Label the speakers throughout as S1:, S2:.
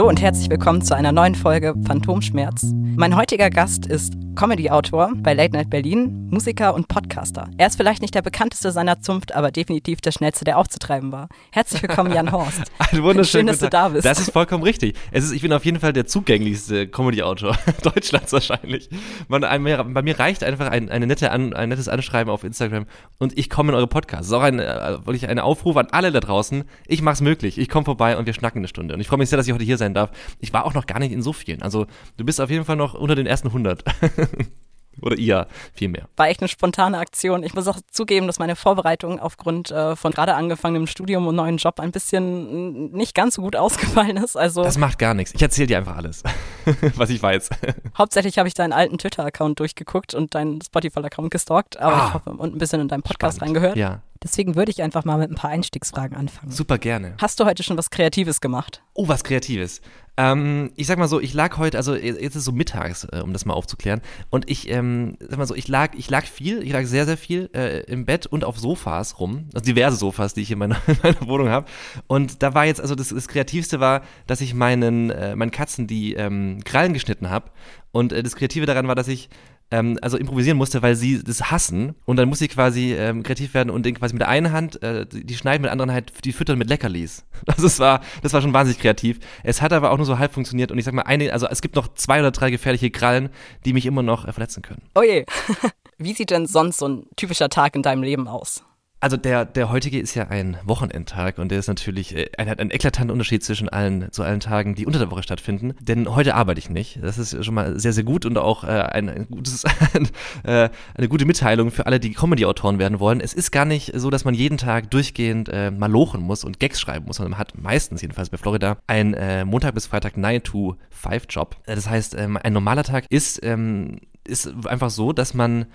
S1: Hallo und herzlich willkommen zu einer neuen Folge Phantomschmerz. Mein heutiger Gast ist Comedy-Autor bei Late Night Berlin, Musiker und Podcaster. Er ist vielleicht nicht der bekannteste seiner Zunft, aber definitiv der schnellste, der aufzutreiben war. Herzlich willkommen, Jan Horst.
S2: Ein wunderschön,
S1: Schön, dass du da bist.
S2: Das ist vollkommen richtig. Es ist, ich bin auf jeden Fall der zugänglichste Comedy-Autor Deutschlands wahrscheinlich. Man, ein, bei mir reicht einfach ein, eine nette an, ein nettes Anschreiben auf Instagram und ich komme in eure Podcasts. Das ist auch ein, äh, wirklich ein Aufruf an alle da draußen. Ich mache es möglich. Ich komme vorbei und wir schnacken eine Stunde. Und ich freue mich sehr, dass ich heute hier sein darf. Ich war auch noch gar nicht in so vielen. Also du bist auf jeden Fall noch unter den ersten 100. Oder ihr, vielmehr.
S1: War echt eine spontane Aktion. Ich muss auch zugeben, dass meine Vorbereitung aufgrund äh, von gerade angefangenem Studium und neuen Job ein bisschen nicht ganz so gut ausgefallen ist. Also
S2: das macht gar nichts. Ich erzähle dir einfach alles, was ich weiß.
S1: Hauptsächlich habe ich deinen alten Twitter-Account durchgeguckt und deinen Spotify-Account gestalkt, aber ah, ich hoffe, und ein bisschen in deinem Podcast spannend. reingehört.
S2: Ja.
S1: Deswegen würde ich einfach mal mit ein paar Einstiegsfragen anfangen.
S2: Super gerne.
S1: Hast du heute schon was Kreatives gemacht?
S2: Oh, was Kreatives. Ähm, ich sag mal so, ich lag heute, also jetzt ist es so mittags, äh, um das mal aufzuklären. Und ich, ähm, sag mal so, ich lag, ich lag viel, ich lag sehr, sehr viel äh, im Bett und auf Sofas rum. Also diverse Sofas, die ich in meiner, in meiner Wohnung habe. Und da war jetzt, also das, das Kreativste war, dass ich meinen, äh, meinen Katzen die ähm, Krallen geschnitten habe. Und äh, das Kreative daran war, dass ich ähm, also improvisieren musste, weil sie das hassen. Und dann musste ich quasi ähm, kreativ werden und quasi mit der einen Hand äh, die schneiden, mit der anderen halt die füttern mit Leckerlis. Also es war, das war schon wahnsinnig kreativ. Es hat aber auch nur so halb funktioniert und ich sag mal, eine, also es gibt noch zwei oder drei gefährliche Krallen, die mich immer noch äh, verletzen können.
S1: Oh je. Wie sieht denn sonst so ein typischer Tag in deinem Leben aus?
S2: Also der, der heutige ist ja ein Wochenendtag und der ist natürlich, äh, ein, hat einen eklatanten Unterschied zwischen allen, zu allen Tagen, die unter der Woche stattfinden. Denn heute arbeite ich nicht. Das ist schon mal sehr, sehr gut und auch äh, ein, ein gutes, äh, eine gute Mitteilung für alle, die Comedy-Autoren werden wollen. Es ist gar nicht so, dass man jeden Tag durchgehend äh, mal lochen muss und Gags schreiben muss, sondern man hat meistens, jedenfalls bei Florida, ein äh, Montag bis Freitag 9-to-5-Job. Äh, das heißt, ähm, ein normaler Tag ist, ähm, ist einfach so, dass man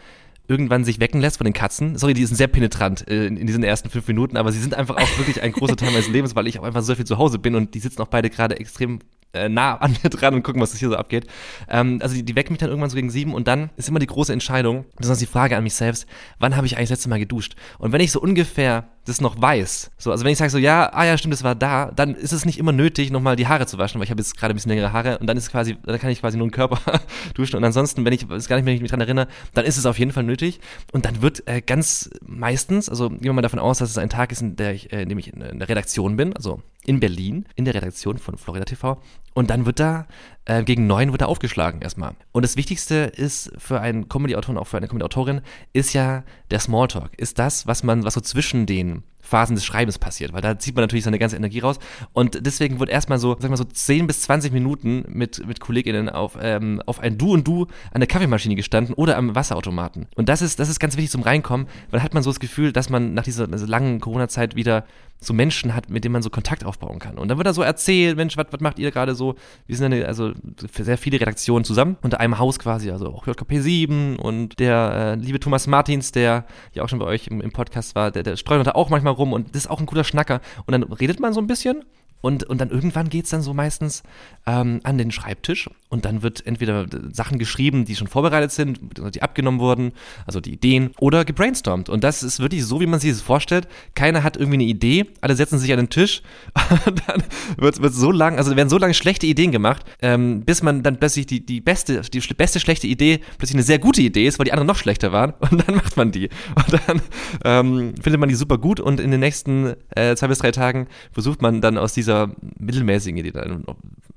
S2: irgendwann sich wecken lässt von den Katzen. Sorry, die sind sehr penetrant äh, in, diesen ersten fünf Minuten, aber sie sind einfach auch wirklich ein großer Teil meines Lebens, weil ich auch einfach so viel zu Hause bin und die sitzen auch beide gerade extrem äh, nah an mir dran und gucken, was hier so abgeht. Ähm, also die, die wecken mich dann irgendwann so gegen sieben und dann ist immer die große Entscheidung, besonders die Frage an mich selbst, wann habe ich eigentlich das letzte Mal geduscht? Und wenn ich so ungefähr das noch weiß, so, also wenn ich sage so, ja, ah ja, stimmt, das war da, dann ist es nicht immer nötig, nochmal die Haare zu waschen, weil ich habe jetzt gerade ein bisschen längere Haare und dann ist quasi, dann kann ich quasi nur den Körper duschen. Und ansonsten, wenn ich es gar nicht mehr mich dran erinnere, dann ist es auf jeden Fall nötig. Und dann wird äh, ganz meistens, also gehen wir mal davon aus, dass es ein Tag ist, in, der ich, äh, in dem ich in der Redaktion bin, also in Berlin, in der Redaktion von Florida TV. Und dann wird da, äh, gegen neun wird da aufgeschlagen erstmal. Und das Wichtigste ist für einen Comedy-Autor und auch für eine Comedy-Autorin, ist ja der Smalltalk. Ist das, was man, was so zwischen den Phasen des Schreibens passiert, weil da zieht man natürlich seine ganze Energie raus. Und deswegen wird erstmal so, sag mal so 10 bis 20 Minuten mit, mit KollegInnen auf, ähm, auf ein Du und Du an der Kaffeemaschine gestanden oder am Wasserautomaten. Und das ist, das ist ganz wichtig zum Reinkommen, weil hat man so das Gefühl, dass man nach dieser, dieser langen Corona-Zeit wieder so Menschen hat, mit denen man so Kontakt aufbauen kann. Und dann wird er so erzählt, Mensch, was macht ihr gerade so? Wir sind eine, also sehr viele Redaktionen zusammen, unter einem Haus quasi, also auch JKP 7 und der äh, liebe Thomas Martins, der ja auch schon bei euch im, im Podcast war, der, der streut da auch manchmal rum und das ist auch ein cooler Schnacker. Und dann redet man so ein bisschen und, und dann irgendwann geht es dann so meistens ähm, an den Schreibtisch und dann wird entweder Sachen geschrieben, die schon vorbereitet sind, die abgenommen wurden, also die Ideen, oder gebrainstormt. Und das ist wirklich so, wie man sich das vorstellt. Keiner hat irgendwie eine Idee, alle setzen sich an den Tisch und dann wird, wird so lang, also werden so lange schlechte Ideen gemacht, ähm, bis man dann plötzlich die, die beste, die beste schlechte Idee plötzlich eine sehr gute Idee ist, weil die anderen noch schlechter waren und dann macht man die. Und dann ähm, findet man die super gut und in den nächsten äh, zwei bis drei Tagen versucht man dann aus dieser dieser mittelmäßigen Idee dann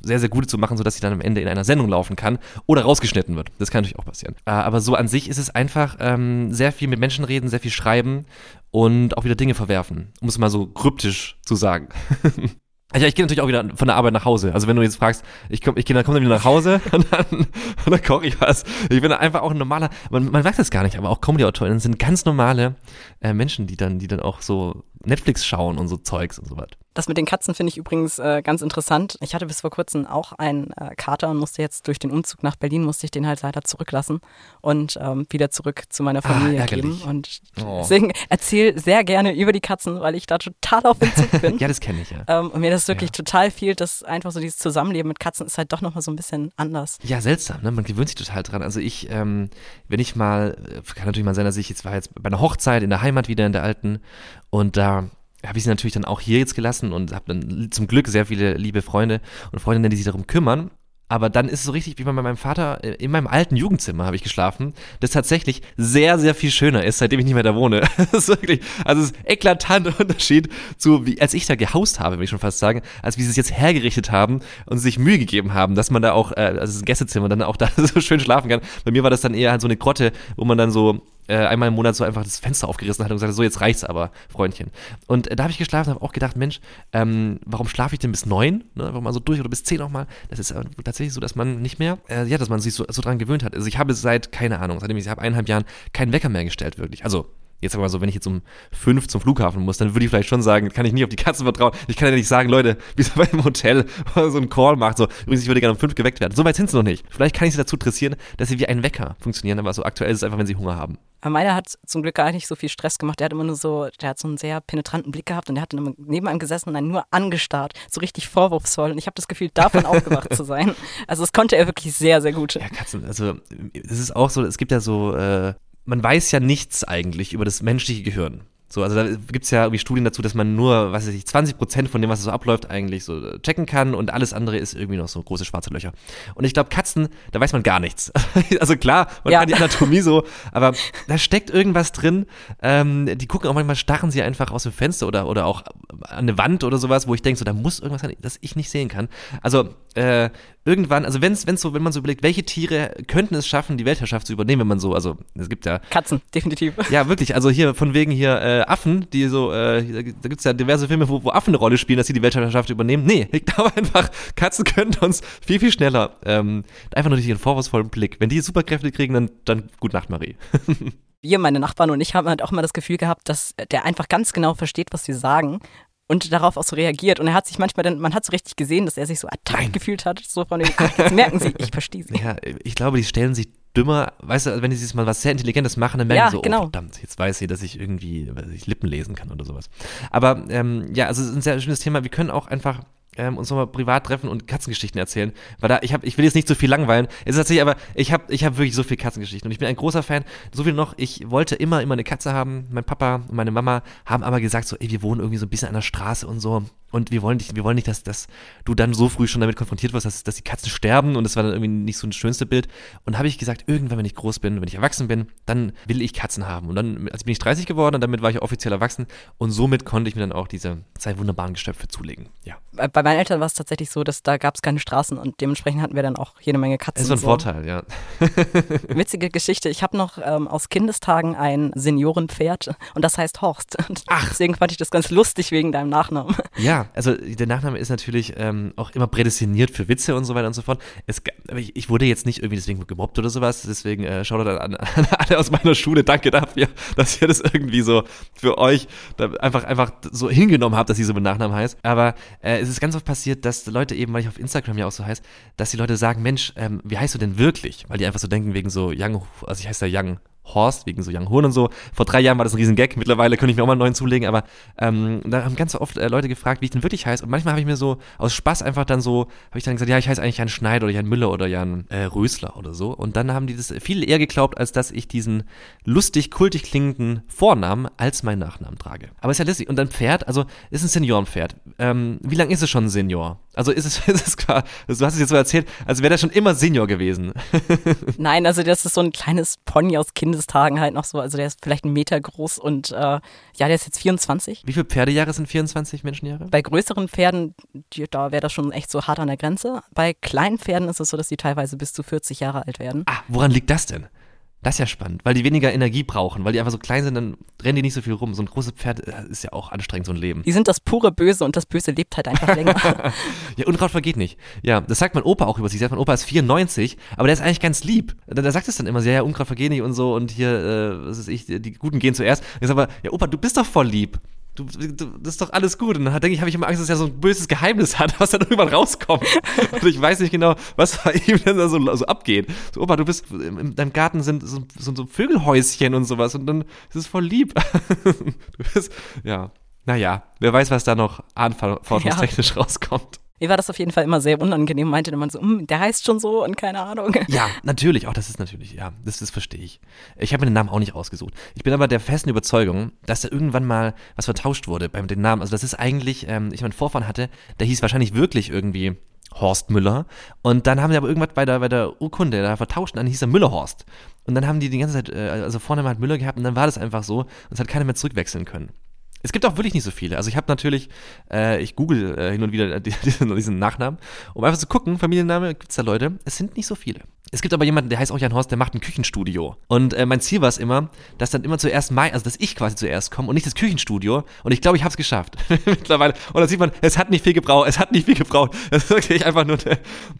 S2: sehr, sehr gute zu machen, sodass sie dann am Ende in einer Sendung laufen kann oder rausgeschnitten wird. Das kann natürlich auch passieren. Äh, aber so an sich ist es einfach ähm, sehr viel mit Menschen reden, sehr viel schreiben und auch wieder Dinge verwerfen, um es mal so kryptisch zu sagen. Ja, ich gehe natürlich auch wieder von der Arbeit nach Hause. Also wenn du jetzt fragst, ich komme ich geh, dann komme dann wieder nach Hause und dann, dann koche ich was. Ich bin einfach auch ein normaler, man, man sagt das gar nicht, aber auch Comedy-Autorinnen sind ganz normale äh, Menschen, die dann, die dann auch so Netflix schauen und so Zeugs und so was.
S1: Das mit den Katzen finde ich übrigens äh, ganz interessant. Ich hatte bis vor kurzem auch einen äh, Kater und musste jetzt durch den Umzug nach Berlin, musste ich den halt leider zurücklassen und ähm, wieder zurück zu meiner ah, Familie ah, geben. Und oh. deswegen erzähle sehr gerne über die Katzen, weil ich da total auf Entzug bin.
S2: ja, das kenne ich ja.
S1: Ähm, und mir das wirklich ja. total fehlt, dass einfach so dieses Zusammenleben mit Katzen ist halt doch nochmal so ein bisschen anders.
S2: Ja, seltsam, ne? Man gewöhnt sich total dran. Also ich, ähm, wenn ich mal, kann natürlich mal sein, dass ich jetzt war jetzt bei einer Hochzeit in der Heimat wieder in der alten und da habe ich sie natürlich dann auch hier jetzt gelassen und habe dann zum Glück sehr viele liebe Freunde und Freundinnen, die sich darum kümmern. Aber dann ist es so richtig, wie bei meinem Vater äh, in meinem alten Jugendzimmer habe ich geschlafen, das tatsächlich sehr, sehr viel schöner ist, seitdem ich nicht mehr da wohne. das ist wirklich, also es ist eklatanter Unterschied zu, wie, als ich da gehaust habe, will ich schon fast sagen, als wie sie es jetzt hergerichtet haben und sich Mühe gegeben haben, dass man da auch, äh, also das Gästezimmer, dann auch da so schön schlafen kann. Bei mir war das dann eher halt so eine Grotte, wo man dann so äh, einmal im Monat so einfach das Fenster aufgerissen hat und gesagt, so jetzt reicht's aber, Freundchen. Und äh, da habe ich geschlafen und habe auch gedacht, Mensch, ähm, warum schlafe ich denn bis neun? Ne? Warum mal so durch oder bis zehn nochmal? Das ist äh, tatsächlich so, dass man nicht mehr, äh, ja, dass man sich so, so dran gewöhnt hat. Also ich habe seit, keine Ahnung, seitdem ich habe eineinhalb Jahren keinen Wecker mehr gestellt, wirklich. Also jetzt sag mal so, wenn ich jetzt um fünf zum Flughafen muss, dann würde ich vielleicht schon sagen, kann ich nicht auf die Katzen vertrauen. Ich kann ja nicht sagen, Leute, wie es bei einem Hotel so einen Call macht, so, übrigens, ich würde gerne um fünf geweckt werden. So weit sind sie noch nicht. Vielleicht kann ich sie dazu interessieren, dass sie wie ein Wecker funktionieren, aber so aktuell ist es einfach, wenn sie Hunger haben.
S1: Aber meiner hat zum Glück gar nicht so viel Stress gemacht. Der hat immer nur so, der hat so einen sehr penetranten Blick gehabt und der hat dann immer neben einem gesessen und dann nur angestarrt, so richtig vorwurfsvoll. Und ich habe das Gefühl, davon aufgewacht zu sein. Also das konnte er wirklich sehr, sehr gut.
S2: Ja, Katzen, also es ist auch so, es gibt ja so äh, man weiß ja nichts eigentlich über das menschliche Gehirn. So, also da gibt es ja irgendwie Studien dazu, dass man nur, was weiß ich, 20 Prozent von dem, was so abläuft, eigentlich so äh, checken kann und alles andere ist irgendwie noch so große schwarze Löcher. Und ich glaube, Katzen, da weiß man gar nichts. also klar, man ja. kann die Anatomie so, aber da steckt irgendwas drin. Ähm, die gucken auch manchmal, starren sie einfach aus dem Fenster oder, oder auch an eine Wand oder sowas, wo ich denke, so, da muss irgendwas sein, das ich nicht sehen kann. Also, äh, irgendwann, also wenn's, wenn's so, wenn man so überlegt, welche Tiere könnten es schaffen, die Weltherrschaft zu übernehmen, wenn man so, also es gibt ja.
S1: Katzen, definitiv.
S2: Ja, wirklich, also hier von wegen hier äh, Affen, die so, äh, da gibt es ja diverse Filme, wo, wo Affen eine Rolle spielen, dass sie die Weltherrschaft übernehmen. Nee, ich glaube einfach, Katzen können uns viel, viel schneller, ähm, einfach nur durch ihren vorwurfsvollen Blick. Wenn die Superkräfte kriegen, dann, dann gut Nacht, Marie.
S1: wir, meine Nachbarn und ich haben halt auch mal das Gefühl gehabt, dass der einfach ganz genau versteht, was sie sagen und darauf auch so reagiert. Und er hat sich manchmal dann, man hat so richtig gesehen, dass er sich so attack gefühlt hat. So von den, jetzt merken sie, ich verstehe sie.
S2: Ja, ich glaube, die stellen sich dümmer, weißt du, wenn sie mal was sehr Intelligentes machen, dann merken ja, sie so, oh, genau. oh verdammt, jetzt weiß sie, dass ich irgendwie, weiß ich, Lippen lesen kann oder sowas. Aber ähm, ja, also es ist ein sehr schönes Thema. Wir können auch einfach ähm, uns nochmal privat treffen und Katzengeschichten erzählen. Weil da, ich habe, ich will jetzt nicht so viel langweilen. Es ist tatsächlich, aber ich habe, ich habe wirklich so viel Katzengeschichten und ich bin ein großer Fan. So viel noch. Ich wollte immer, immer eine Katze haben. Mein Papa und meine Mama haben aber gesagt so, ey, wir wohnen irgendwie so ein bisschen an der Straße und so. Und wir wollen nicht, wir wollen nicht, dass, dass du dann so früh schon damit konfrontiert wirst, dass, dass die Katzen sterben. Und das war dann irgendwie nicht so ein schönste Bild. Und habe ich gesagt, irgendwann, wenn ich groß bin, wenn ich erwachsen bin, dann will ich Katzen haben. Und dann also bin ich 30 geworden und damit war ich offiziell erwachsen. Und somit konnte ich mir dann auch diese zwei wunderbaren Geschöpfe zulegen. Ja.
S1: Bei meinen Eltern war es tatsächlich so, dass da gab es keine Straßen und dementsprechend hatten wir dann auch jede Menge Katzen.
S2: Das ist ein so. Vorteil, ja.
S1: Witzige Geschichte. Ich habe noch ähm, aus Kindestagen ein Seniorenpferd und das heißt Horst. Ach. Deswegen fand ich das ganz lustig wegen deinem Nachnamen.
S2: Ja, also der Nachname ist natürlich ähm, auch immer prädestiniert für Witze und so weiter und so fort. Es, ich, ich, wurde jetzt nicht irgendwie deswegen gemobbt oder sowas, deswegen äh, schaut an, an alle aus meiner Schule, danke dafür, dass ihr das irgendwie so für euch einfach, einfach so hingenommen habt, dass sie so mit Nachnamen heißt. Aber äh, es ist ganz oft passiert, dass Leute eben, weil ich auf Instagram ja auch so heißt, dass die Leute sagen, Mensch, ähm, wie heißt du denn wirklich? Weil die einfach so denken wegen so Young, also ich heiße ja Young Horst, wegen so Young Horn und so. Vor drei Jahren war das ein riesen Gag, mittlerweile könnte ich mir auch mal einen neuen zulegen, aber ähm, da haben ganz oft äh, Leute gefragt, wie ich denn wirklich heiße und manchmal habe ich mir so aus Spaß einfach dann so, habe ich dann gesagt, ja, ich heiße eigentlich Jan Schneider oder Jan Müller oder Jan äh, Rösler oder so und dann haben die das viel eher geglaubt, als dass ich diesen lustig, kultig klingenden Vornamen als meinen Nachnamen trage. Aber ist ja lustig und ein Pferd, also ist ein Seniorenpferd. Ähm, wie lange ist es schon ein Senior? Also ist es, ist es klar, also du hast es jetzt so erzählt, als wäre der schon immer Senior gewesen.
S1: Nein, also das ist so ein kleines Pony aus Kindestagen halt noch so. Also der ist vielleicht einen Meter groß und äh, ja, der ist jetzt 24.
S2: Wie viele Pferdejahre sind 24 Menschenjahre?
S1: Bei größeren Pferden, die, da wäre das schon echt so hart an der Grenze. Bei kleinen Pferden ist es so, dass die teilweise bis zu 40 Jahre alt werden.
S2: Ah, woran liegt das denn? Das ist ja spannend, weil die weniger Energie brauchen, weil die einfach so klein sind, dann rennen die nicht so viel rum. So ein großes Pferd äh, ist ja auch anstrengend, so ein Leben.
S1: Die sind das pure Böse und das Böse lebt halt einfach länger.
S2: ja, Unkraut vergeht nicht. Ja, das sagt mein Opa auch über sich. Sagt, mein Opa ist 94, aber der ist eigentlich ganz lieb. Da, da sagt es dann immer so, ja, Unkraut vergeht nicht und so und hier, äh, was ist ich, die Guten gehen zuerst. Ich sag aber, ja, Opa, du bist doch voll lieb du, du, das ist doch alles gut. Und dann denke ich, habe ich immer Angst, dass er so ein böses Geheimnis hat, was dann irgendwann rauskommt. Und ich weiß nicht genau, was bei ihm dann so, so abgeht. So, Opa, du bist, in deinem Garten sind so, so, so Vögelhäuschen und sowas und dann ist es voll lieb. du bist, ja. Naja, wer weiß, was da noch ahnforschungstechnisch ja. rauskommt.
S1: Mir war das auf jeden Fall immer sehr unangenehm, meinte man so, hm, der heißt schon so und keine Ahnung.
S2: Ja, natürlich, auch das ist natürlich, ja, das, das verstehe ich. Ich habe mir den Namen auch nicht ausgesucht. Ich bin aber der festen Überzeugung, dass da irgendwann mal was vertauscht wurde beim den Namen. Also das ist eigentlich, ähm, ich meinen Vorfahren hatte, der hieß wahrscheinlich wirklich irgendwie Horst Müller. Und dann haben sie aber irgendwas bei der, bei der Urkunde da vertauscht und dann hieß er Müllerhorst. Und dann haben die die ganze Zeit, äh, also vorne mal Müller gehabt und dann war das einfach so und es hat keiner mehr zurückwechseln können. Es gibt auch wirklich nicht so viele. Also ich habe natürlich, äh, ich google äh, hin und wieder diesen, diesen, Nachnamen, um einfach zu gucken, Familienname, gibt es da Leute? Es sind nicht so viele. Es gibt aber jemanden, der heißt auch Jan Horst, der macht ein Küchenstudio. Und äh, mein Ziel war es immer, dass dann immer zuerst mein, also dass ich quasi zuerst komme und nicht das Küchenstudio. Und ich glaube, ich habe es geschafft mittlerweile. Und dann sieht man, es hat nicht viel gebraucht, es hat nicht viel gebraucht. Das ist wirklich einfach nur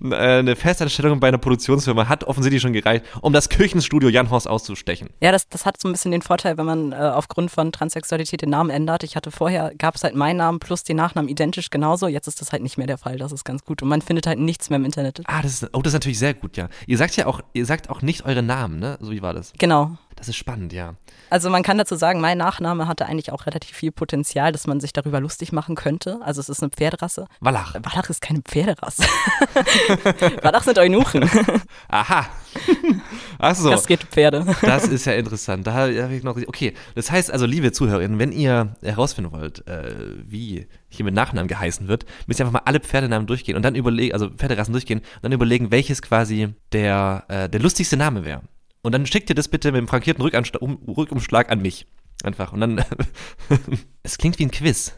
S2: eine, äh, eine Festanstellung bei einer Produktionsfirma, hat offensichtlich schon gereicht, um das Küchenstudio Jan Horst auszustechen.
S1: Ja, das, das hat so ein bisschen den Vorteil, wenn man äh, aufgrund von Transsexualität den Namen ändert. Ich hatte vorher, gab es halt meinen Namen plus den Nachnamen identisch genauso. Jetzt ist das halt nicht mehr der Fall. Das ist ganz gut. Und man findet halt nichts mehr im Internet.
S2: Ah, das ist, oh, das ist natürlich sehr gut, ja. Ihr sagt ja auch, ihr sagt auch nicht eure Namen, ne? So wie war das?
S1: Genau.
S2: Das ist spannend, ja.
S1: Also man kann dazu sagen, mein Nachname hatte eigentlich auch relativ viel Potenzial, dass man sich darüber lustig machen könnte. Also es ist eine Pferderasse.
S2: Wallach.
S1: Wallach ist keine Pferderasse. Wallach sind Eunuchen.
S2: Aha. Ach so.
S1: Das geht Pferde.
S2: Das ist ja interessant. Da habe ich noch. Okay, das heißt also, liebe Zuhörerinnen, wenn ihr herausfinden wollt, äh, wie hier mit Nachnamen geheißen wird, müsst ihr einfach mal alle Pferdenamen durchgehen und dann überlegen, also Pferderassen durchgehen und dann überlegen, welches quasi der, äh, der lustigste Name wäre. Und dann schickt ihr das bitte mit dem frankierten Rückumschlag an mich. Einfach. Und dann. es klingt wie ein Quiz.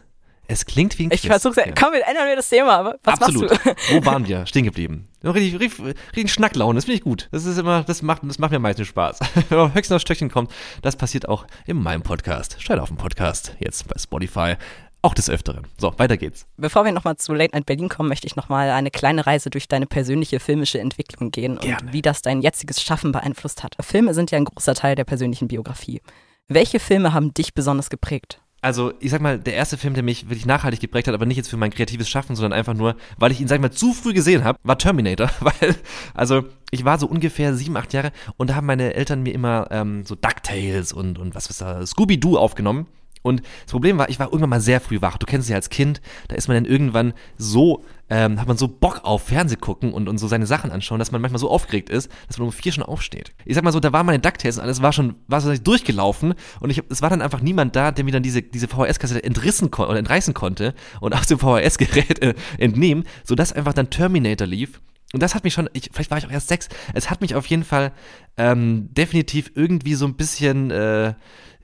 S2: Es klingt wie ein
S1: Quiz. Ich versuche ja. Komm, wir ändern wir das Thema. Was
S2: Absolut. Wo waren wir? Stehen geblieben. Richtig, richtig, richtig Schnacklaune, das finde ich gut. Das ist immer, das macht, das macht mir meistens Spaß. Wenn man höchstens aufs Stöckchen kommt, das passiert auch in meinem Podcast. Schalt auf den Podcast, jetzt bei Spotify. Auch des Öfteren. So, weiter geht's.
S1: Bevor wir nochmal zu Late Night Berlin kommen, möchte ich nochmal eine kleine Reise durch deine persönliche filmische Entwicklung gehen und Gerne. wie das dein jetziges Schaffen beeinflusst hat. Filme sind ja ein großer Teil der persönlichen Biografie. Welche Filme haben dich besonders geprägt?
S2: also ich sag mal, der erste Film, der mich wirklich nachhaltig geprägt hat, aber nicht jetzt für mein kreatives Schaffen, sondern einfach nur, weil ich ihn, sag ich mal, zu früh gesehen habe, war Terminator. Weil, also ich war so ungefähr sieben, acht Jahre und da haben meine Eltern mir immer ähm, so DuckTales und, und was was da, Scooby-Doo aufgenommen. Und das Problem war, ich war irgendwann mal sehr früh wach. Du kennst es ja als Kind, da ist man dann irgendwann so, ähm, hat man so Bock auf Fernseh gucken und, und so seine Sachen anschauen, dass man manchmal so aufgeregt ist, dass man um vier schon aufsteht. Ich sag mal so, da war meine DuckTales und alles war schon, war so durchgelaufen und ich, es war dann einfach niemand da, der mir dann diese, diese VHS-Kassette entrissen konnte oder entreißen konnte und aus dem VHS-Gerät äh, entnehmen, sodass einfach dann Terminator lief. Und das hat mich schon, ich, vielleicht war ich auch erst sechs, es hat mich auf jeden Fall ähm, definitiv irgendwie so ein bisschen äh,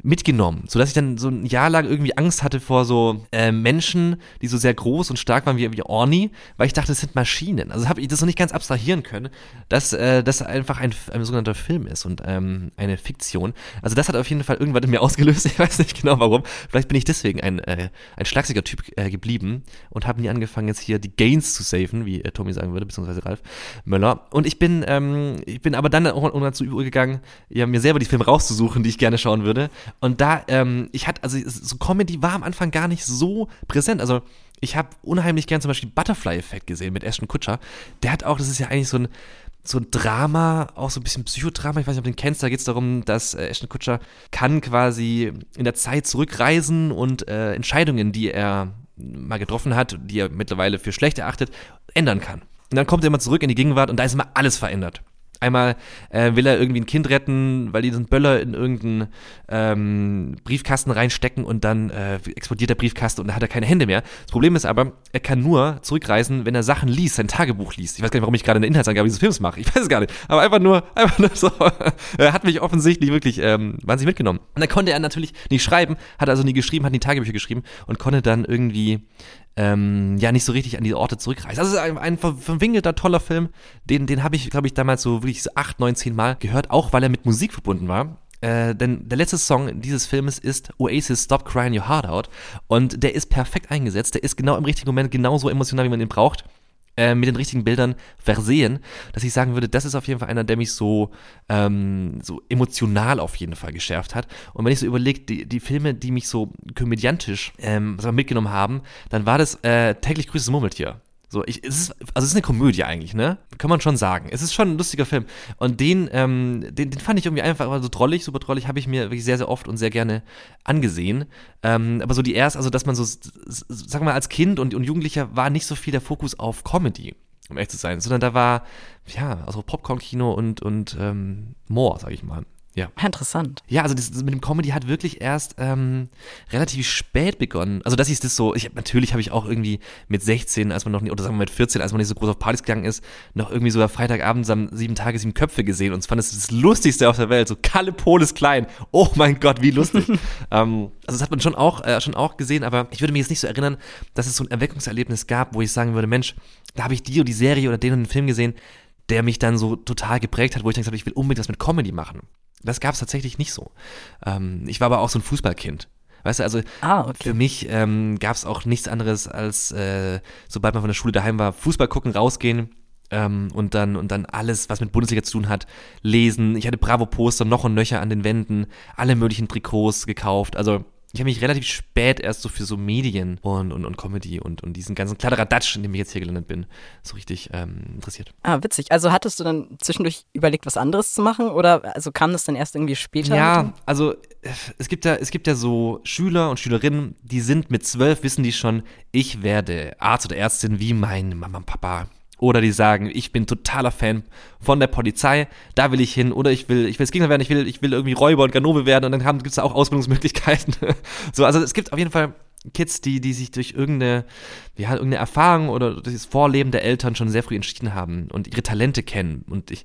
S2: mitgenommen, sodass ich dann so ein Jahr lang irgendwie Angst hatte vor so äh, Menschen, die so sehr groß und stark waren wie, wie Orni, weil ich dachte, das sind Maschinen. Also habe ich das noch nicht ganz abstrahieren können, dass äh, das einfach ein, ein sogenannter Film ist und ähm, eine Fiktion. Also das hat auf jeden Fall irgendwann in mir ausgelöst. Ich weiß nicht genau warum. Vielleicht bin ich deswegen ein, äh, ein schlagsiger Typ äh, geblieben und habe nie angefangen, jetzt hier die Gains zu safen, wie äh, Tommy sagen würde, beziehungsweise Ralf Möller. Und ich bin, ähm, ich bin aber dann auch dazu übergegangen, ja, mir selber die Filme rauszusuchen, die ich gerne schauen würde. Und da, ähm, ich hatte, also so Comedy war am Anfang gar nicht so präsent. Also ich habe unheimlich gern zum Beispiel Butterfly-Effekt gesehen mit Ashton Kutscher. Der hat auch, das ist ja eigentlich so ein, so ein Drama, auch so ein bisschen Psychodrama. Ich weiß nicht, ob du den kennst. Da geht es darum, dass äh, Ashton Kutscher kann quasi in der Zeit zurückreisen und äh, Entscheidungen, die er mal getroffen hat, die er mittlerweile für schlecht erachtet, ändern kann. Und dann kommt er immer zurück in die Gegenwart und da ist immer alles verändert. Einmal äh, will er irgendwie ein Kind retten, weil die einen Böller in irgendeinen ähm, Briefkasten reinstecken und dann äh, explodiert der Briefkasten und dann hat er keine Hände mehr. Das Problem ist aber, er kann nur zurückreisen, wenn er Sachen liest, sein Tagebuch liest. Ich weiß gar nicht, warum ich gerade eine Inhaltsangabe dieses Films mache. Ich weiß es gar nicht. Aber einfach nur, einfach nur so. er hat mich offensichtlich wirklich ähm, wahnsinnig mitgenommen. Und dann konnte er natürlich nicht schreiben, hat also nie geschrieben, hat nie Tagebücher geschrieben und konnte dann irgendwie ähm, ja nicht so richtig an die Orte zurückreist. Also ein, ein verwinkelter, toller Film. Den, den habe ich, glaube ich, damals so wirklich so acht, neun, zehn Mal gehört, auch weil er mit Musik verbunden war. Äh, denn der letzte Song dieses Filmes ist Oasis Stop Crying Your Heart Out und der ist perfekt eingesetzt. Der ist genau im richtigen Moment genauso emotional, wie man ihn braucht. Äh, mit den richtigen Bildern versehen, dass ich sagen würde, das ist auf jeden Fall einer, der mich so, ähm, so emotional auf jeden Fall geschärft hat. Und wenn ich so überlege, die, die Filme, die mich so komödiantisch ähm, mitgenommen haben, dann war das äh, täglich grüßes Murmeltier. So, ich, es ist, also es ist eine Komödie eigentlich, ne? Kann man schon sagen. Es ist schon ein lustiger Film. Und den, ähm, den, den fand ich irgendwie einfach so drollig, super drollig, habe ich mir wirklich sehr, sehr oft und sehr gerne angesehen. Ähm, aber so die erst, also dass man so, sag mal, als Kind und, und Jugendlicher war nicht so viel der Fokus auf Comedy um echt zu sein, sondern da war, ja, also Popcorn-Kino und, und ähm, More, sag ich mal. Ja.
S1: Interessant.
S2: Ja, also das, das mit dem Comedy hat wirklich erst ähm, relativ spät begonnen. Also dass ich das so, ich natürlich habe ich auch irgendwie mit 16, als man noch nicht, oder sagen wir mit 14, als man nicht so groß auf Partys gegangen ist, noch irgendwie sogar Freitagabends am sieben Tage sieben Köpfe gesehen und fand es das lustigste auf der Welt. So Kalle Pol ist klein. Oh mein Gott, wie lustig. ähm, also das hat man schon auch, äh, schon auch gesehen, aber ich würde mich jetzt nicht so erinnern, dass es so ein Erweckungserlebnis gab, wo ich sagen würde, Mensch, da habe ich die oder die Serie oder den und den Film gesehen, der mich dann so total geprägt hat, wo ich dann gesagt habe, ich will unbedingt was mit Comedy machen. Das gab es tatsächlich nicht so. Ähm, ich war aber auch so ein Fußballkind. Weißt du, also ah, okay. für mich ähm, gab es auch nichts anderes als, äh, sobald man von der Schule daheim war, Fußball gucken, rausgehen ähm, und dann und dann alles, was mit Bundesliga zu tun hat, lesen. Ich hatte Bravo-Poster noch und nöcher an den Wänden, alle möglichen Trikots gekauft. Also ich habe mich relativ spät erst so für so Medien und, und, und Comedy und, und diesen ganzen Kladderadatsch, in dem ich jetzt hier gelandet bin, so richtig ähm, interessiert.
S1: Ah, witzig. Also hattest du dann zwischendurch überlegt, was anderes zu machen oder also kam das dann erst irgendwie später?
S2: Ja, also es gibt ja, es gibt ja so Schüler und Schülerinnen, die sind mit zwölf, wissen die schon, ich werde Arzt oder Ärztin wie mein Mama und Papa. Oder die sagen, ich bin totaler Fan von der Polizei, da will ich hin. Oder ich will, ich will Gegner werden, ich will, ich will irgendwie Räuber und Ganove werden und dann gibt es da auch Ausbildungsmöglichkeiten. so, also es gibt auf jeden Fall Kids, die, die sich durch irgendeine, ja, irgendeine Erfahrung oder durch das Vorleben der Eltern schon sehr früh entschieden haben und ihre Talente kennen. Und ich,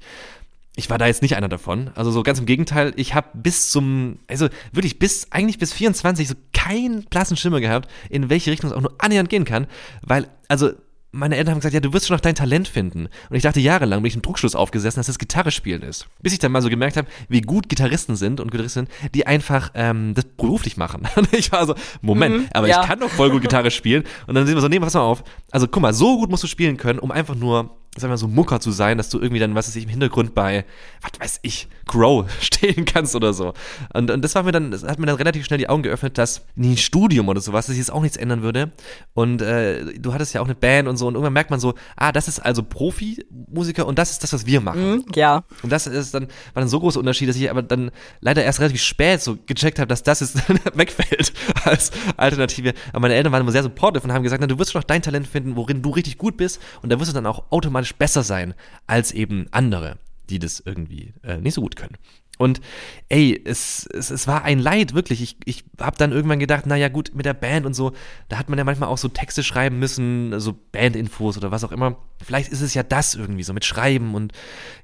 S2: ich war da jetzt nicht einer davon. Also so ganz im Gegenteil, ich habe bis zum, also wirklich bis, eigentlich bis 24 so keinen blassen Schimmer gehabt, in welche Richtung es auch nur annähernd gehen kann, weil, also meine Eltern haben gesagt, ja, du wirst schon noch dein Talent finden. Und ich dachte jahrelang, bin ich im Druckschluss aufgesessen, dass das Gitarre spielen ist. Bis ich dann mal so gemerkt habe, wie gut Gitarristen sind und Gitarristen, die einfach ähm, das beruflich machen. Und ich war so, Moment, mhm, aber ja. ich kann doch voll gut Gitarre spielen. Und dann sehen wir so, nee, pass mal auf. Also guck mal, so gut musst du spielen können, um einfach nur sag mal so Mucker zu sein, dass du irgendwie dann, was weiß ich, im Hintergrund bei, was weiß ich, Crow stehen kannst oder so. Und, und das war mir dann, das hat mir dann relativ schnell die Augen geöffnet, dass nie ein Studium oder sowas, dass sich jetzt auch nichts ändern würde. Und äh, du hattest ja auch eine Band und so und irgendwann merkt man so, ah, das ist also Profimusiker und das ist das, was wir machen.
S1: Mhm, ja.
S2: Und das ist dann, war dann so großer Unterschied, dass ich aber dann leider erst relativ spät so gecheckt habe, dass das jetzt wegfällt als Alternative. Aber meine Eltern waren immer sehr supportive und haben gesagt, na, du wirst schon noch dein Talent finden, worin du richtig gut bist und da wirst du dann auch automatisch automatisch besser sein als eben andere, die das irgendwie äh, nicht so gut können. Und ey, es, es, es war ein Leid, wirklich. Ich, ich habe dann irgendwann gedacht, naja gut, mit der Band und so, da hat man ja manchmal auch so Texte schreiben müssen, so Bandinfos oder was auch immer. Vielleicht ist es ja das irgendwie, so mit Schreiben und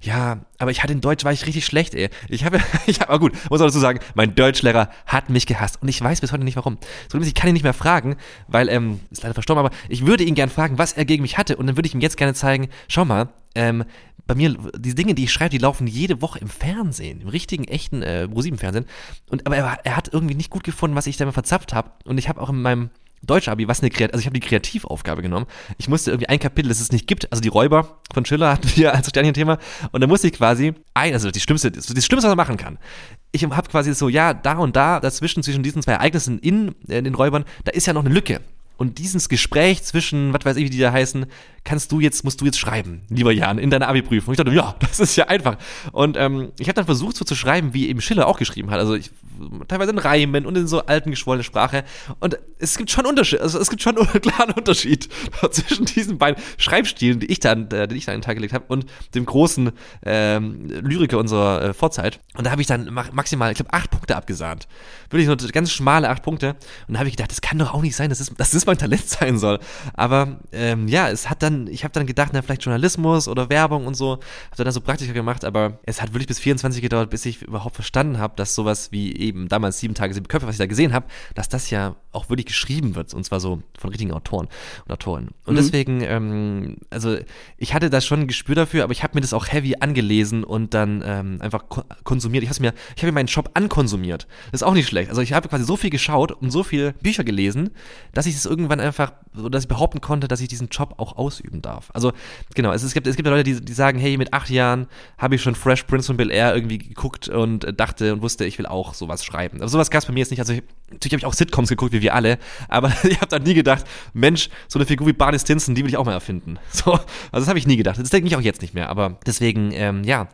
S2: ja, aber ich hatte in Deutsch, war ich richtig schlecht, ey. Ich habe, ich habe, aber gut, muss auch dazu sagen, mein Deutschlehrer hat mich gehasst und ich weiß bis heute nicht warum. So, ich kann ihn nicht mehr fragen, weil, ähm, ist leider verstorben, aber ich würde ihn gern fragen, was er gegen mich hatte und dann würde ich ihm jetzt gerne zeigen, schau mal, ähm, bei mir, die Dinge, die ich schreibe, die laufen jede Woche im Fernsehen, im richtigen, echten äh, Pro-7-Fernsehen. aber er, er, hat irgendwie nicht gut gefunden, was ich da mal verzapft habe. Und ich habe auch in meinem Deutsch-Abi, was eine Kreativ, also ich habe die Kreativaufgabe genommen. Ich musste irgendwie ein Kapitel, das es nicht gibt, also die Räuber von Schiller hatten wir als Sternchen-Thema. Und da musste ich quasi ein, also die schlimmste, das, das Schlimmste, was man machen kann. Ich habe quasi so, ja, da und da, dazwischen, zwischen diesen zwei Ereignissen in, in äh, den Räubern, da ist ja noch eine Lücke. Und dieses Gespräch zwischen, was weiß ich, wie die da heißen, kannst du jetzt, musst du jetzt schreiben, lieber Jan, in deiner Abi-Prüfung. Ich dachte, ja, das ist ja einfach. Und ähm, ich habe dann versucht, so zu schreiben, wie eben Schiller auch geschrieben hat. Also ich, teilweise in Reimen und in so alten geschwollene Sprache. Und es gibt schon Unterschied, also es gibt schon einen klaren Unterschied zwischen diesen beiden Schreibstilen, die ich dann, äh, den ich dann in den Tag gelegt habe, und dem großen ähm, Lyriker unserer äh, Vorzeit. Und da habe ich dann maximal, ich glaube, acht Punkte abgesahnt. Wirklich nur ganz schmale acht Punkte. Und da habe ich gedacht, das kann doch auch nicht sein, dass das, dass das mein Talent sein soll. Aber ähm, ja, es hat dann, ich habe dann gedacht, na, vielleicht Journalismus oder Werbung und so. Habe dann so Praktika gemacht, aber es hat wirklich bis 24 gedauert, bis ich überhaupt verstanden habe, dass sowas wie eben damals sieben Tage, sieben Köpfe, was ich da gesehen habe, dass das ja auch wirklich geschrieben wird. Und zwar so von richtigen Autoren und Autoren. Und mhm. deswegen, ähm, also ich hatte da schon ein Gespür dafür, aber ich habe mir das auch heavy angelesen und dann ähm, einfach konsumiert. Ich habe mir, ich habe mir meinen Shop ankonsumiert. Das ist auch nicht schlecht. Also ich habe quasi so viel geschaut und so viele Bücher gelesen, dass ich es irgendwann einfach, dass ich behaupten konnte, dass ich diesen Job auch ausübe ausüben darf. Also genau, es, es, gibt, es gibt Leute, die, die sagen, hey, mit acht Jahren habe ich schon Fresh Prince von Bel Air irgendwie geguckt und dachte und wusste, ich will auch sowas schreiben. Aber sowas gab es bei mir jetzt nicht. Also ich, natürlich habe ich auch Sitcoms geguckt, wie wir alle, aber ich habe da nie gedacht, Mensch, so eine Figur wie Barney Stinson, die will ich auch mal erfinden. So, also das habe ich nie gedacht. Das denke ich auch jetzt nicht mehr. Aber deswegen, ähm, ja,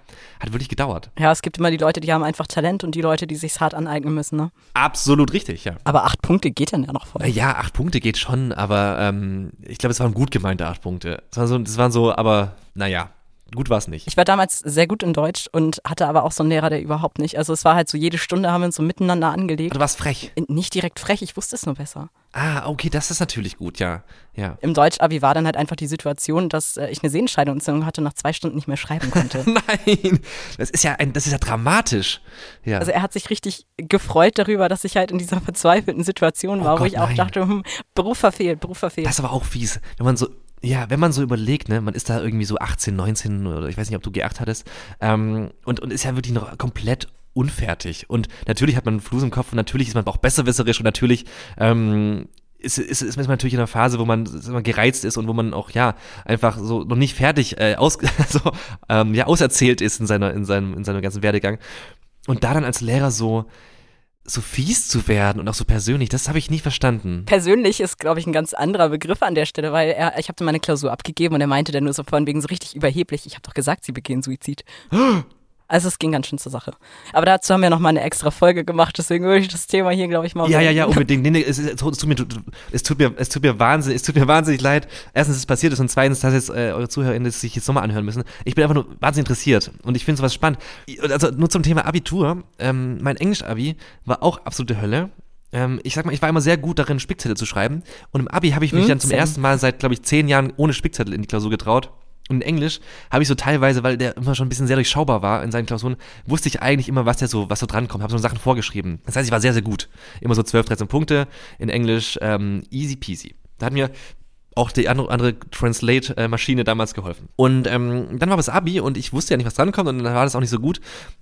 S2: hat wirklich gedauert.
S1: Ja, es gibt immer die Leute, die haben einfach Talent und die Leute, die sich hart aneignen müssen. Ne?
S2: Absolut richtig, ja.
S1: Aber acht Punkte geht dann ja noch voll.
S2: Ja, acht Punkte geht schon, aber ähm, ich glaube, es waren gut gemeinte acht Punkte. Das waren so, das waren so aber naja, gut war es nicht.
S1: Ich war damals sehr gut in Deutsch und hatte aber auch so einen Lehrer, der überhaupt nicht. Also es war halt so, jede Stunde haben wir uns so miteinander angelegt.
S2: Du warst frech.
S1: Nicht direkt frech, ich wusste es nur besser.
S2: Ah, okay, das ist natürlich gut, ja. ja.
S1: Im Deutsch-Abi war dann halt einfach die Situation, dass äh, ich eine Sehenscheidenentzündung hatte und nach zwei Stunden nicht mehr schreiben konnte.
S2: Nein, das ist ja ein, das ist ja dramatisch. Ja.
S1: Also er hat sich richtig gefreut darüber, dass ich halt in dieser verzweifelten Situation oh war, oh Gott, wo ich auch nein. dachte, hm, Beruf verfehlt, Beruf verfehlt.
S2: Das ist aber auch fies, wenn man so ja, wenn man so überlegt, ne, man ist da irgendwie so 18, 19 oder ich weiß nicht, ob du G8 hattest, ähm, und, und ist ja wirklich noch komplett unfertig. Und natürlich hat man einen Fluss im Kopf und natürlich ist man auch besserwisserisch und natürlich ähm, ist, ist, ist man natürlich in einer Phase, wo man, man gereizt ist und wo man auch, ja, einfach so noch nicht fertig äh, aus, so, ähm, ja, auserzählt ist in seiner, in seinem, in seinem ganzen Werdegang. Und da dann als Lehrer so, so fies zu werden und auch so persönlich, das habe ich nie verstanden.
S1: Persönlich ist, glaube ich, ein ganz anderer Begriff an der Stelle, weil er, ich habe meine Klausur abgegeben und er meinte dann nur so von wegen so richtig überheblich, ich habe doch gesagt, sie begehen Suizid. Also es ging ganz schön zur Sache. Aber dazu haben wir noch mal eine extra Folge gemacht, deswegen würde ich das Thema hier, glaube ich, mal.
S2: Ja, ja, ja, unbedingt. Nee, nee, es, es, tut mir, es, tut mir, es tut mir wahnsinnig, es tut mir wahnsinnig leid. Erstens, dass es passiert ist und zweitens, dass jetzt äh, eure ZuhörerInnen sich jetzt nochmal anhören müssen. Ich bin einfach nur wahnsinnig interessiert und ich finde sowas spannend. Also nur zum Thema Abitur. Ähm, mein Englisch-Abi war auch absolute Hölle ähm, ich sag mal, ich war immer sehr gut darin, Spickzettel zu schreiben. Und im Abi habe ich mich mhm, dann zum ersten Mal seit, glaube ich, zehn Jahren ohne Spickzettel in die Klausur getraut. Und in Englisch habe ich so teilweise, weil der immer schon ein bisschen sehr durchschaubar war in seinen Klausuren, wusste ich eigentlich immer, was der so, was so drankommt. Habe so Sachen vorgeschrieben. Das heißt, ich war sehr, sehr gut. Immer so 12, 13 Punkte. In Englisch ähm, easy peasy. Da hat mir auch die andere, Translate-Maschine damals geholfen. Und ähm, dann war das Abi und ich wusste ja nicht, was drankommt und dann war das auch nicht so gut.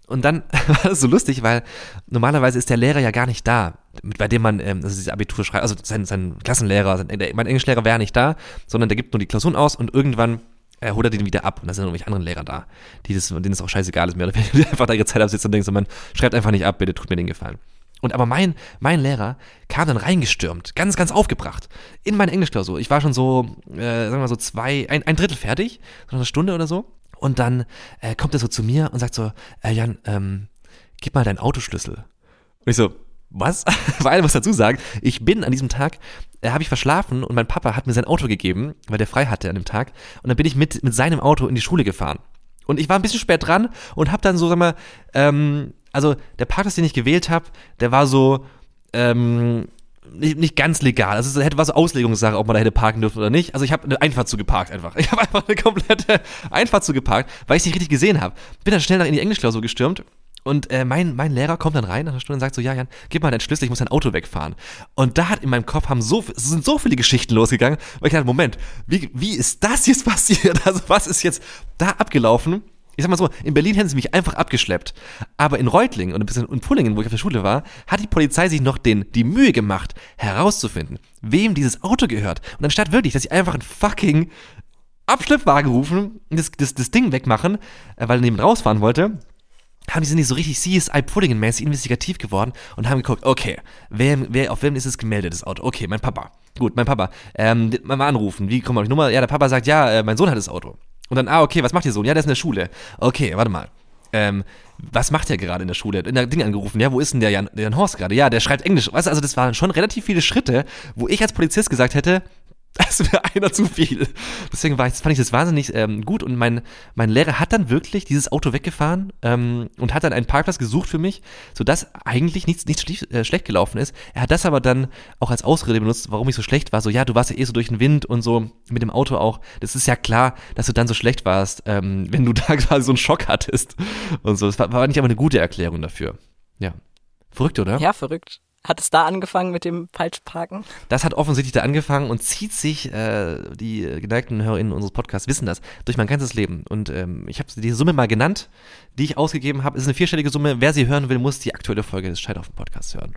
S2: Und dann war das so lustig, weil normalerweise ist der Lehrer ja gar nicht da, bei dem man ähm, also dieses Abitur schreibt. Also sein, sein Klassenlehrer, sein, der, mein Englischlehrer wäre nicht da, sondern der gibt nur die Klausuren aus und irgendwann er holt er den wieder ab und da sind irgendwelche anderen Lehrer da, die das, denen es auch scheißegal ist, mehr oder weniger, einfach da ihre Zeit absitzen und denken so, man schreibt einfach nicht ab, bitte tut mir den Gefallen. Und aber mein, mein Lehrer kam dann reingestürmt, ganz, ganz aufgebracht, in meine Englischklausur. Ich war schon so, äh, sagen wir mal so zwei, ein, ein Drittel fertig, so eine Stunde oder so. Und dann äh, kommt er so zu mir und sagt so, äh, Jan, ähm, gib mal deinen Autoschlüssel. Und ich so, was? Weil, was dazu sagen, ich bin an diesem Tag, äh, habe ich verschlafen und mein Papa hat mir sein Auto gegeben, weil der frei hatte an dem Tag. Und dann bin ich mit, mit seinem Auto in die Schule gefahren. Und ich war ein bisschen spät dran und habe dann so, sag mal, ähm, also der Parkplatz, den ich gewählt habe, der war so, ähm, nicht, nicht ganz legal. Also es hätte was Auslegungssache, ob man da hätte parken dürfen oder nicht. Also ich habe eine Einfahrt zugeparkt einfach. Ich habe einfach eine komplette Einfahrt zugeparkt, weil ich es nicht richtig gesehen habe. Bin dann schnell nach in die Englischklausur gestürmt und äh, mein, mein Lehrer kommt dann rein nach einer Stunde und sagt so, ja, Jan, gib mal deinen Schlüssel, ich muss dein Auto wegfahren. Und da hat in meinem Kopf haben so, sind so viele Geschichten losgegangen, weil ich dachte, Moment, wie, wie ist das jetzt passiert? Also was ist jetzt da abgelaufen? Ich sag mal so, in Berlin hätten sie mich einfach abgeschleppt. Aber in Reutlingen und ein bisschen in Pullingen, wo ich auf der Schule war, hat die Polizei sich noch den, die Mühe gemacht, herauszufinden, wem dieses Auto gehört. Und anstatt wirklich, dass sie einfach einen fucking Abschleppwagen rufen, das, das, das Ding wegmachen, äh, weil er neben rausfahren wollte, haben die sind nicht so richtig CSI Puddingen-mäßig investigativ geworden und haben geguckt, okay, wer, wer, auf wem ist es gemeldet, das Auto? Okay, mein Papa. Gut, mein Papa. Ähm, mal anrufen. Wie kommt auf die Nummer? Ja, der Papa sagt, ja, äh, mein Sohn hat das Auto. Und dann, ah, okay, was macht Ihr Sohn? Ja, der ist in der Schule. Okay, warte mal. Ähm, was macht er gerade in der Schule? In der Ding angerufen, ja, wo ist denn der Jan, der Jan Horst gerade? Ja, der schreibt Englisch. Weißt du, also das waren schon relativ viele Schritte, wo ich als Polizist gesagt hätte, das wäre einer zu viel. Deswegen war ich, fand ich das wahnsinnig ähm, gut und mein, mein Lehrer hat dann wirklich dieses Auto weggefahren ähm, und hat dann einen Parkplatz gesucht für mich, sodass eigentlich nichts, nichts schlief, äh, schlecht gelaufen ist. Er hat das aber dann auch als Ausrede benutzt, warum ich so schlecht war. So, ja, du warst ja eh so durch den Wind und so mit dem Auto auch. Das ist ja klar, dass du dann so schlecht warst, ähm, wenn du da quasi so einen Schock hattest und so. Das war, war nicht aber eine gute Erklärung dafür. Ja. Verrückt, oder?
S1: Ja, verrückt. Hat es da angefangen mit dem Falschparken?
S2: Das hat offensichtlich da angefangen und zieht sich, äh, die geneigten HörerInnen unseres Podcasts wissen das, durch mein ganzes Leben. Und ähm, ich habe die Summe mal genannt, die ich ausgegeben habe. Es ist eine vierstellige Summe. Wer sie hören will, muss die aktuelle Folge des Scheiterhaufen Podcasts hören.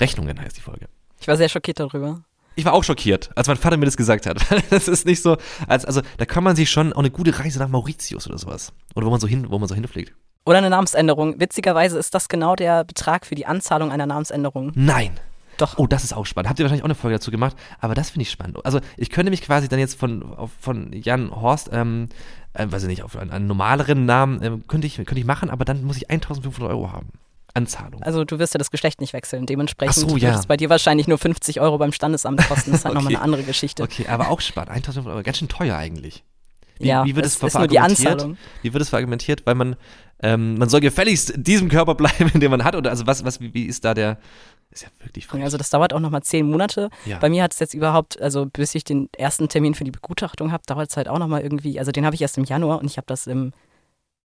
S2: Rechnungen heißt die Folge.
S1: Ich war sehr schockiert darüber.
S2: Ich war auch schockiert, als mein Vater mir das gesagt hat. das ist nicht so, als, also da kann man sich schon auch eine gute Reise nach Mauritius oder sowas. Oder wo man so hin, wo man so hinfliegt.
S1: Oder eine Namensänderung. Witzigerweise ist das genau der Betrag für die Anzahlung einer Namensänderung.
S2: Nein.
S1: Doch.
S2: Oh, das ist auch spannend. Habt ihr wahrscheinlich auch eine Folge dazu gemacht, aber das finde ich spannend. Also ich könnte mich quasi dann jetzt von, von Jan Horst, ähm, äh, weiß ich nicht, auf einen, einen normaleren Namen ähm, könnte, ich, könnte ich machen, aber dann muss ich 1500 Euro haben. Anzahlung.
S1: Also du wirst ja das Geschlecht nicht wechseln. Dementsprechend
S2: so, ja.
S1: wird es bei dir wahrscheinlich nur 50 Euro beim Standesamt kosten. Das ist halt
S2: okay.
S1: nochmal eine andere Geschichte.
S2: Okay, aber auch spannend. 1500 Euro, ganz schön teuer eigentlich.
S1: Wie, ja,
S2: wie wird
S1: es
S2: es
S1: ist nur die Anzahlung.
S2: Wie wird es verargumentiert? Weil man, ähm, man soll gefälligst in diesem Körper bleiben, den man hat. Oder also was, was, wie, wie ist da der, ist ja wirklich
S1: verrückt. Also das dauert auch nochmal zehn Monate.
S2: Ja.
S1: Bei mir hat es jetzt überhaupt, also bis ich den ersten Termin für die Begutachtung habe, dauert es halt auch nochmal irgendwie, also den habe ich erst im Januar und ich habe das im,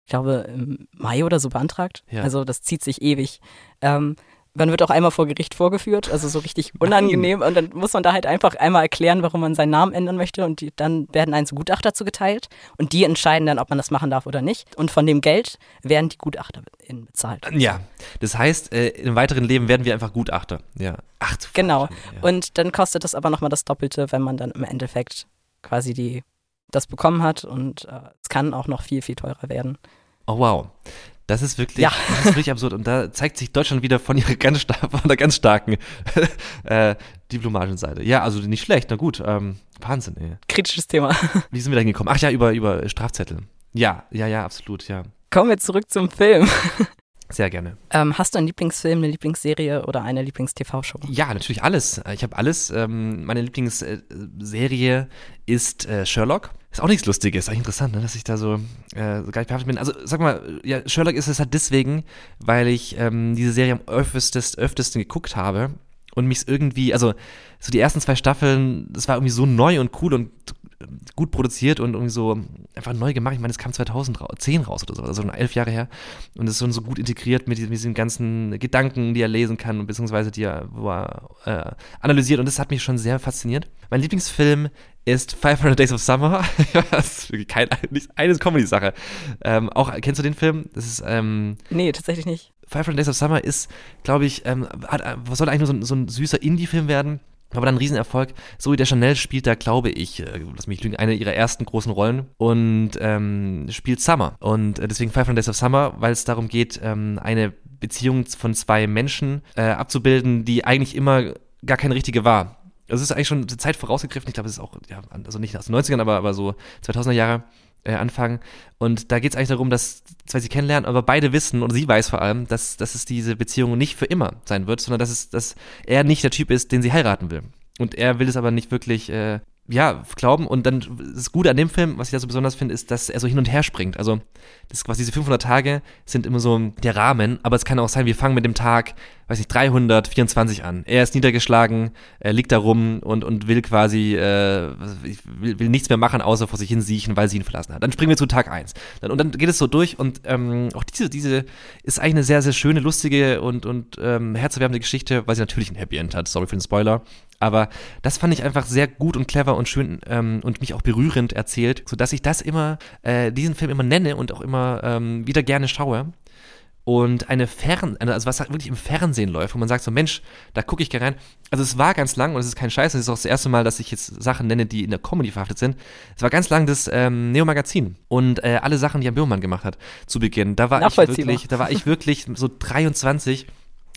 S1: ich glaube, im Mai oder so beantragt.
S2: Ja.
S1: Also das zieht sich ewig. Ähm, man wird auch einmal vor Gericht vorgeführt, also so richtig unangenehm.
S2: Nein.
S1: Und dann muss man da halt einfach einmal erklären, warum man seinen Namen ändern möchte. Und die, dann werden einem so Gutachter zugeteilt. Und die entscheiden dann, ob man das machen darf oder nicht. Und von dem Geld werden die Gutachter bezahlt.
S2: Ja, das heißt, äh, im weiteren Leben werden wir einfach Gutachter. Ja. Ach,
S1: Genau.
S2: Ja.
S1: Und dann kostet das aber nochmal das Doppelte, wenn man dann im Endeffekt quasi die, das bekommen hat. Und äh, es kann auch noch viel, viel teurer werden.
S2: Oh, wow. Das ist wirklich,
S1: Ja.
S2: das ist wirklich absurd. Und da zeigt sich Deutschland wieder von ihrer ganz, von der ganz starken äh, diplomatischen Seite. Ja, also nicht schlecht, na gut. Ähm, Wahnsinn, ey.
S1: Kritisches Thema.
S2: Wie sind wir da hingekommen? Ach ja, über, über Strafzettel. Ja, ja, ja, absolut, ja.
S1: Kommen wir zurück zum Film.
S2: Sehr gerne.
S1: Ähm, hast du einen Lieblingsfilm, eine Lieblingsserie oder eine Lieblings-TV-Show?
S2: Ja, natürlich alles. Ich habe alles. Ähm, meine Lieblingsserie ist äh, Sherlock. Ist auch nichts Lustiges, eigentlich interessant, ne, dass ich da so, äh, so gar nicht behaftet bin. Also sag mal, ja, Sherlock ist es halt deswegen, weil ich ähm, diese Serie am öftest, öftesten geguckt habe und mich irgendwie, also so die ersten zwei Staffeln, das war irgendwie so neu und cool und gut produziert und irgendwie so einfach neu gemacht. Ich meine, es kam 2010 raus oder so, also schon elf Jahre her. Und es ist schon so gut integriert mit, mit diesen ganzen Gedanken, die er lesen kann und beziehungsweise die er, er äh, analysiert. Und das hat mich schon sehr fasziniert. Mein Lieblingsfilm ist 500 Days of Summer. das ist wirklich kein, nicht eine Comedy-Sache. Ähm, auch, kennst du den Film? Das ist, ähm,
S1: Nee, tatsächlich nicht.
S2: 500 Days of Summer ist, glaube ich, ähm, hat, soll eigentlich nur so, so ein süßer Indie-Film werden. Aber dann ein Riesenerfolg. Zoe Deschanel spielt da, glaube ich, äh, lass mich lügen, eine ihrer ersten großen Rollen und ähm, spielt Summer. Und äh, deswegen 500 Days of Summer, weil es darum geht, ähm, eine Beziehung von zwei Menschen äh, abzubilden, die eigentlich immer gar keine richtige war. Also es ist eigentlich schon eine Zeit vorausgegriffen. Ich glaube, es ist auch, ja, also nicht aus den 90ern, aber, aber so 2000er Jahre äh, Anfang. Und da geht es eigentlich darum, dass zwei sich kennenlernen, aber beide wissen, und sie weiß vor allem, dass, dass es diese Beziehung nicht für immer sein wird, sondern dass, es, dass er nicht der Typ ist, den sie heiraten will. Und er will es aber nicht wirklich, äh, ja, glauben. Und dann das Gute an dem Film, was ich da so besonders finde, ist, dass er so hin und her springt. Also, das quasi diese 500 Tage sind immer so der Rahmen, aber es kann auch sein, wir fangen mit dem Tag, weiß nicht, 324 an. Er ist niedergeschlagen, er liegt da rum und, und will quasi, äh, will, will nichts mehr machen, außer vor sich hin siechen, weil sie ihn verlassen hat. Dann springen wir zu Tag 1. Dann, und dann geht es so durch und ähm, auch diese, diese ist eigentlich eine sehr, sehr schöne, lustige und, und ähm, herzerwärmende Geschichte, weil sie natürlich ein Happy End hat. Sorry für den Spoiler. Aber das fand ich einfach sehr gut und clever und schön ähm, und mich auch berührend erzählt, sodass ich das immer, äh, diesen Film immer nenne und auch immer ähm, wieder gerne schaue. Und eine Fern, also was wirklich im Fernsehen läuft, wo man sagt so, Mensch, da gucke ich gerne rein. Also es war ganz lang und es ist kein Scheiß, es ist auch das erste Mal, dass ich jetzt Sachen nenne, die in der Comedy verhaftet sind. Es war ganz lang das ähm, Neo Magazin und äh, alle Sachen, die Jan Böhmermann gemacht hat zu Beginn. Da war ich wirklich, da war ich wirklich so 23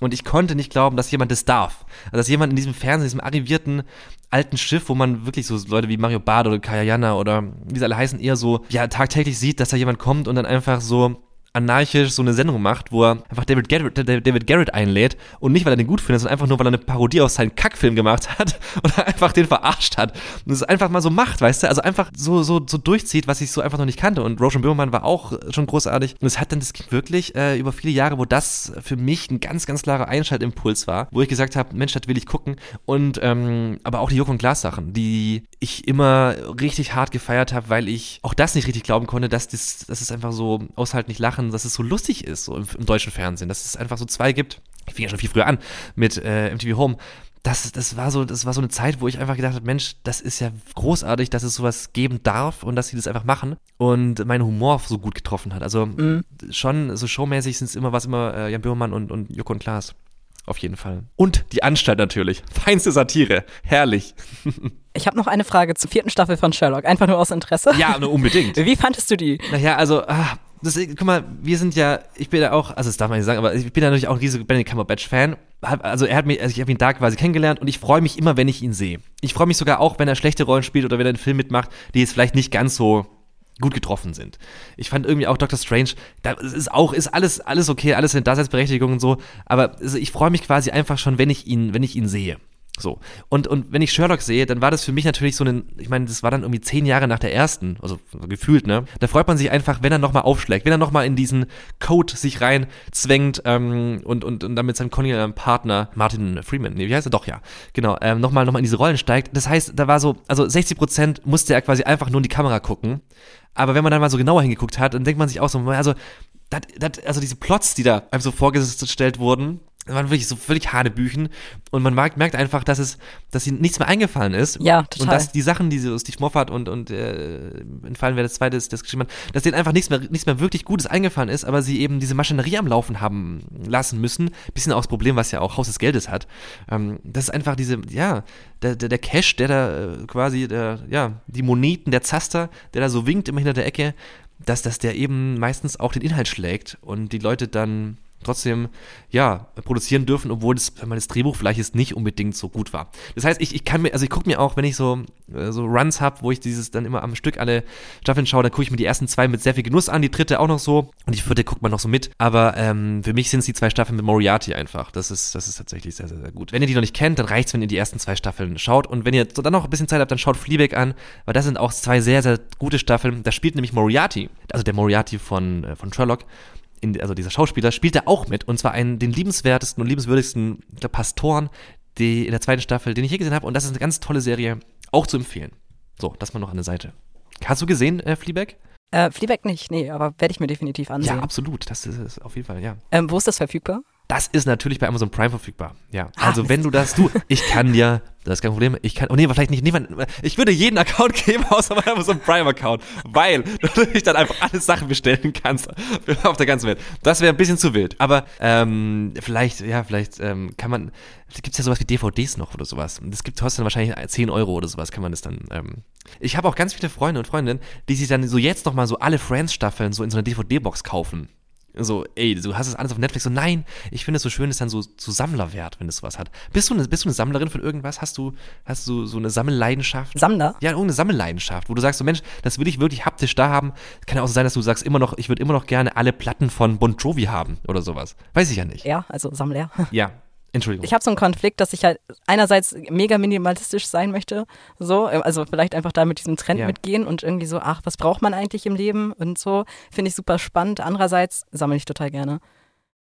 S2: und ich konnte nicht glauben, dass jemand das darf. Also, dass jemand in diesem Fernsehen, diesem arrivierten alten Schiff, wo man wirklich so Leute wie Mario Barth oder Kaya Jana oder wie sie alle heißen, eher so, ja, tagtäglich sieht, dass da jemand kommt und dann einfach so anarchisch so eine Sendung macht, wo er einfach David Garrett, David Garrett einlädt und nicht, weil er den gut findet, sondern einfach nur, weil er eine Parodie auf seinen Kackfilm gemacht hat oder einfach den verarscht hat und es einfach mal so macht, weißt du, also einfach so, so, so durchzieht, was ich so einfach noch nicht kannte. Und Roshan Böhmermann war auch schon großartig. Und es hat dann, das ging wirklich äh, über viele Jahre, wo das für mich ein ganz, ganz klarer Einschaltimpuls war, wo ich gesagt habe, Mensch, das will ich gucken. Und ähm, aber auch die Joko und Glas Sachen, die ich immer richtig hart gefeiert habe, weil ich auch das nicht richtig glauben konnte, dass das, dass es einfach so aushalten, nicht lachen, dass es so lustig ist, so im, im deutschen Fernsehen, dass es einfach so zwei gibt. Ich fing ja schon viel früher an mit äh, MTV Home. Das, das, war so, das war so eine Zeit, wo ich einfach gedacht habe, Mensch, das ist ja großartig, dass es sowas geben darf und dass sie das einfach machen und meinen Humor so gut getroffen hat. Also
S1: Mhm.
S2: schon so showmäßig sind es immer was immer äh, Jan Böhmermann und, und Joko und Klaas. auf jeden Fall. Und die Anstalt natürlich. Feinste Satire. Herrlich.
S1: Ich habe noch eine Frage zur vierten Staffel von Sherlock, einfach nur aus Interesse.
S2: Ja, nur unbedingt.
S1: Wie fandest du die?
S2: Naja, also, ah, das, guck mal, wir sind ja, ich bin ja auch, also das darf man nicht sagen, aber ich bin ja natürlich auch ein riesiger Benedict Cumberbatch-Fan. Also er hat mich, also ich habe ihn da quasi kennengelernt und ich freue mich immer, wenn ich ihn sehe. Ich freue mich sogar auch, wenn er schlechte Rollen spielt oder wenn er einen Film mitmacht, die jetzt vielleicht nicht ganz so gut getroffen sind. Ich fand irgendwie auch Doctor Strange, da ist auch, ist alles, alles okay, alles in Daseinsberechtigung und so, aber also ich freue mich quasi einfach schon, wenn ich ihn, wenn ich ihn sehe. So. Und, und wenn ich Sherlock sehe, dann war das für mich natürlich so ein, ich meine, das war dann irgendwie zehn Jahre nach der ersten, also gefühlt, ne? Da freut man sich einfach, wenn er nochmal aufschlägt, wenn er nochmal in diesen Code sich rein zwängt ähm, und, und, und dann mit seinem Partner Martin Freeman, nee, wie heißt er doch, ja, genau, ähm, nochmal noch mal in diese Rollen steigt. Das heißt, da war so, also 60 Prozent musste er quasi einfach nur in die Kamera gucken. Aber wenn man dann mal so genauer hingeguckt hat, dann denkt man sich auch so, also, dat, dat, also diese Plots, die da einem so vorgestellt wurden, waren wirklich so völlig Hanebüchen und man merkt, merkt einfach, dass es, dass ihnen nichts mehr eingefallen ist.
S1: Ja, total.
S2: Und dass die Sachen, die so Steve Moffat und, und äh, entfallen, wer das zweite ist, das geschrieben hat, dass denen einfach nichts mehr, nichts mehr wirklich Gutes eingefallen ist, aber sie eben diese Maschinerie am Laufen haben lassen müssen. Bisschen auch das Problem, was ja auch Haus des Geldes hat. Ähm, das ist einfach diese, ja, der, der, der Cash, der da äh, quasi, der, ja, die Moneten, der Zaster, der da so winkt immer hinter der Ecke, dass, dass der eben meistens auch den Inhalt schlägt und die Leute dann trotzdem, ja, produzieren dürfen, obwohl das, wenn man das Drehbuch vielleicht jetzt nicht unbedingt so gut war. Das heißt, ich, ich kann mir, also ich gucke mir auch, wenn ich so, äh, so Runs habe, wo ich dieses dann immer am Stück alle Staffeln schaue, dann gucke ich mir die ersten zwei mit sehr viel Genuss an, die dritte auch noch so und die vierte guckt man noch so mit. Aber ähm, für mich sind es die zwei Staffeln mit Moriarty einfach. Das ist, das ist tatsächlich sehr, sehr, sehr gut. Wenn ihr die noch nicht kennt, dann reicht es, wenn ihr die ersten zwei Staffeln schaut. Und wenn ihr dann noch ein bisschen Zeit habt, dann schaut Fleabag an, weil das sind auch zwei sehr, sehr gute Staffeln. Da spielt nämlich Moriarty, also der Moriarty von, äh, von Sherlock, in, also dieser Schauspieler, spielt er auch mit. Und zwar einen, den liebenswertesten und liebenswürdigsten glaub, Pastoren die, in der zweiten Staffel, den ich je gesehen habe. Und das ist eine ganz tolle Serie, auch zu empfehlen. So, das mal noch an der Seite. Hast du gesehen, äh, Fleabag?
S1: Äh, Fleabag nicht, nee, aber werde ich mir definitiv ansehen.
S2: Ja, absolut. Das ist es auf jeden Fall, ja.
S1: Ähm, wo ist das verfügbar?
S2: Das ist natürlich bei Amazon Prime verfügbar. Ja. Ah, also, ah, wenn du das, du, ich kann dir, das ist kein Problem, ich kann, oh nee, vielleicht nicht, nee, ich würde jeden Account geben, außer meinem Amazon Prime Account, weil du natürlich dann einfach alle Sachen bestellen kannst auf der ganzen Welt. Das wäre ein bisschen zu wild. Aber, ähm, vielleicht, ja, vielleicht, ähm, kann man, gibt es ja sowas wie DVDs noch oder sowas. Das gibt, kostet dann wahrscheinlich 10 Euro oder sowas, kann man das dann, ähm. Ich habe auch ganz viele Freunde und Freundinnen, die sich dann so jetzt nochmal so alle Friends-Staffeln so in so einer DVD-Box kaufen so, ey, du hast es alles auf Netflix. So, nein, ich finde es so schön, es dann so, so Sammlerwert, wenn es sowas hat. Bist du, eine, bist du eine Sammlerin von irgendwas? Hast du, hast du so eine Sammelleidenschaft?
S1: Sammler?
S2: Ja, irgendeine Sammelleidenschaft, wo du sagst, so Mensch, das will ich wirklich haptisch da haben. Kann ja auch so sein, dass du sagst, immer noch, ich würde immer noch gerne alle Platten von Bon Jovi haben oder sowas. Weiß ich ja nicht.
S1: Ja, also Sammler.
S2: Ja, Entschuldigung.
S1: Ich habe so einen Konflikt, dass ich halt einerseits mega minimalistisch sein möchte, so, also vielleicht einfach da mit diesem Trend ja. mitgehen und irgendwie so, ach, was braucht man eigentlich im Leben und so, finde ich super spannend. Andererseits sammle ich total gerne.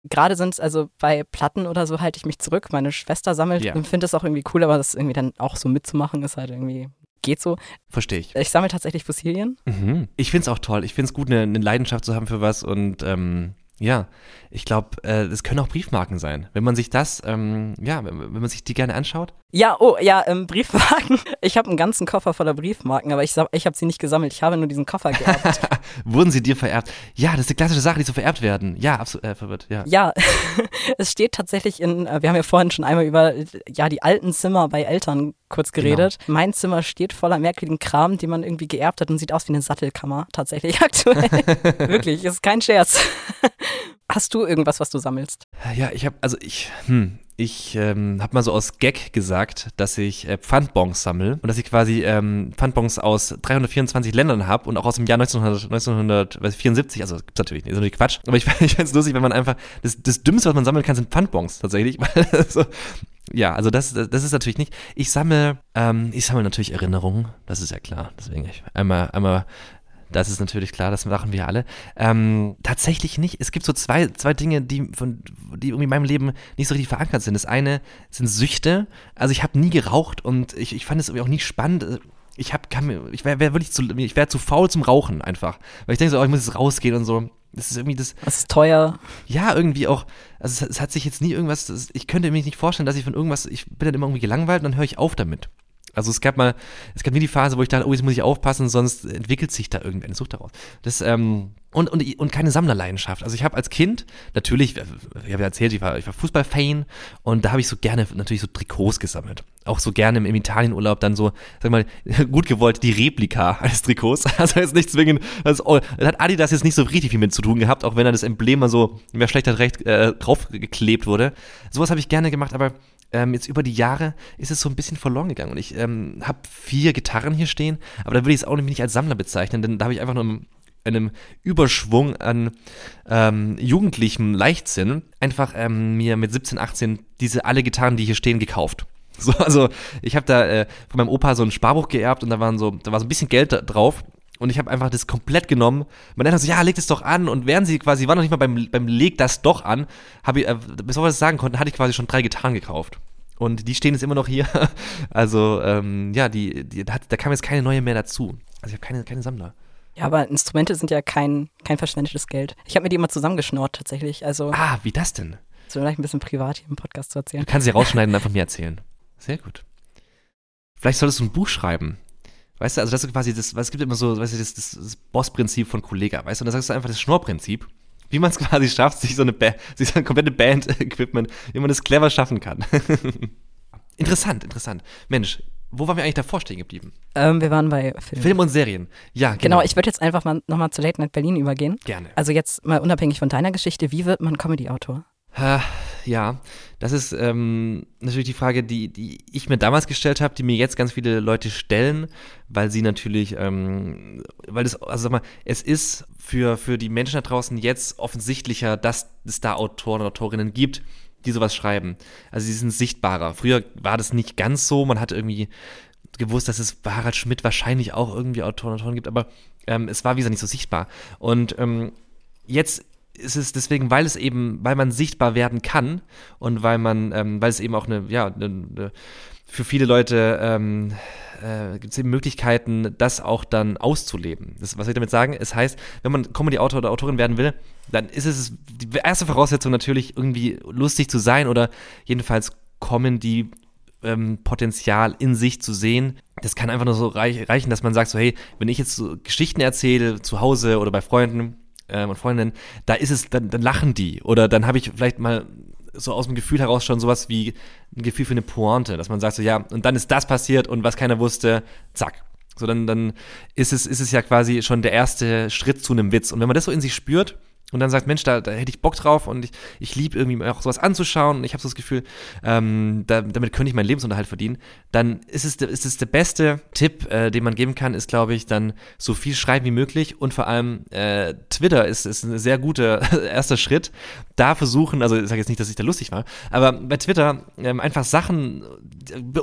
S1: Gerade sind es also bei Platten oder so halte ich mich zurück. Meine Schwester sammelt ja. und finde es auch irgendwie cool, aber das irgendwie dann auch so mitzumachen ist halt irgendwie geht so.
S2: Verstehe ich.
S1: Ich sammle tatsächlich Fossilien.
S2: Mhm. Ich finde es auch toll. Ich finde es gut, eine, eine, Leidenschaft zu haben für was und ähm, ja, ich glaube, äh, es können auch Briefmarken sein. Wenn man sich das, ähm, ja, wenn, wenn, man sich die gerne anschaut.
S1: Ja, oh, ja, ähm, Briefmarken. Ich habe einen ganzen Koffer voller Briefmarken, aber ich, ich habe sie nicht gesammelt. Ich habe nur diesen Koffer geerbt.
S2: Wurden sie dir vererbt? Ja, das ist eine klassische Sache, die so vererbt werden. Ja, absolut, äh, verwirrt, ja.
S1: Ja, es steht tatsächlich in, äh, wir haben ja vorhin schon einmal über, ja, die alten Zimmer bei Eltern kurz genau. geredet. Genau. Mein Zimmer steht voller merkwürdigen Kram, den man irgendwie geerbt hat und sieht aus wie eine Sattelkammer, tatsächlich aktuell. Wirklich, ist kein Scherz. Hast du irgendwas, was du sammelst?
S2: Ja, ich habe, also ich, hm, ich ähm, habe mal so aus Gag gesagt, dass ich äh, Pfandbons sammle und dass ich quasi ähm, Pfandbons aus 324 Ländern habe und auch aus dem Jahr 1900, 1974, also gibt's natürlich nicht, ist natürlich Quatsch, aber ich, ich fände es lustig, wenn man einfach, das, das Dümmste, was man sammeln kann, sind Pfandbons tatsächlich, weil so, ja, also das, das ist natürlich nicht, ich sammle, ähm, ich sammle natürlich Erinnerungen, das ist ja klar, deswegen ich einmal, einmal das ist natürlich klar, das machen wir alle. Ähm, tatsächlich nicht. Es gibt so zwei, zwei Dinge, die, von, die irgendwie in meinem Leben nicht so richtig verankert sind. Das eine sind Süchte. Also ich habe nie geraucht und ich, ich fand es irgendwie auch nie spannend. Ich hab, kann, ich wäre wär wirklich zu, ich wäre zu faul zum Rauchen einfach. Weil ich denke so, oh, ich muss jetzt rausgehen und so. Das ist irgendwie das.
S1: Das ist teuer.
S2: Ja, irgendwie auch. Also es, es hat sich jetzt nie irgendwas. Das, ich könnte mir nicht vorstellen, dass ich von irgendwas. Ich bin dann immer irgendwie gelangweilt und dann höre ich auf damit. Also es gab mal, es gab nie die Phase, wo ich dachte, oh, jetzt muss ich aufpassen, sonst entwickelt sich da irgendeine Sucht daraus. Das, ähm, und, und, und keine Sammlerleidenschaft. Also ich habe als Kind natürlich, ich habe ja erzählt, ich war, ich war Fußballfan und da habe ich so gerne natürlich so Trikots gesammelt. Auch so gerne im, im Italienurlaub dann so, sag mal, gut gewollt, die Replika eines Trikots. Also jetzt nicht zwingend, also, oh, da hat Adidas jetzt nicht so richtig viel mit zu tun gehabt, auch wenn da das Emblem mal so, mehr schlecht als recht, äh, draufgeklebt wurde. Sowas habe ich gerne gemacht, aber ähm, jetzt über die Jahre ist es so ein bisschen verloren gegangen. Und ich ähm, habe vier Gitarren hier stehen, aber da würde ich es auch nicht als Sammler bezeichnen, denn da habe ich einfach nur einem Überschwung an ähm, jugendlichem Leichtsinn einfach ähm, mir mit 17, 18 diese alle Gitarren, die hier stehen, gekauft. So, also ich habe da äh, von meinem Opa so ein Sparbuch geerbt und da waren so, da war so ein bisschen Geld drauf und ich habe einfach das komplett genommen. Mein Eltern so, ja, leg das doch an. Und während sie quasi, waren noch nicht mal beim, beim Leg das doch an, habe ich, äh, bevor wir das sagen konnten, hatte ich quasi schon drei Gitarren gekauft. Und die stehen jetzt immer noch hier. Also, ähm, ja, die, die, da, da kam jetzt keine neue mehr dazu. Also ich habe keine, keine Sammler.
S1: Ja, aber Instrumente sind ja kein, kein verschwendetes Geld. Ich habe mir die immer zusammengeschnort tatsächlich. Also,
S2: ah, wie das denn?
S1: So vielleicht ein bisschen privat hier im Podcast zu erzählen.
S2: Du kannst sie rausschneiden und einfach mir erzählen. Sehr gut. Vielleicht solltest du ein Buch schreiben. Weißt du, also das ist quasi das, es gibt immer so, weißt du, das, das, das Boss-Prinzip von Kollega, weißt du, und da sagst du einfach das Schnorrprinzip, wie man es quasi schafft, sich so eine, ba sich so eine komplette Band-Equipment, wie man das clever schaffen kann. interessant, interessant. Mensch, wo waren wir eigentlich davor stehen geblieben?
S1: Ähm, wir waren bei
S2: Film. Film und Serien. Ja, genau.
S1: Genau, ich würde jetzt einfach mal nochmal zu Late Night Berlin übergehen.
S2: Gerne.
S1: Also jetzt mal unabhängig von deiner Geschichte, wie wird man Comedy-Autor?
S2: Ja, das ist ähm, natürlich die Frage, die, die ich mir damals gestellt habe, die mir jetzt ganz viele Leute stellen, weil sie natürlich, ähm, weil das, also sag mal, es ist für, für die Menschen da draußen jetzt offensichtlicher, dass es da Autoren und Autorinnen gibt, die sowas schreiben. Also sie sind sichtbarer. Früher war das nicht ganz so, man hat irgendwie gewusst, dass es bei Harald Schmidt wahrscheinlich auch irgendwie Autoren und Autoren gibt, aber ähm, es war, wie gesagt, nicht so sichtbar. Und ähm, jetzt ist es deswegen, weil es eben, weil man sichtbar werden kann und weil man, ähm, weil es eben auch eine, ja, eine, eine, für viele Leute ähm, äh, gibt es eben Möglichkeiten, das auch dann auszuleben. Das, was ich damit sagen? Es heißt, wenn man Comedy-Autor oder Autorin werden will, dann ist es die erste Voraussetzung natürlich irgendwie lustig zu sein oder jedenfalls Comedy ähm, Potenzial in sich zu sehen. Das kann einfach nur so reich, reichen, dass man sagt so, hey, wenn ich jetzt so Geschichten erzähle zu Hause oder bei Freunden, ähm, und Freundinnen, da ist es, dann, dann lachen die. Oder dann habe ich vielleicht mal so aus dem Gefühl heraus schon sowas wie ein Gefühl für eine Pointe, dass man sagt so, ja, und dann ist das passiert und was keiner wusste, zack. So, dann, dann ist es, ist es ja quasi schon der erste Schritt zu einem Witz. Und wenn man das so in sich spürt, und dann sagt, Mensch, da, da hätte ich Bock drauf und ich, ich liebe irgendwie auch sowas anzuschauen und ich habe so das Gefühl, ähm, da, damit könnte ich meinen Lebensunterhalt verdienen, dann ist es, ist es der beste Tipp, äh, den man geben kann, ist, glaube ich, dann so viel schreiben wie möglich und vor allem äh, Twitter ist, ist ein sehr guter erster Schritt. Da versuchen, also ich sage jetzt nicht, dass ich da lustig war, aber bei Twitter ähm, einfach Sachen,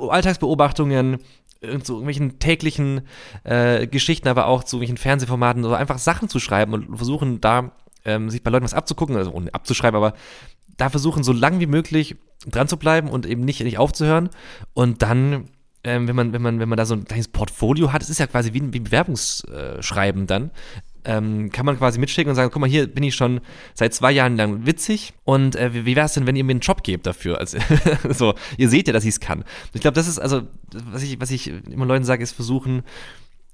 S2: Alltagsbeobachtungen, so irgendwelchen täglichen äh, Geschichten, aber auch zu irgendwelchen Fernsehformaten, so einfach Sachen zu schreiben und versuchen da ähm, sich bei Leuten was abzugucken, also ohne abzuschreiben, aber da versuchen, so lang wie möglich dran zu bleiben und eben nicht, nicht aufzuhören. Und dann, ähm, wenn man, wenn man, wenn man da so ein kleines Portfolio hat, es ist ja quasi wie ein, wie ein Bewerbungsschreiben dann, ähm, kann man quasi mitschicken und sagen, guck mal, hier bin ich schon seit zwei Jahren lang witzig und äh, wie, wie wäre es denn, wenn ihr mir einen Job gebt dafür? Also, so, ihr seht ja, dass ich es kann. Ich glaube, das ist also, was ich, was ich immer Leuten sage, ist versuchen,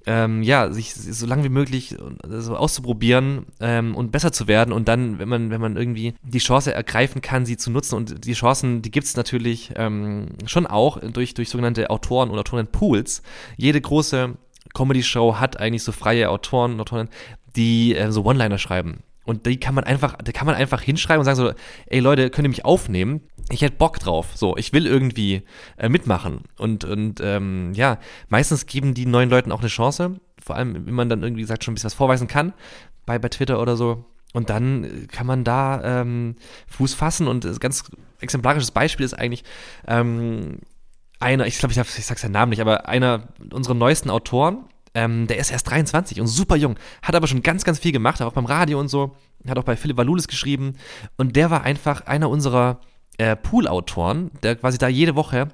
S2: ähm, ja, sich so lange wie möglich so auszuprobieren ähm, und besser zu werden und dann, wenn man, wenn man irgendwie die Chance ergreifen kann, sie zu nutzen und die Chancen, die gibt es natürlich ähm, schon auch durch, durch sogenannte Autoren und Autoren-Pools. Jede große Comedy-Show hat eigentlich so freie Autoren und Autoren, die äh, so One-Liner schreiben. Und die kann man einfach, da kann man einfach hinschreiben und sagen so, ey Leute, könnt ihr mich aufnehmen? Ich hätte Bock drauf. So, ich will irgendwie äh, mitmachen. Und, und ähm, ja, meistens geben die neuen Leuten auch eine Chance. Vor allem, wenn man dann irgendwie sagt, schon ein bisschen was vorweisen kann, bei, bei Twitter oder so. Und dann kann man da ähm, Fuß fassen. Und ein ganz exemplarisches Beispiel ist eigentlich ähm, einer, ich glaube, ich, ich sage seinen Namen nicht, aber einer unserer neuesten Autoren, ähm, der ist erst 23 und super jung, hat aber schon ganz, ganz viel gemacht, auch beim Radio und so, hat auch bei Philipp Valulis geschrieben. Und der war einfach einer unserer äh, Pool-Autoren, der quasi da jede Woche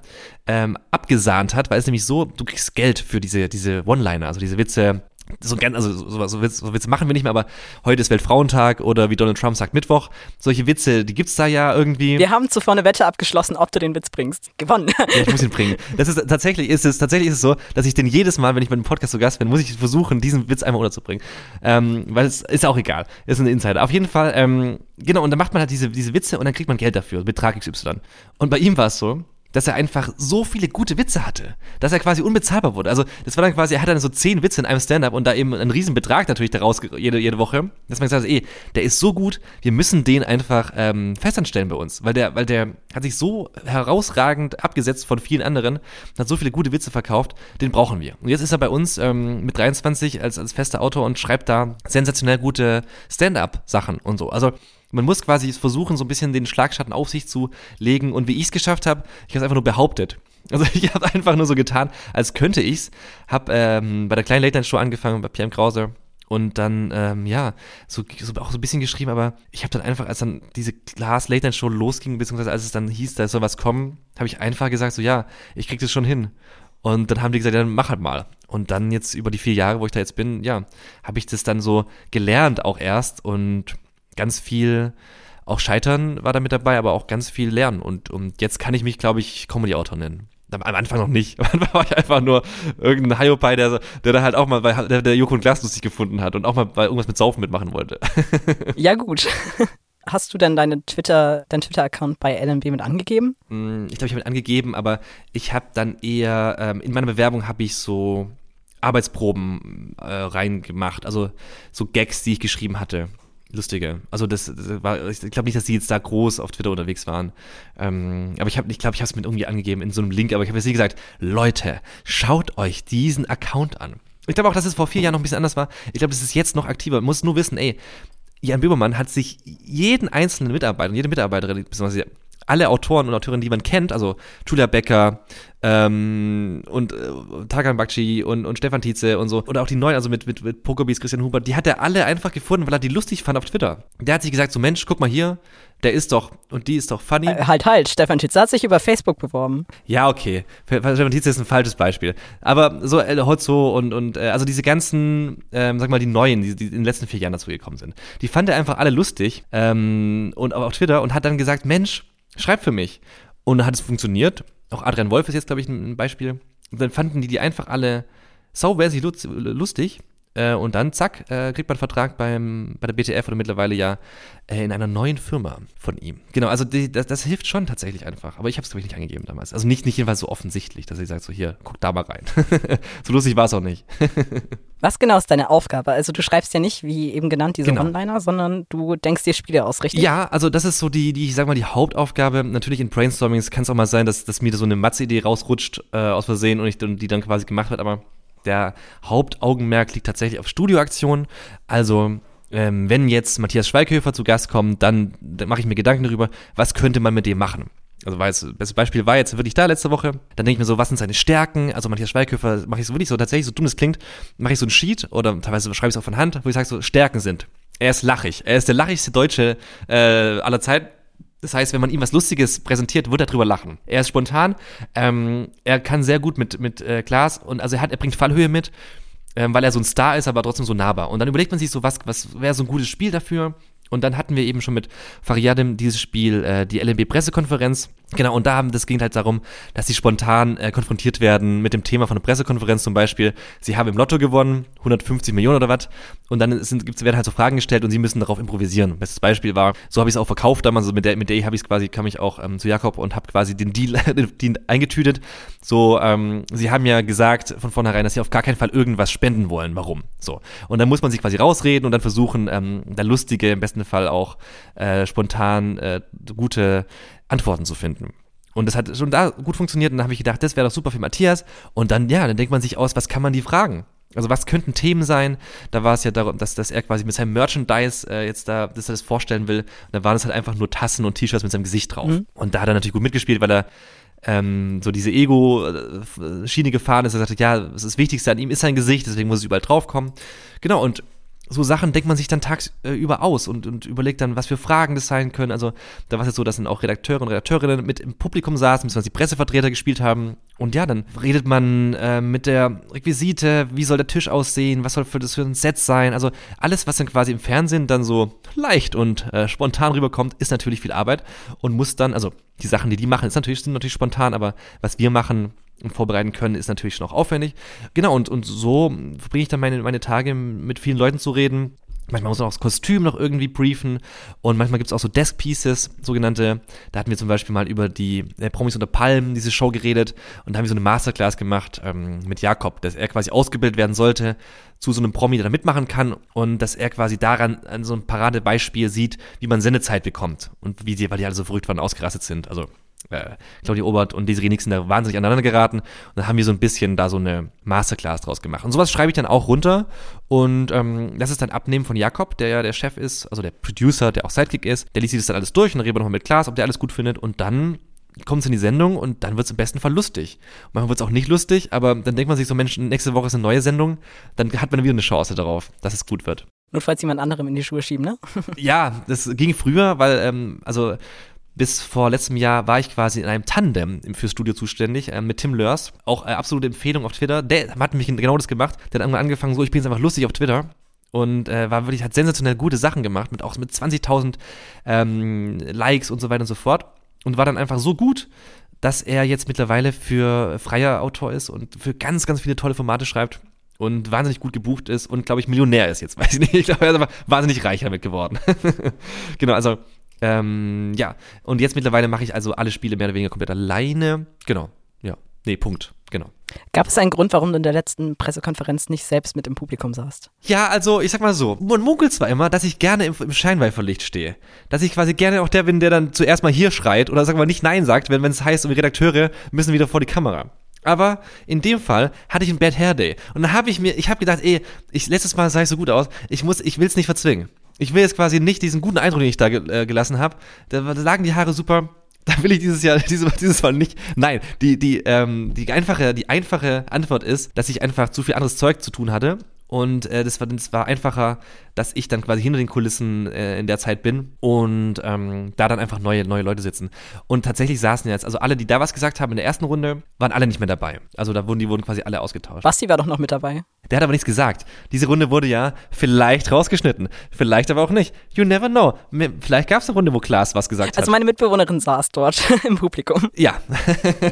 S2: ähm, abgesahnt hat, weil es nämlich so, du kriegst Geld für diese, diese One-Liner, also diese Witze, so ganz, also so, so, Witze, so Witze machen wir nicht mehr, aber heute ist Weltfrauentag oder wie Donald Trump sagt Mittwoch. Solche Witze, die gibt's da ja irgendwie.
S1: Wir haben zuvor eine Wette abgeschlossen, ob du den Witz bringst. Gewonnen.
S2: Ja, ich muss ihn bringen. Das ist tatsächlich ist es tatsächlich ist es so, dass ich den jedes Mal, wenn ich mit dem Podcast zu Gast bin, muss ich versuchen, diesen Witz einmal unterzubringen, ähm, weil es ist auch egal, ist ein Insider. Auf jeden Fall, ähm, genau. Und dann macht man halt diese diese Witze und dann kriegt man Geld dafür, Betrag XY. Und bei ihm war es so, dass er einfach so viele gute Witze hatte, dass er quasi unbezahlbar wurde. Also das war dann quasi, er hat dann so zehn Witze in einem Stand-up und da eben einen riesen Betrag natürlich daraus jede, jede Woche, dass man gesagt hat, ey, der ist so gut, wir müssen den einfach ähm, festanstellen bei uns, weil der, weil der hat sich so herausragend abgesetzt von vielen anderen, hat so viele gute Witze verkauft, den brauchen wir. Und jetzt ist er bei uns ähm, mit 23 als, als fester Autor und schreibt da sensationell gute Stand-up-Sachen und so. Also man muss quasi versuchen, so ein bisschen den Schlagschatten auf sich zu legen. Und wie ich es geschafft habe, ich habe es einfach nur behauptet. Also ich habe einfach nur so getan, als könnte ich's. Hab ähm, bei der kleinen Late Night Show angefangen bei Pierre Krause und dann ähm, ja so, so auch so ein bisschen geschrieben, aber ich habe dann einfach, als dann diese Glas Late Night Show losging, beziehungsweise als es dann hieß, da soll was kommen, habe ich einfach gesagt so ja, ich krieg das schon hin. Und dann haben die gesagt, ja, dann mach halt mal. Und dann jetzt über die vier Jahre, wo ich da jetzt bin, ja, habe ich das dann so gelernt auch erst und ganz viel auch Scheitern war da mit dabei, aber auch ganz viel Lernen. Und, und jetzt kann ich mich, glaube ich, Comedy-Autor nennen. Am Anfang noch nicht. Am Anfang war ich einfach nur irgendein Hiopai, der, der da halt auch mal bei der, der Joko und Glas lustig gefunden hat und auch mal bei irgendwas mit Saufen mitmachen wollte.
S1: Ja, gut. Hast du denn deine Twitter, deinen Twitter-Account bei LMB mit angegeben?
S2: Mm, ich glaube, ich habe mit angegeben, aber ich habe dann eher, ähm, in meiner Bewerbung habe ich so Arbeitsproben äh, reingemacht, also so Gags, die ich geschrieben hatte lustige. Also das, das war, ich glaube nicht, dass die jetzt da groß auf Twitter unterwegs waren. Ähm, aber ich habe, ich glaube, ich habe es mit irgendwie angegeben in so einem Link, aber ich habe jetzt nie gesagt, Leute, schaut euch diesen Account an. Ich glaube auch, dass es vor vier Jahren noch ein bisschen anders war. Ich glaube, das ist jetzt noch aktiver. Man muss nur wissen, ey, Jan Böbermann hat sich jeden einzelnen Mitarbeiter, jede Mitarbeiterin, beziehungsweise alle Autoren und Autorinnen, die man kennt, also Julia Becker ähm, und äh, Tagan Bakci und, und Stefan Tietze und so, oder auch die neuen, also mit, mit, mit Pokerbees, Christian Hubert, die hat er alle einfach gefunden, weil er die lustig fand auf Twitter. Der hat sich gesagt, so Mensch, guck mal hier, der ist doch, und die ist doch funny.
S1: Äh, halt, halt, Stefan Tietze hat sich über Facebook beworben.
S2: Ja, okay. Stefan Tietze ist ein falsches Beispiel. Aber so El Hotzo und, und äh, also diese ganzen, ähm, sag mal, die neuen, die, die in den letzten vier Jahren dazu gekommen sind, die fand er einfach alle lustig ähm, und auf Twitter und hat dann gesagt, Mensch, schreib für mich. Und dann hat es funktioniert. Auch Adrian Wolf ist jetzt, glaube ich, ein Beispiel. Und dann fanden die die einfach alle saumäßig lustig. Äh, und dann, zack, äh, kriegt man einen Vertrag beim, bei der BTF oder mittlerweile ja äh, in einer neuen Firma von ihm. Genau, also die, das, das, hilft schon tatsächlich einfach. Aber ich habe es, glaube ich, nicht angegeben damals. Also nicht, nicht jedenfalls so offensichtlich, dass ich sage, so hier, guck da mal rein. so lustig war es auch nicht.
S1: Was genau ist deine Aufgabe? Also du schreibst ja nicht, wie eben genannt, diese genau. Onliner, sondern du denkst dir Spiele aus, richtig?
S2: Ja, also das ist so die, die ich sag mal, die Hauptaufgabe. Natürlich in Brainstormings kann es auch mal sein, dass, dass mir so eine Matze-Idee rausrutscht äh, aus Versehen und, ich, und die dann quasi gemacht wird, aber der Hauptaugenmerk liegt tatsächlich auf Studioaktionen. Also ähm, wenn jetzt Matthias Schweighöfer zu Gast kommt, dann, dann mache ich mir Gedanken darüber, was könnte man mit dem machen. Also weil das beste Beispiel war jetzt wirklich da letzte Woche. Dann denke ich mir so, was sind seine Stärken? Also Matthias Schweighöfer mache ich so wirklich so tatsächlich so dumm es klingt, mache ich so ein Sheet oder teilweise schreibe ich es auch von Hand, wo ich sage so Stärken sind. Er ist lachig. Er ist der lachigste Deutsche äh, aller Zeit das heißt, wenn man ihm was Lustiges präsentiert, wird er drüber lachen. Er ist spontan, ähm, er kann sehr gut mit, mit äh, Glas und also er hat, er bringt Fallhöhe mit, ähm, weil er so ein Star ist, aber trotzdem so nahbar. Und dann überlegt man sich so, was, was wäre so ein gutes Spiel dafür? Und dann hatten wir eben schon mit Fariadim dieses Spiel, äh, die LMB-Pressekonferenz. Genau, und da haben, das ging halt darum, dass sie spontan äh, konfrontiert werden mit dem Thema von der Pressekonferenz zum Beispiel. Sie haben im Lotto gewonnen, 150 Millionen oder was. Und dann sind, gibt's, werden halt so Fragen gestellt und sie müssen darauf improvisieren. Bestes Beispiel war, so habe ich es auch verkauft damals, also mit der, mit der habe ich quasi, kam ich auch ähm, zu Jakob und habe quasi den Deal, den eingetütet. So, ähm, sie haben ja gesagt von vornherein, dass sie auf gar keinen Fall irgendwas spenden wollen. Warum? So. Und dann muss man sich quasi rausreden und dann versuchen, ähm, da lustige, im besten Fall auch äh, spontan äh, gute Antworten zu finden. Und das hat schon da gut funktioniert und dann habe ich gedacht, das wäre doch super für Matthias. Und dann, ja, dann denkt man sich aus, was kann man die fragen? Also was könnten Themen sein? Da war es ja darum, dass, dass er quasi mit seinem Merchandise äh, jetzt da, dass er das vorstellen will. Und da waren es halt einfach nur Tassen und T-Shirts mit seinem Gesicht drauf. Mhm. Und da hat er natürlich gut mitgespielt, weil er ähm, so diese Ego-Schiene gefahren ist. Er sagte, ja, das Wichtigste an ihm ist sein Gesicht, deswegen muss es überall draufkommen. Genau, und so Sachen denkt man sich dann tagsüber aus und, und überlegt dann, was für Fragen das sein können. Also da war es jetzt so, dass dann auch Redakteure und Redakteurinnen mit im Publikum saßen, beziehungsweise die Pressevertreter gespielt haben. Und ja, dann redet man äh, mit der Requisite, wie soll der Tisch aussehen, was soll für das für ein Set sein. Also alles, was dann quasi im Fernsehen dann so leicht und äh, spontan rüberkommt, ist natürlich viel Arbeit und muss dann, also die Sachen, die die machen, ist natürlich, sind natürlich spontan, aber was wir machen, vorbereiten können, ist natürlich schon auch aufwendig. Genau, und, und so verbringe ich dann meine, meine Tage mit vielen Leuten zu reden. Manchmal muss man auch das Kostüm noch irgendwie briefen und manchmal gibt es auch so Desk Pieces, sogenannte. Da hatten wir zum Beispiel mal über die äh, Promis unter Palmen, diese Show geredet und da haben wir so eine Masterclass gemacht ähm, mit Jakob, dass er quasi ausgebildet werden sollte zu so einem Promi, der da mitmachen kann und dass er quasi daran an so ein Paradebeispiel sieht, wie man Sendezeit bekommt und wie die, weil die alle so verrückt waren, ausgerastet sind. Also äh, Claudia Obert und Desiree Nix sind da wahnsinnig aneinander geraten. Und dann haben wir so ein bisschen da so eine Masterclass draus gemacht. Und sowas schreibe ich dann auch runter. Und ähm, das ist dann Abnehmen von Jakob, der ja der Chef ist, also der Producer, der auch Sidekick ist. Der liest sich das dann alles durch und dann reden wir nochmal mit Klaas, ob der alles gut findet. Und dann kommt es in die Sendung und dann wird es im besten Fall lustig. Und manchmal wird es auch nicht lustig, aber dann denkt man sich so, Mensch, nächste Woche ist eine neue Sendung, dann hat man wieder eine Chance darauf, dass es gut wird.
S1: Notfalls jemand anderem in die Schuhe schieben, ne?
S2: ja, das ging früher, weil, ähm, also bis vor letztem Jahr war ich quasi in einem Tandem fürs Studio zuständig äh, mit Tim Lörs. Auch äh, absolute Empfehlung auf Twitter. Der hat mich genau das gemacht. Der hat irgendwann angefangen, so, ich bin jetzt einfach lustig auf Twitter. Und äh, war wirklich, hat sensationell gute Sachen gemacht, mit auch mit 20.000 ähm, Likes und so weiter und so fort. Und war dann einfach so gut, dass er jetzt mittlerweile für freier Autor ist und für ganz, ganz viele tolle Formate schreibt und wahnsinnig gut gebucht ist und, glaube ich, Millionär ist jetzt, weiß ich nicht. Ich glaube, er ist aber wahnsinnig reich damit geworden. genau, also ähm, ja, und jetzt mittlerweile mache ich also alle Spiele mehr oder weniger komplett alleine. Genau, ja. Nee, Punkt. Genau.
S1: Gab es einen Grund, warum du in der letzten Pressekonferenz nicht selbst mit im Publikum saßt?
S2: Ja, also ich sag mal so, man munkelt zwar immer, dass ich gerne im, im Scheinwerferlicht stehe. Dass ich quasi gerne auch der bin, der dann zuerst mal hier schreit oder sag mal nicht Nein sagt, wenn es heißt, die Redakteure müssen wieder vor die Kamera. Aber in dem Fall hatte ich ein Bad Hair Day. Und dann habe ich mir, ich habe gedacht, ey, ich, letztes Mal sah ich so gut aus, ich muss, ich will es nicht verzwingen. Ich will jetzt quasi nicht diesen guten Eindruck, den ich da äh, gelassen habe. Da, da, lagen die Haare super. Da will ich dieses Jahr, dieses, dieses Mal nicht. Nein, die, die, ähm, die, einfache, die einfache Antwort ist, dass ich einfach zu viel anderes Zeug zu tun hatte und äh, das, war, das war einfacher, dass ich dann quasi hinter den Kulissen äh, in der Zeit bin und ähm, da dann einfach neue, neue Leute sitzen. Und tatsächlich saßen jetzt, also alle, die da was gesagt haben in der ersten Runde, waren alle nicht mehr dabei. Also da wurden die wurden quasi alle ausgetauscht.
S1: Basti war doch noch mit dabei.
S2: Der hat aber nichts gesagt. Diese Runde wurde ja vielleicht rausgeschnitten. Vielleicht aber auch nicht. You never know. Vielleicht gab es eine Runde, wo Klaas was gesagt
S1: also hat. Also meine Mitbewohnerin saß dort im Publikum.
S2: Ja.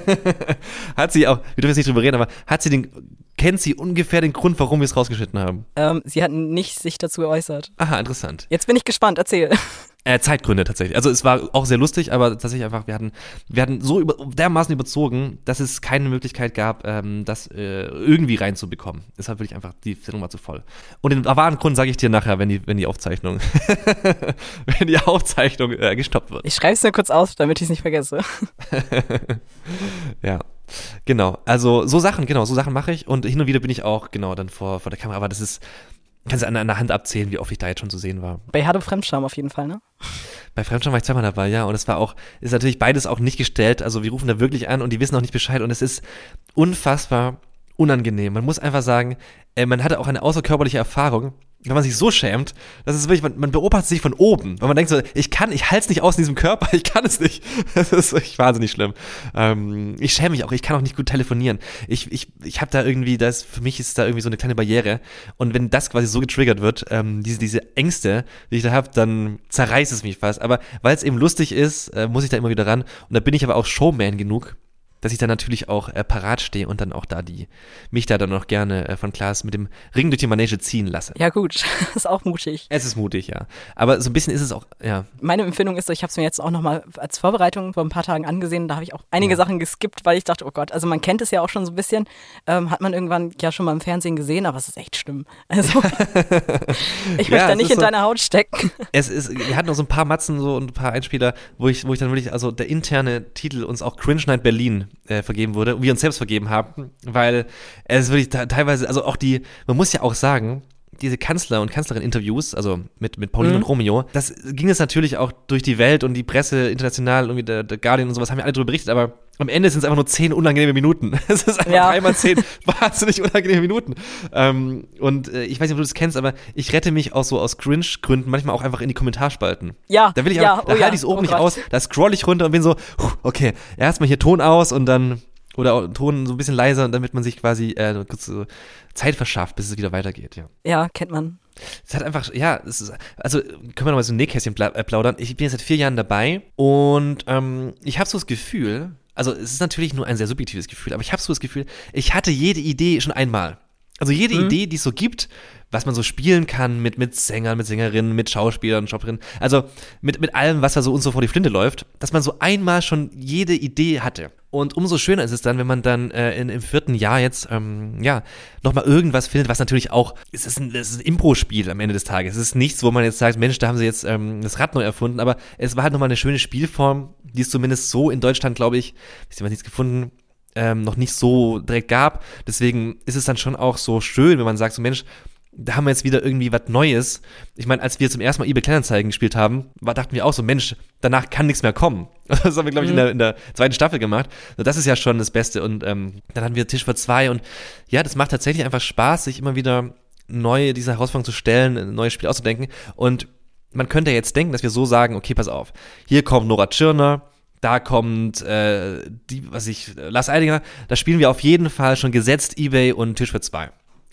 S2: hat sie auch, wir dürfen jetzt nicht drüber reden, aber hat sie den kennt sie ungefähr den Grund, warum wir es rausgeschnitten haben?
S1: Ähm, sie hat nicht sich dazu geäußert.
S2: Aha, interessant.
S1: Jetzt bin ich gespannt, erzähl.
S2: Äh, Zeitgründe tatsächlich. Also es war auch sehr lustig, aber tatsächlich einfach, wir hatten, wir hatten so über, dermaßen überzogen, dass es keine Möglichkeit gab, ähm, das äh, irgendwie reinzubekommen. Deshalb will ich einfach, die Sendung war zu voll. Und den wahren Grund sage ich dir nachher, wenn die, wenn die Aufzeichnung, wenn die Aufzeichnung äh, gestoppt wird.
S1: Ich schreibe es nur kurz aus, damit ich es nicht vergesse.
S2: ja. Genau, also so Sachen, genau, so Sachen mache ich und hin und wieder bin ich auch, genau, dann vor, vor der Kamera, aber das ist, kannst du an einer Hand abzählen, wie oft ich da jetzt schon zu sehen war.
S1: Bei Hard Fremdscham auf jeden Fall, ne?
S2: Bei Fremdscham war ich zweimal dabei, ja, und es war auch, ist natürlich beides auch nicht gestellt, also wir rufen da wirklich an und die wissen auch nicht Bescheid und es ist unfassbar unangenehm. Man muss einfach sagen, äh, man hatte auch eine außerkörperliche Erfahrung, wenn man sich so schämt, das ist wirklich, man, man beobachtet sich von oben, weil man denkt so, ich kann, ich halte es nicht aus in diesem Körper, ich kann es nicht. Das ist wirklich wahnsinnig schlimm. Ähm, ich schäme mich auch, ich kann auch nicht gut telefonieren. Ich, ich, ich habe da irgendwie, das, für mich ist da irgendwie so eine kleine Barriere. Und wenn das quasi so getriggert wird, ähm, diese, diese Ängste, die ich da habe, dann zerreißt es mich fast. Aber weil es eben lustig ist, äh, muss ich da immer wieder ran. Und da bin ich aber auch Showman genug, dass ich dann natürlich auch äh, parat stehe und dann auch da die, mich da dann noch gerne äh, von Klaas mit dem Ring durch die Manege ziehen lasse.
S1: Ja gut, ist auch mutig.
S2: Es ist mutig, ja. Aber so ein bisschen ist es auch, ja.
S1: Meine Empfindung ist so, ich habe es mir jetzt auch nochmal als Vorbereitung vor ein paar Tagen angesehen, da habe ich auch einige ja. Sachen geskippt, weil ich dachte, oh Gott, also man kennt es ja auch schon so ein bisschen, ähm, hat man irgendwann ja schon mal im Fernsehen gesehen, aber es ist echt schlimm. Also ich möchte ja, da nicht in so, deine Haut stecken.
S2: Es ist, wir hatten noch so ein paar Matzen so und ein paar Einspieler, wo ich, wo ich dann wirklich, also der interne Titel uns auch Cringe Night Berlin äh, vergeben wurde wir uns selbst vergeben haben, weil es wirklich teilweise, also auch die, man muss ja auch sagen, diese Kanzler- und Kanzlerin-Interviews, also mit, mit Pauline mhm. und Romeo, das ging es natürlich auch durch die Welt und die Presse international, irgendwie der, der Guardian und sowas, haben ja alle darüber berichtet, aber am Ende sind es einfach nur zehn unangenehme Minuten. Es ist einfach ja. dreimal zehn wahnsinnig unangenehme Minuten. Ähm, und äh, ich weiß nicht, ob du das kennst, aber ich rette mich auch so aus Cringe-Gründen manchmal auch einfach in die Kommentarspalten.
S1: Ja.
S2: Da will ich
S1: ja,
S2: aber, da oh, halte ich es oben oh nicht Gott. aus, da scroll ich runter und bin so, okay, erstmal hier Ton aus und dann oder Ton so ein bisschen leiser, damit man sich quasi äh, kurz so Zeit verschafft, bis es wieder weitergeht, ja.
S1: Ja, kennt man.
S2: Es hat einfach, ja, es ist, also können wir nochmal so ein Nähkästchen äh, plaudern. Ich bin jetzt seit vier Jahren dabei und ähm, ich habe so das Gefühl, also es ist natürlich nur ein sehr subjektives Gefühl, aber ich habe so das Gefühl, ich hatte jede Idee schon einmal. Also jede mhm. Idee, die es so gibt, was man so spielen kann mit, mit Sängern, mit Sängerinnen, mit Schauspielern, Shopperinnen, also mit, mit allem, was da so uns so vor die Flinte läuft, dass man so einmal schon jede Idee hatte. Und umso schöner ist es dann, wenn man dann äh, in, im vierten Jahr jetzt, ähm, ja, nochmal irgendwas findet, was natürlich auch, es ist ein, es ist ein Impro-Spiel am Ende des Tages. Es ist nichts, wo man jetzt sagt, Mensch, da haben sie jetzt ähm, das Rad neu erfunden, aber es war halt nochmal eine schöne Spielform, die es zumindest so in Deutschland, glaube ich, ich habe nichts gefunden, ähm, noch nicht so direkt gab. Deswegen ist es dann schon auch so schön, wenn man sagt, so Mensch, da haben wir jetzt wieder irgendwie was Neues. Ich meine, als wir zum ersten Mal eBay Kleinanzeigen gespielt haben, war, dachten wir auch so, Mensch, danach kann nichts mehr kommen. Das haben wir, glaube ich, mhm. in, der, in der zweiten Staffel gemacht. Das ist ja schon das Beste. Und ähm, dann hatten wir Tisch für zwei und ja, das macht tatsächlich einfach Spaß, sich immer wieder neue, diese Herausforderung zu stellen, ein neues Spiel auszudenken. Und man könnte jetzt denken, dass wir so sagen, okay, pass auf, hier kommt Nora Tschirner, da kommt äh, die, was ich, Lars Eidinger, da spielen wir auf jeden Fall schon gesetzt Ebay und Tisch für zwei.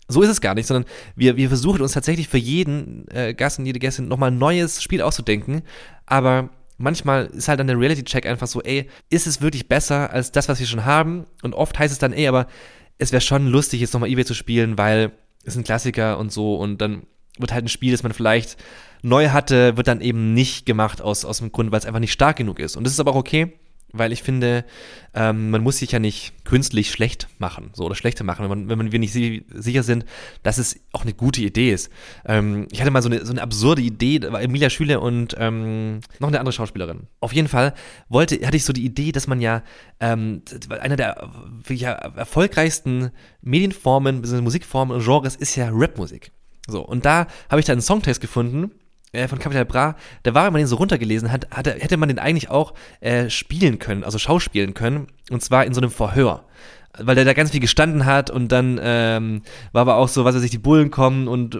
S2: So ist es gar nicht, sondern wir, wir versuchen uns tatsächlich für jeden äh, Gast und jede Gästin nochmal ein neues Spiel auszudenken, aber manchmal ist halt dann der Reality-Check einfach so, ey, ist es wirklich besser als das, was wir schon haben? Und oft heißt es dann, ey, aber es wäre schon lustig, jetzt nochmal Ebay zu spielen, weil es ein Klassiker und so und dann wird halt ein Spiel, das man vielleicht neu hatte, wird dann eben nicht gemacht aus, aus dem Grund, weil es einfach nicht stark genug ist. Und das ist aber auch okay, weil ich finde, ähm, man muss sich ja nicht künstlich schlecht machen, so oder schlechter machen, wenn man, wenn wir nicht si sicher sind, dass es auch eine gute Idee ist. Ähm, ich hatte mal so eine, so eine absurde Idee, da war Emilia Schüler und ähm, noch eine andere Schauspielerin. Auf jeden Fall wollte, hatte ich so die Idee, dass man ja ähm, einer der ja, erfolgreichsten Medienformen, Musikformen und Genres ist ja Rapmusik. So, und da habe ich dann einen Songtext gefunden äh, von Capital Bra, da war, wenn man den so runtergelesen hat, hatte, hätte man den eigentlich auch äh, spielen können, also schauspielen können, und zwar in so einem Verhör. Weil der da ganz viel gestanden hat und dann ähm, war aber auch so, was er sich die Bullen kommen und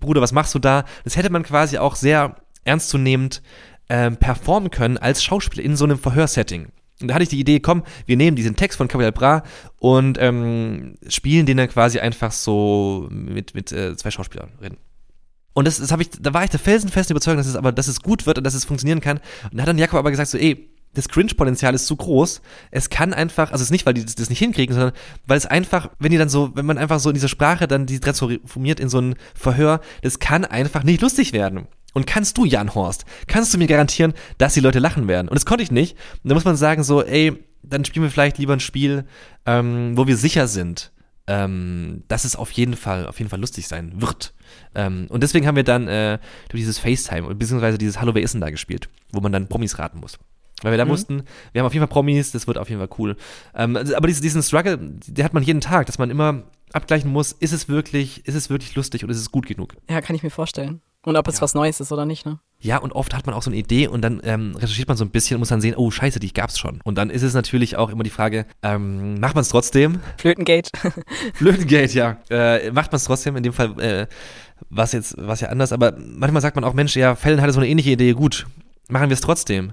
S2: Bruder, was machst du da? Das hätte man quasi auch sehr ernstzunehmend ähm, performen können als Schauspieler in so einem Verhörsetting. Und da hatte ich die Idee, komm, wir nehmen diesen Text von Capital Bra und ähm, spielen den dann quasi einfach so mit, mit äh, zwei Schauspielerinnen. Und das, das habe ich, da war ich der felsenfesten Überzeugung, dass es aber, dass es gut wird und dass es funktionieren kann. Und da hat dann Jakob aber gesagt so, ey, das Cringe-Potenzial ist zu groß. Es kann einfach, also es ist nicht, weil die das nicht hinkriegen, sondern weil es einfach, wenn die dann so, wenn man einfach so in dieser Sprache dann die transformiert in so ein Verhör, das kann einfach nicht lustig werden. Und kannst du, Jan Horst, kannst du mir garantieren, dass die Leute lachen werden? Und das konnte ich nicht. Und da muss man sagen so, ey, dann spielen wir vielleicht lieber ein Spiel, ähm, wo wir sicher sind, ähm, dass es auf jeden Fall, auf jeden Fall lustig sein wird. Ähm, und deswegen haben wir dann äh, dieses FaceTime, beziehungsweise dieses Hallo, wer ist denn da gespielt, wo man dann Promis raten muss. Weil wir da mhm. mussten, wir haben auf jeden Fall Promis, das wird auf jeden Fall cool. Ähm, also, aber diesen, diesen Struggle, der hat man jeden Tag, dass man immer abgleichen muss, ist es wirklich, ist es wirklich lustig und ist es gut genug?
S1: Ja, kann ich mir vorstellen. Und ob es ja. was Neues ist oder nicht, ne?
S2: Ja, und oft hat man auch so eine Idee und dann ähm, recherchiert man so ein bisschen und muss dann sehen, oh scheiße, die gab's schon. Und dann ist es natürlich auch immer die Frage, ähm, macht man es trotzdem?
S1: Flötengate.
S2: Flötengate, ja. Äh, macht man es trotzdem, in dem Fall äh, was jetzt, was ja anders, aber manchmal sagt man auch, Mensch, ja, Fällen hatte so eine ähnliche Idee, gut, machen wir es trotzdem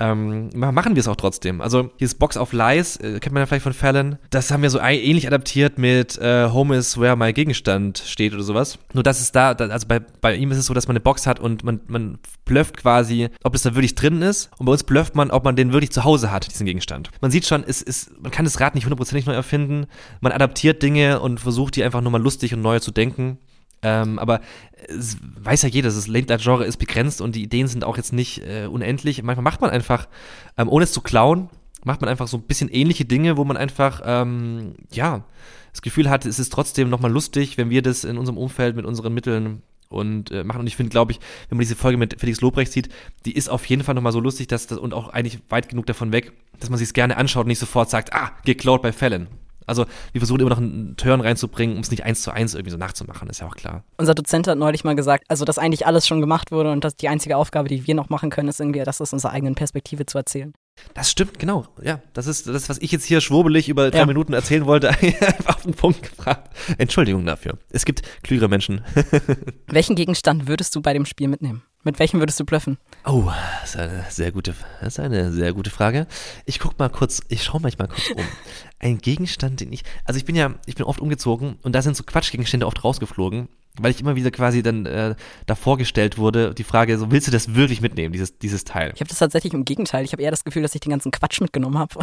S2: ähm, machen wir es auch trotzdem. Also dieses Box of Lies, äh, kennt man ja vielleicht von Fallon, das haben wir so ähnlich adaptiert mit äh, Home is where my Gegenstand steht oder sowas. Nur dass es da, also bei, bei ihm ist es so, dass man eine Box hat und man, man blufft quasi, ob es da wirklich drin ist und bei uns blufft man, ob man den wirklich zu Hause hat, diesen Gegenstand. Man sieht schon, es ist, man kann das Rad nicht hundertprozentig neu erfinden, man adaptiert Dinge und versucht die einfach nur mal lustig und neu zu denken. Ähm, aber es weiß ja jeder, das Late-Night-Genre ist begrenzt und die Ideen sind auch jetzt nicht äh, unendlich. Manchmal macht man einfach, ähm, ohne es zu klauen, macht man einfach so ein bisschen ähnliche Dinge, wo man einfach, ähm, ja, das Gefühl hat, es ist trotzdem nochmal lustig, wenn wir das in unserem Umfeld mit unseren Mitteln und äh, machen. Und ich finde, glaube ich, wenn man diese Folge mit Felix Lobrecht sieht, die ist auf jeden Fall nochmal so lustig, dass das und auch eigentlich weit genug davon weg, dass man sich es gerne anschaut und nicht sofort sagt, ah, geklaut bei Fällen. Also wir versuchen immer noch einen Turn reinzubringen, um es nicht eins zu eins irgendwie so nachzumachen, ist ja auch klar.
S1: Unser Dozent hat neulich mal gesagt, also dass eigentlich alles schon gemacht wurde und dass die einzige Aufgabe, die wir noch machen können, ist irgendwie das aus unserer eigenen Perspektive zu erzählen.
S2: Das stimmt, genau. Ja, das ist das, was ich jetzt hier schwurbelig über drei ja. Minuten erzählen wollte, einfach auf den Punkt gebracht. Entschuldigung dafür. Es gibt klügere Menschen.
S1: Welchen Gegenstand würdest du bei dem Spiel mitnehmen? Mit welchem würdest du blöffen?
S2: Oh, das ist eine sehr gute, das ist eine sehr gute Frage. Ich guck mal kurz, ich schaue mich mal kurz um. Ein Gegenstand, den ich, also ich bin ja, ich bin oft umgezogen und da sind so Quatschgegenstände oft rausgeflogen, weil ich immer wieder quasi dann äh, davor gestellt wurde, die Frage, so willst du das wirklich mitnehmen, dieses, dieses Teil?
S1: Ich habe das tatsächlich im Gegenteil. Ich habe eher das Gefühl, dass ich den ganzen Quatsch mitgenommen habe.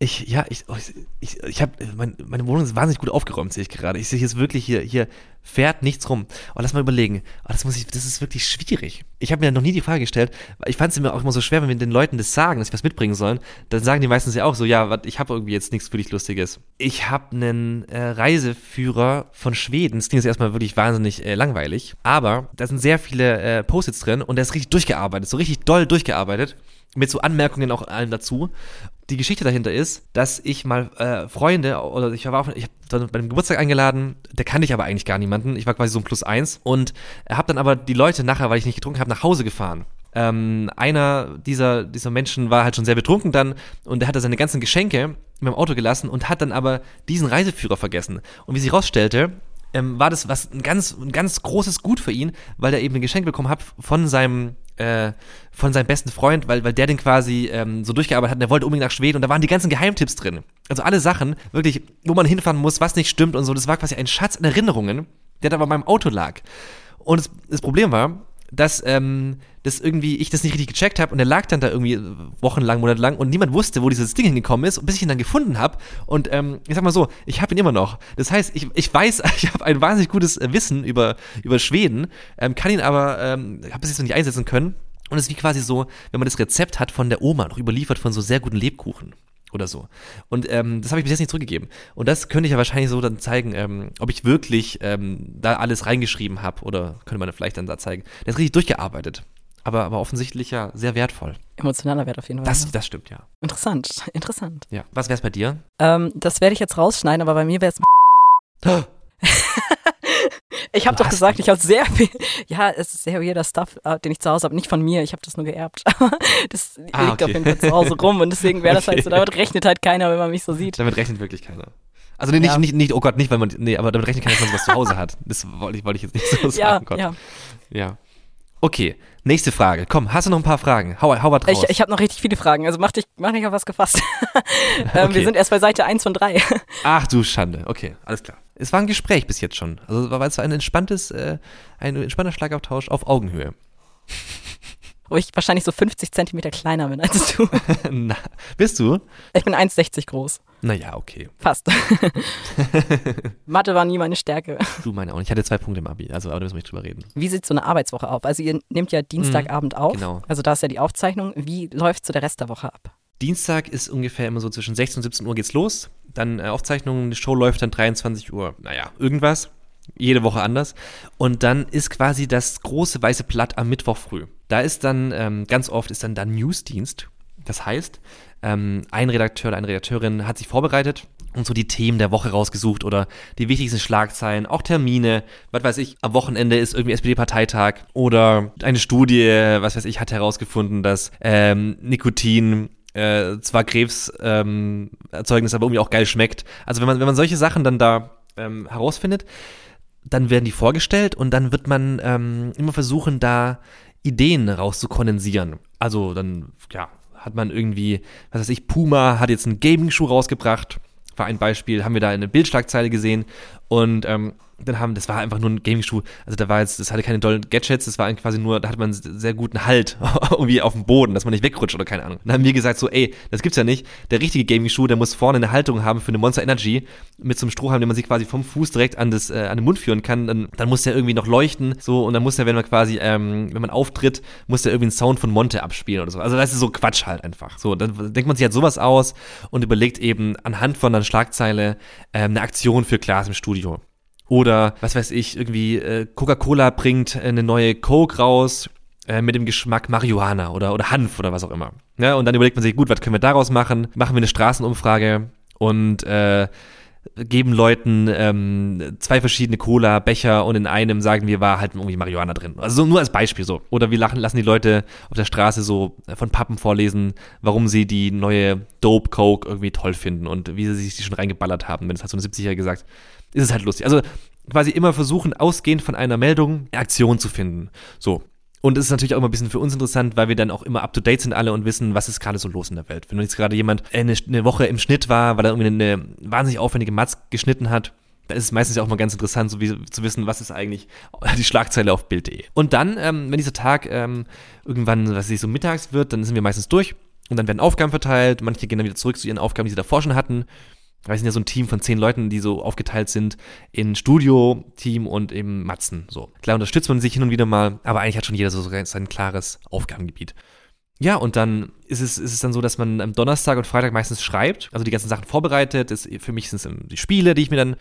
S2: Ich, ja, ich, oh, ich, ich, habe, mein, meine Wohnung ist wahnsinnig gut aufgeräumt, sehe ich gerade. Ich sehe jetzt wirklich hier, hier fährt nichts rum. Oh, lass mal überlegen. Oh, das muss ich, das ist wirklich schwierig. Ich habe mir noch nie die Frage gestellt, ich fand es mir auch immer so schwer, wenn wir den Leuten das sagen, dass sie was mitbringen sollen, dann sagen die meistens ja auch so, ja, ich habe irgendwie jetzt nichts für dich Lustiges. Ich habe einen äh, Reiseführer von Schweden. Das klingt jetzt erstmal wirklich wahnsinnig äh, langweilig, aber da sind sehr viele äh, Post-its drin und der ist richtig durchgearbeitet, so richtig doll durchgearbeitet mit so Anmerkungen auch allem dazu die Geschichte dahinter ist, dass ich mal äh, Freunde oder ich war auf, ich habe bei einem Geburtstag eingeladen, der kannte ich aber eigentlich gar niemanden. Ich war quasi so ein Plus eins und habe dann aber die Leute nachher, weil ich nicht getrunken habe, nach Hause gefahren. Ähm, einer dieser, dieser Menschen war halt schon sehr betrunken dann und der hatte seine ganzen Geschenke in meinem Auto gelassen und hat dann aber diesen Reiseführer vergessen. Und wie sich rausstellte, ähm, war das was ein ganz, ein ganz großes Gut für ihn, weil er eben ein Geschenk bekommen hat von seinem äh, von seinem besten Freund, weil, weil der den quasi ähm, so durchgearbeitet hat und der wollte unbedingt nach Schweden und da waren die ganzen Geheimtipps drin. Also alle Sachen, wirklich, wo man hinfahren muss, was nicht stimmt und so. Das war quasi ein Schatz an Erinnerungen, der da bei meinem Auto lag. Und das, das Problem war, dass ähm, das irgendwie ich das nicht richtig gecheckt habe und der lag dann da irgendwie wochenlang, monatelang und niemand wusste, wo dieses Ding hingekommen ist, bis ich ihn dann gefunden habe. Und ähm, ich sag mal so, ich habe ihn immer noch. Das heißt, ich, ich weiß, ich habe ein wahnsinnig gutes Wissen über, über Schweden, ähm, kann ihn aber, ähm, habe es jetzt noch nicht einsetzen können. Und es ist wie quasi so, wenn man das Rezept hat von der Oma, noch überliefert von so sehr guten Lebkuchen oder so. Und ähm, das habe ich bis jetzt nicht zurückgegeben. Und das könnte ich ja wahrscheinlich so dann zeigen, ähm, ob ich wirklich ähm, da alles reingeschrieben habe oder könnte man vielleicht dann da zeigen. Der ist richtig durchgearbeitet. Aber, aber offensichtlich ja sehr wertvoll.
S1: Emotionaler Wert auf jeden Fall.
S2: Das, das stimmt, ja.
S1: Interessant, interessant.
S2: Ja. Was wäre es bei dir?
S1: Ähm, das werde ich jetzt rausschneiden, aber bei mir wäre es. Ich habe doch gesagt, ich habe sehr viel. Ja, es ist sehr weirder Stuff, äh, den ich zu Hause habe. Nicht von mir, ich habe das nur geerbt. das ah, liegt okay. auf jeden Fall zu Hause rum und deswegen wäre das okay. halt so. Damit rechnet halt keiner, wenn man mich so sieht.
S2: Damit rechnet wirklich keiner. Also nee, nicht, ja. nicht, nicht, oh Gott, nicht, weil man, nee, aber damit rechnet keiner, dass man was zu Hause hat. Das wollte ich, wollte ich jetzt nicht so sagen. Ja, ja. ja. Okay, nächste Frage. Komm, hast du noch ein paar Fragen? Hau, hau was raus.
S1: Ich, ich habe noch richtig viele Fragen, also mach dich, mach dich auf was gefasst. ähm, okay. Wir sind erst bei Seite 1 von 3.
S2: Ach du Schande, okay, alles klar. Es war ein Gespräch bis jetzt schon. Also war es ein entspanntes, äh, ein entspannter Schlagabtausch auf Augenhöhe.
S1: Wo ich wahrscheinlich so 50 Zentimeter kleiner bin als du.
S2: Na, bist du?
S1: Ich bin 1,60 groß.
S2: Naja, okay.
S1: Fast. Mathe war nie meine Stärke.
S2: Du meine auch nicht. Ich hatte zwei Punkte im Abi, also aber da müssen wir nicht drüber reden.
S1: Wie sieht so eine Arbeitswoche auf? Also ihr nehmt ja Dienstagabend mhm, auf. Genau. Also da ist ja die Aufzeichnung. Wie läuft so der Rest der Woche ab?
S2: Dienstag ist ungefähr immer so zwischen 16 und 17 Uhr geht's los. Dann äh, Aufzeichnung, die Show läuft dann 23 Uhr, naja, irgendwas. Jede Woche anders. Und dann ist quasi das große weiße Blatt am Mittwoch früh. Da ist dann, ähm, ganz oft ist dann da Newsdienst. Das heißt, ähm, ein Redakteur oder eine Redakteurin hat sich vorbereitet und so die Themen der Woche rausgesucht oder die wichtigsten Schlagzeilen, auch Termine, was weiß ich, am Wochenende ist irgendwie SPD-Parteitag oder eine Studie, was weiß ich, hat herausgefunden, dass ähm, Nikotin äh, zwar Krebserzeugnis, ähm, aber irgendwie auch geil schmeckt. Also wenn man, wenn man solche Sachen dann da ähm, herausfindet, dann werden die vorgestellt und dann wird man ähm, immer versuchen, da Ideen rauszukondensieren. Also dann, ja, hat man irgendwie, was weiß ich, Puma hat jetzt einen Gaming-Schuh rausgebracht, war ein Beispiel, haben wir da eine Bildschlagzeile gesehen und ähm, dann haben, das war einfach nur ein Gaming-Schuh, also da war jetzt, das hatte keine dollen Gadgets, das war quasi nur, da hat man einen sehr guten Halt irgendwie auf dem Boden, dass man nicht wegrutscht oder keine Ahnung. Dann haben wir gesagt so, ey, das gibt's ja nicht, der richtige Gaming-Schuh, der muss vorne eine Haltung haben für eine Monster Energy, mit so einem Strohhalm, den man sich quasi vom Fuß direkt an, das, äh, an den Mund führen kann, dann, dann muss der irgendwie noch leuchten, so, und dann muss der, wenn man quasi, ähm, wenn man auftritt, muss der irgendwie einen Sound von Monte abspielen oder so. Also das ist so Quatsch halt einfach. So, dann denkt man sich halt sowas aus und überlegt eben anhand von einer Schlagzeile ähm, eine Aktion für Glas im Studio. Oder, was weiß ich, irgendwie äh, Coca-Cola bringt eine neue Coke raus äh, mit dem Geschmack Marihuana oder, oder Hanf oder was auch immer. Ja, und dann überlegt man sich, gut, was können wir daraus machen? Machen wir eine Straßenumfrage und äh, geben Leuten ähm, zwei verschiedene Cola-Becher und in einem sagen wir, war halt irgendwie Marihuana drin. Also nur als Beispiel so. Oder wir lachen, lassen die Leute auf der Straße so von Pappen vorlesen, warum sie die neue Dope Coke irgendwie toll finden und wie sie sich die schon reingeballert haben. Wenn es halt so eine 70er gesagt, ist es halt lustig. Also quasi immer versuchen, ausgehend von einer Meldung eine Aktion zu finden. So. Und es ist natürlich auch immer ein bisschen für uns interessant, weil wir dann auch immer up to date sind alle und wissen, was ist gerade so los in der Welt. Wenn jetzt gerade jemand eine, eine Woche im Schnitt war, weil er irgendwie eine wahnsinnig aufwendige Matz geschnitten hat, da ist es meistens ja auch mal ganz interessant, so wie, zu wissen, was ist eigentlich die Schlagzeile auf Bild.de. Und dann, ähm, wenn dieser Tag ähm, irgendwann, was ich, so mittags wird, dann sind wir meistens durch und dann werden Aufgaben verteilt. Manche gehen dann wieder zurück zu ihren Aufgaben, die sie davor schon hatten. Wir sind ja so ein Team von zehn Leuten, die so aufgeteilt sind in Studio, Team und im Matzen. So. Klar unterstützt man sich hin und wieder mal, aber eigentlich hat schon jeder so sein klares Aufgabengebiet. Ja, und dann ist es, ist es dann so, dass man am Donnerstag und Freitag meistens schreibt, also die ganzen Sachen vorbereitet. Das, für mich sind es die Spiele, die ich mir dann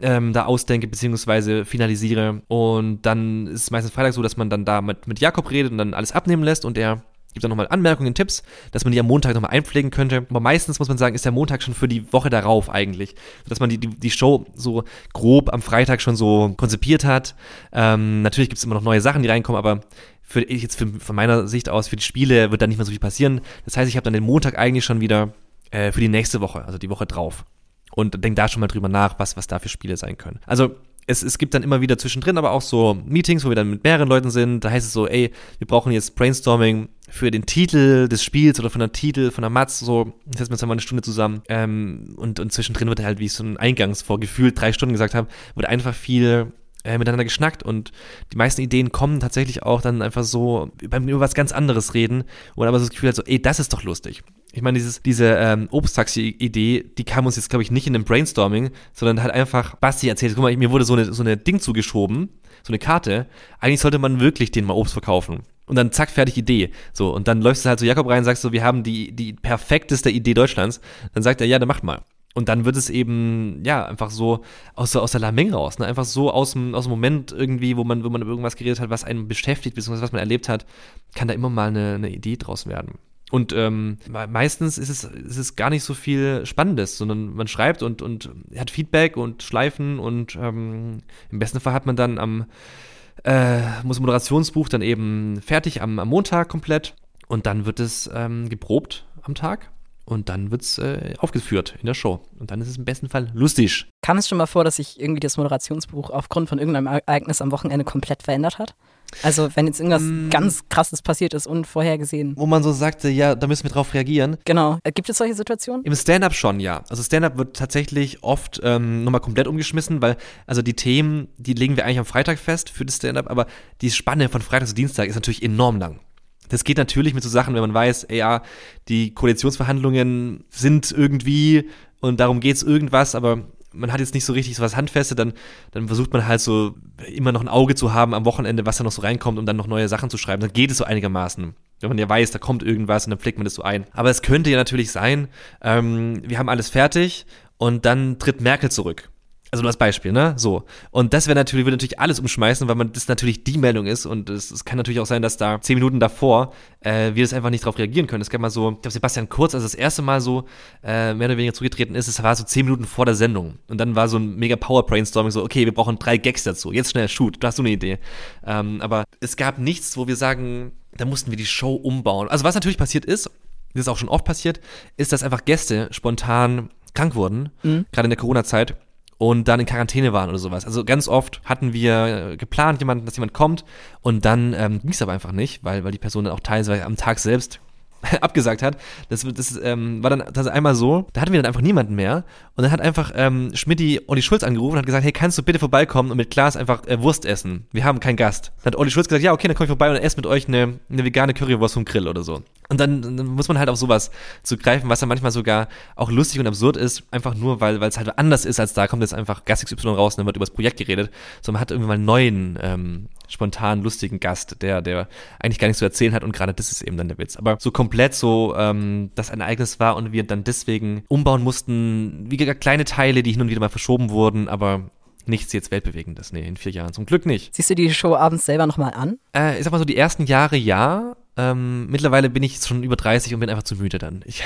S2: ähm, da ausdenke beziehungsweise finalisiere. Und dann ist es meistens Freitag so, dass man dann da mit, mit Jakob redet und dann alles abnehmen lässt und er gibt dann nochmal Anmerkungen, Tipps, dass man die am Montag nochmal einpflegen könnte. Aber meistens muss man sagen, ist der Montag schon für die Woche darauf eigentlich. Dass man die, die, die Show so grob am Freitag schon so konzipiert hat. Ähm, natürlich gibt es immer noch neue Sachen, die reinkommen, aber für jetzt für, von meiner Sicht aus, für die Spiele wird da nicht mehr so viel passieren. Das heißt, ich habe dann den Montag eigentlich schon wieder äh, für die nächste Woche, also die Woche drauf. Und denke da schon mal drüber nach, was, was da für Spiele sein können. Also es, es gibt dann immer wieder zwischendrin aber auch so Meetings, wo wir dann mit mehreren Leuten sind. Da heißt es so, ey, wir brauchen jetzt Brainstorming für den Titel des Spiels oder von der Titel, von der Matz, so, jetzt setzen wir uns dann mal eine Stunde zusammen. Ähm, und, und zwischendrin wird halt, wie ich so ein Eingangs vor gefühlt drei Stunden gesagt habe, wird einfach viel äh, miteinander geschnackt und die meisten Ideen kommen tatsächlich auch dann einfach so beim über was ganz anderes reden und aber so das Gefühl hat so, ey, das ist doch lustig. Ich meine, dieses, diese ähm, Obsttaxi-Idee, die kam uns jetzt, glaube ich, nicht in einem Brainstorming, sondern hat einfach Basti erzählt, guck mal, mir wurde so eine, so eine Ding zugeschoben, so eine Karte. Eigentlich sollte man wirklich den mal Obst verkaufen. Und dann zack, fertig Idee. So, und dann läufst du halt so Jakob rein und sagst so, wir haben die, die perfekteste Idee Deutschlands. Dann sagt er, ja, dann macht mal. Und dann wird es eben, ja, einfach so aus, der, aus der Lameng raus, ne? Einfach so aus dem, aus dem Moment irgendwie, wo man, wo man über irgendwas geredet hat, was einen beschäftigt, beziehungsweise was man erlebt hat, kann da immer mal eine, eine Idee draus werden. Und ähm, meistens ist es, ist es gar nicht so viel Spannendes, sondern man schreibt und, und hat Feedback und Schleifen und ähm, im besten Fall hat man dann am äh, muss Moderationsbuch dann eben fertig am, am Montag komplett und dann wird es ähm, geprobt am Tag und dann wird es äh, aufgeführt in der Show. Und dann ist es im besten Fall lustig.
S1: Kam es schon mal vor, dass sich irgendwie das Moderationsbuch aufgrund von irgendeinem Ereignis am Wochenende komplett verändert hat? Also wenn jetzt irgendwas mm. ganz krasses passiert ist, unvorhergesehen.
S2: Wo man so sagte, ja, da müssen wir drauf reagieren.
S1: Genau. Äh, gibt es solche Situationen?
S2: Im Stand-up schon, ja. Also Stand-up wird tatsächlich oft ähm, nochmal komplett umgeschmissen, weil also die Themen, die legen wir eigentlich am Freitag fest für das Stand-up, aber die Spanne von Freitag zu Dienstag ist natürlich enorm lang. Das geht natürlich mit so Sachen, wenn man weiß, ey, ja, die Koalitionsverhandlungen sind irgendwie und darum geht's irgendwas, aber man hat jetzt nicht so richtig so was Handfeste, dann, dann versucht man halt so immer noch ein Auge zu haben am Wochenende, was da noch so reinkommt, um dann noch neue Sachen zu schreiben. Dann geht es so einigermaßen. Wenn man ja weiß, da kommt irgendwas und dann pflegt man das so ein. Aber es könnte ja natürlich sein, ähm, wir haben alles fertig und dann tritt Merkel zurück. Also nur als Beispiel, ne? So. Und das wäre natürlich, würde natürlich alles umschmeißen, weil man das natürlich die Meldung ist. Und es, es kann natürlich auch sein, dass da zehn Minuten davor äh, wir das einfach nicht darauf reagieren können. Es gab mal so, ich glaube, Sebastian Kurz, als das erste Mal so äh, mehr oder weniger zugetreten ist, es war so zehn Minuten vor der Sendung. Und dann war so ein mega Power-Brainstorming, so, okay, wir brauchen drei Gags dazu. Jetzt schnell, shoot, du hast so eine Idee. Ähm, aber es gab nichts, wo wir sagen, da mussten wir die Show umbauen. Also was natürlich passiert ist, das ist auch schon oft passiert, ist, dass einfach Gäste spontan krank wurden, mhm. gerade in der Corona-Zeit und dann in Quarantäne waren oder sowas. Also ganz oft hatten wir geplant, jemand, dass jemand kommt und dann ähm, ging es aber einfach nicht, weil, weil die Person dann auch teilweise am Tag selbst abgesagt hat. Das, das ähm, war dann das einmal so, da hatten wir dann einfach niemanden mehr. Und dann hat einfach ähm, Schmidti Olli Schulz angerufen und hat gesagt, hey, kannst du bitte vorbeikommen und mit Klaas einfach äh, Wurst essen? Wir haben keinen Gast. Dann hat Olli Schulz gesagt, ja, okay, dann komme ich vorbei und esse mit euch eine, eine vegane Currywurst vom Grill oder so. Und dann, dann muss man halt auf sowas zugreifen, was dann manchmal sogar auch lustig und absurd ist, einfach nur, weil es halt anders ist als da, kommt jetzt einfach Gast XY raus und dann wird über das Projekt geredet, sondern man hat irgendwie mal einen neuen ähm, spontan lustigen Gast, der, der eigentlich gar nichts zu erzählen hat und gerade das ist eben dann der Witz. Aber so komplett so, ähm, dass ein Ereignis war und wir dann deswegen umbauen mussten, wie gesagt, kleine Teile, die hin und wieder mal verschoben wurden, aber nichts jetzt Weltbewegendes, nee, in vier Jahren. Zum Glück nicht.
S1: Siehst du die Show abends selber nochmal an?
S2: Äh, ich sag mal so, die ersten Jahre ja. Ähm, mittlerweile bin ich schon über 30 und bin einfach zu müde dann. Ich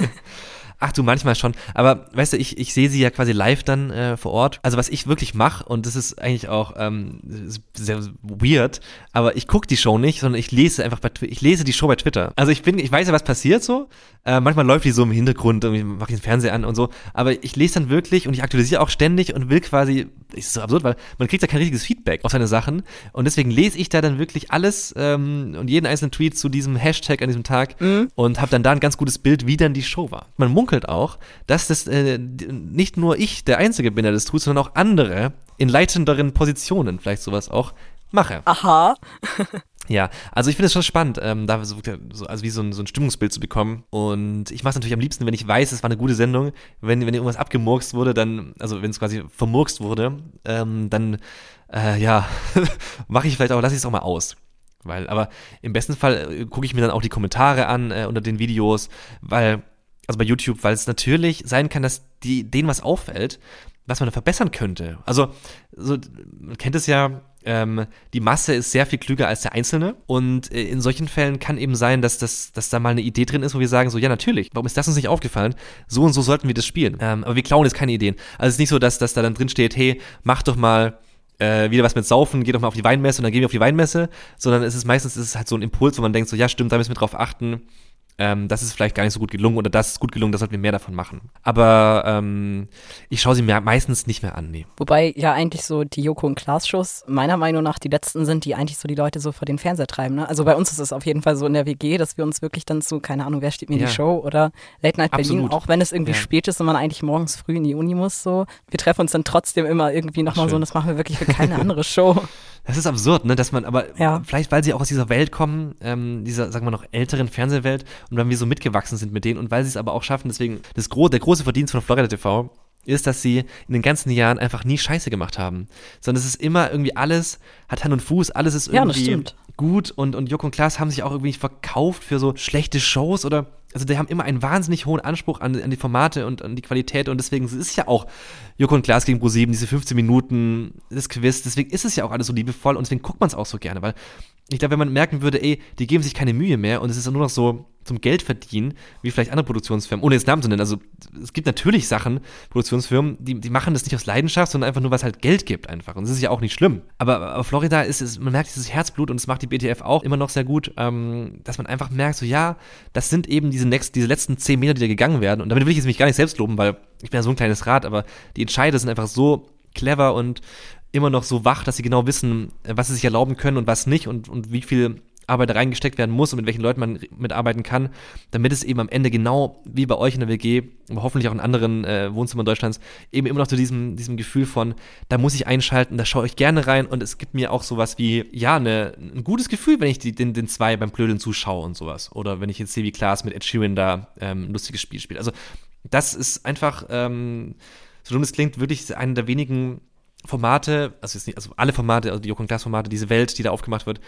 S2: Ach du, manchmal schon. Aber weißt du, ich, ich sehe sie ja quasi live dann äh, vor Ort. Also was ich wirklich mache, und das ist eigentlich auch ähm, sehr weird, aber ich gucke die Show nicht, sondern ich lese einfach bei ich lese die Show bei Twitter. Also ich bin, ich weiß ja, was passiert so. Äh, manchmal läuft die so im Hintergrund, irgendwie mache ich den Fernseher an und so. Aber ich lese dann wirklich und ich aktualisiere auch ständig und will quasi, ist so absurd, weil man kriegt ja kein richtiges Feedback auf seine Sachen. Und deswegen lese ich da dann wirklich alles ähm, und jeden einzelnen Tweet zu diesem Hashtag an diesem Tag mhm. und habe dann da ein ganz gutes Bild, wie dann die Show war. Man munkelt auch, dass das äh, nicht nur ich der Einzige bin, der das tut, sondern auch andere in leitenderen Positionen vielleicht sowas auch mache.
S1: Aha.
S2: Ja, also ich finde es schon spannend, ähm, da so, also wie so ein, so ein Stimmungsbild zu bekommen. Und ich mache es natürlich am liebsten, wenn ich weiß, es war eine gute Sendung. Wenn, wenn irgendwas abgemurkst wurde, dann, also wenn es quasi vermurkst wurde, ähm, dann, äh, ja, mache ich vielleicht auch, lasse ich es auch mal aus. Weil, aber im besten Fall äh, gucke ich mir dann auch die Kommentare an äh, unter den Videos, weil, also bei YouTube, weil es natürlich sein kann, dass die, denen was auffällt, was man da verbessern könnte. Also, so, man kennt es ja, ähm, die Masse ist sehr viel klüger als der Einzelne. Und äh, in solchen Fällen kann eben sein, dass, das, dass da mal eine Idee drin ist, wo wir sagen, so, ja, natürlich, warum ist das uns nicht aufgefallen? So und so sollten wir das spielen. Ähm, aber wir klauen jetzt keine Ideen. Also es ist nicht so, dass, dass da dann drin steht, hey, mach doch mal äh, wieder was mit Saufen, geh doch mal auf die Weinmesse und dann gehen wir auf die Weinmesse, sondern es ist meistens ist es halt so ein Impuls, wo man denkt, so, ja, stimmt, da müssen wir drauf achten ähm, das ist vielleicht gar nicht so gut gelungen oder das ist gut gelungen, da sollten wir mehr davon machen. Aber ähm, ich schaue sie mir meistens nicht mehr an, nee.
S1: Wobei ja eigentlich so die Joko und Klaas-Shows meiner Meinung nach die letzten sind, die eigentlich so die Leute so vor den Fernseher treiben. Ne? Also bei uns ist es auf jeden Fall so in der WG, dass wir uns wirklich dann zu, keine Ahnung, wer steht mir ja. die Show oder Late Night Berlin, Absolut. auch wenn es irgendwie ja. spät ist und man eigentlich morgens früh in die Uni muss, so. Wir treffen uns dann trotzdem immer irgendwie nochmal so und das machen wir wirklich für keine andere Show.
S2: Das ist absurd, ne? Dass man, aber ja. vielleicht, weil sie auch aus dieser Welt kommen, ähm, dieser, sagen wir noch, älteren Fernsehwelt und weil wir so mitgewachsen sind mit denen und weil sie es aber auch schaffen, deswegen, das gro der große Verdienst von Florida TV ist, dass sie in den ganzen Jahren einfach nie Scheiße gemacht haben. Sondern es ist immer irgendwie alles, hat Hand und Fuß, alles ist irgendwie ja, gut und, und Joko und Klaas haben sich auch irgendwie verkauft für so schlechte Shows oder also die haben immer einen wahnsinnig hohen Anspruch an, an die Formate und an die Qualität und deswegen ist es ja auch Joko und Klaas gegen Pro7, diese 15 Minuten, das Quiz, deswegen ist es ja auch alles so liebevoll und deswegen guckt man es auch so gerne, weil ich glaube, wenn man merken würde, ey, die geben sich keine Mühe mehr und es ist nur noch so zum Geld verdienen, wie vielleicht andere Produktionsfirmen, ohne jetzt Namen zu nennen. Also es gibt natürlich Sachen, Produktionsfirmen, die, die machen das nicht aus Leidenschaft, sondern einfach nur, was halt Geld gibt einfach. Und das ist ja auch nicht schlimm. Aber, aber Florida ist es, man merkt dieses Herzblut und das macht die BTF auch immer noch sehr gut, ähm, dass man einfach merkt, so ja, das sind eben diese, next, diese letzten zehn Meter, die da gegangen werden. Und damit will ich jetzt mich gar nicht selbst loben, weil ich bin ja so ein kleines Rad, aber die Entscheider sind einfach so clever und immer noch so wach, dass sie genau wissen, was sie sich erlauben können und was nicht und, und wie viel Arbeit reingesteckt werden muss und mit welchen Leuten man mitarbeiten kann, damit es eben am Ende genau wie bei euch in der WG, aber hoffentlich auch in anderen äh, Wohnzimmern Deutschlands, eben immer noch zu diesem, diesem Gefühl von, da muss ich einschalten, da schaue ich gerne rein und es gibt mir auch sowas wie, ja, ne, ein gutes Gefühl, wenn ich die, den, den zwei beim Blödeln zuschaue und sowas. Oder wenn ich jetzt sehe, wie Klaas mit Ed Sheeran da ähm, ein lustiges Spiel spielt. Also das ist einfach, ähm, so dumm es klingt, wirklich eine der wenigen Formate, also nicht, also alle Formate, also die Joko Klaas Formate, diese Welt, die da aufgemacht wird,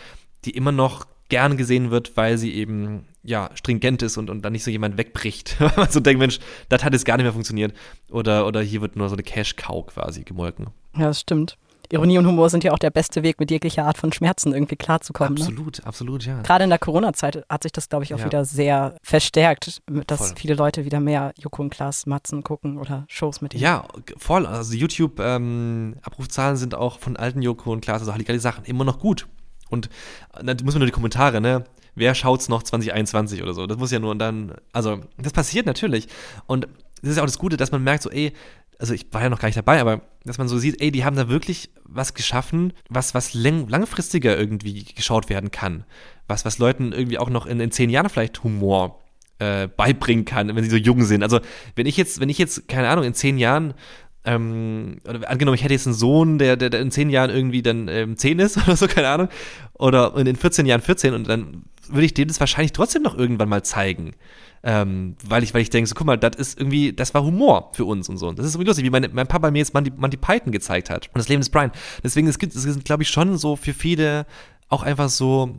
S2: die immer noch gern gesehen wird, weil sie eben ja stringent ist und, und dann nicht so jemand wegbricht. Man so denkt, Mensch, das hat jetzt gar nicht mehr funktioniert. Oder, oder hier wird nur so eine Cash-Cow quasi gemolken.
S1: Ja, das stimmt. Ironie und Humor sind ja auch der beste Weg, mit jeglicher Art von Schmerzen irgendwie klarzukommen.
S2: Ne? Absolut,
S1: ne?
S2: absolut, ja.
S1: Gerade in der Corona-Zeit hat sich das, glaube ich, auch ja. wieder sehr verstärkt, dass voll. viele Leute wieder mehr Joko und Klaas Matzen gucken oder Shows mit ihnen.
S2: Ja, voll. Also YouTube-Abrufzahlen ähm, sind auch von alten Joko und Klaas, also die Sachen, immer noch gut. Und dann muss man nur die Kommentare, ne? Wer schaut's noch 2021 oder so? Das muss ja nur und dann, also, das passiert natürlich. Und das ist auch das Gute, dass man merkt, so, ey, also ich war ja noch gar nicht dabei, aber dass man so sieht, ey, die haben da wirklich was geschaffen, was, was lang, langfristiger irgendwie geschaut werden kann. Was, was Leuten irgendwie auch noch in, in zehn Jahren vielleicht Humor äh, beibringen kann, wenn sie so jung sind. Also wenn ich jetzt, wenn ich jetzt, keine Ahnung, in zehn Jahren ähm, oder angenommen, ich hätte jetzt einen Sohn, der, der, der in zehn Jahren irgendwie dann ähm, zehn ist oder so, keine Ahnung, oder in 14 Jahren 14 und dann würde ich dem das wahrscheinlich trotzdem noch irgendwann mal zeigen. Ähm, weil ich, weil ich denke, so, guck mal, das ist irgendwie, das war Humor für uns und so. Und das ist irgendwie lustig, wie meine, mein Papa mir jetzt Monty, Monty Python gezeigt hat. Und das Leben des Brian. Deswegen, es gibt, es sind, glaube ich, schon so für viele auch einfach so,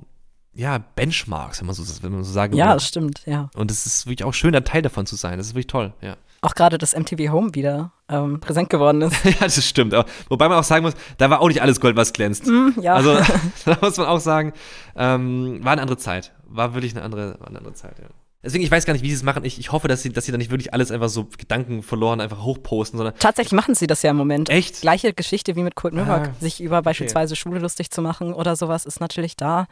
S2: ja, Benchmarks, wenn man so, wenn man so sagen
S1: Ja, das stimmt, ja.
S2: Und es ist wirklich auch schön, ein Teil davon zu sein. Das ist wirklich toll, ja
S1: auch gerade das MTV Home wieder ähm, präsent geworden ist.
S2: ja, das stimmt. Aber, wobei man auch sagen muss, da war auch nicht alles Gold, was glänzt.
S1: Mm, ja.
S2: Also da muss man auch sagen, ähm, war eine andere Zeit. War wirklich eine andere, eine andere Zeit, ja. Deswegen, ich weiß gar nicht, wie sie es machen. Ich, ich hoffe, dass sie, dass sie da nicht wirklich alles einfach so Gedanken verloren einfach hochposten, sondern.
S1: Tatsächlich machen sie das ja im Moment.
S2: Echt?
S1: Gleiche Geschichte wie mit Kurt Nowak. Ah, sich über beispielsweise okay. Schule lustig zu machen oder sowas ist natürlich da.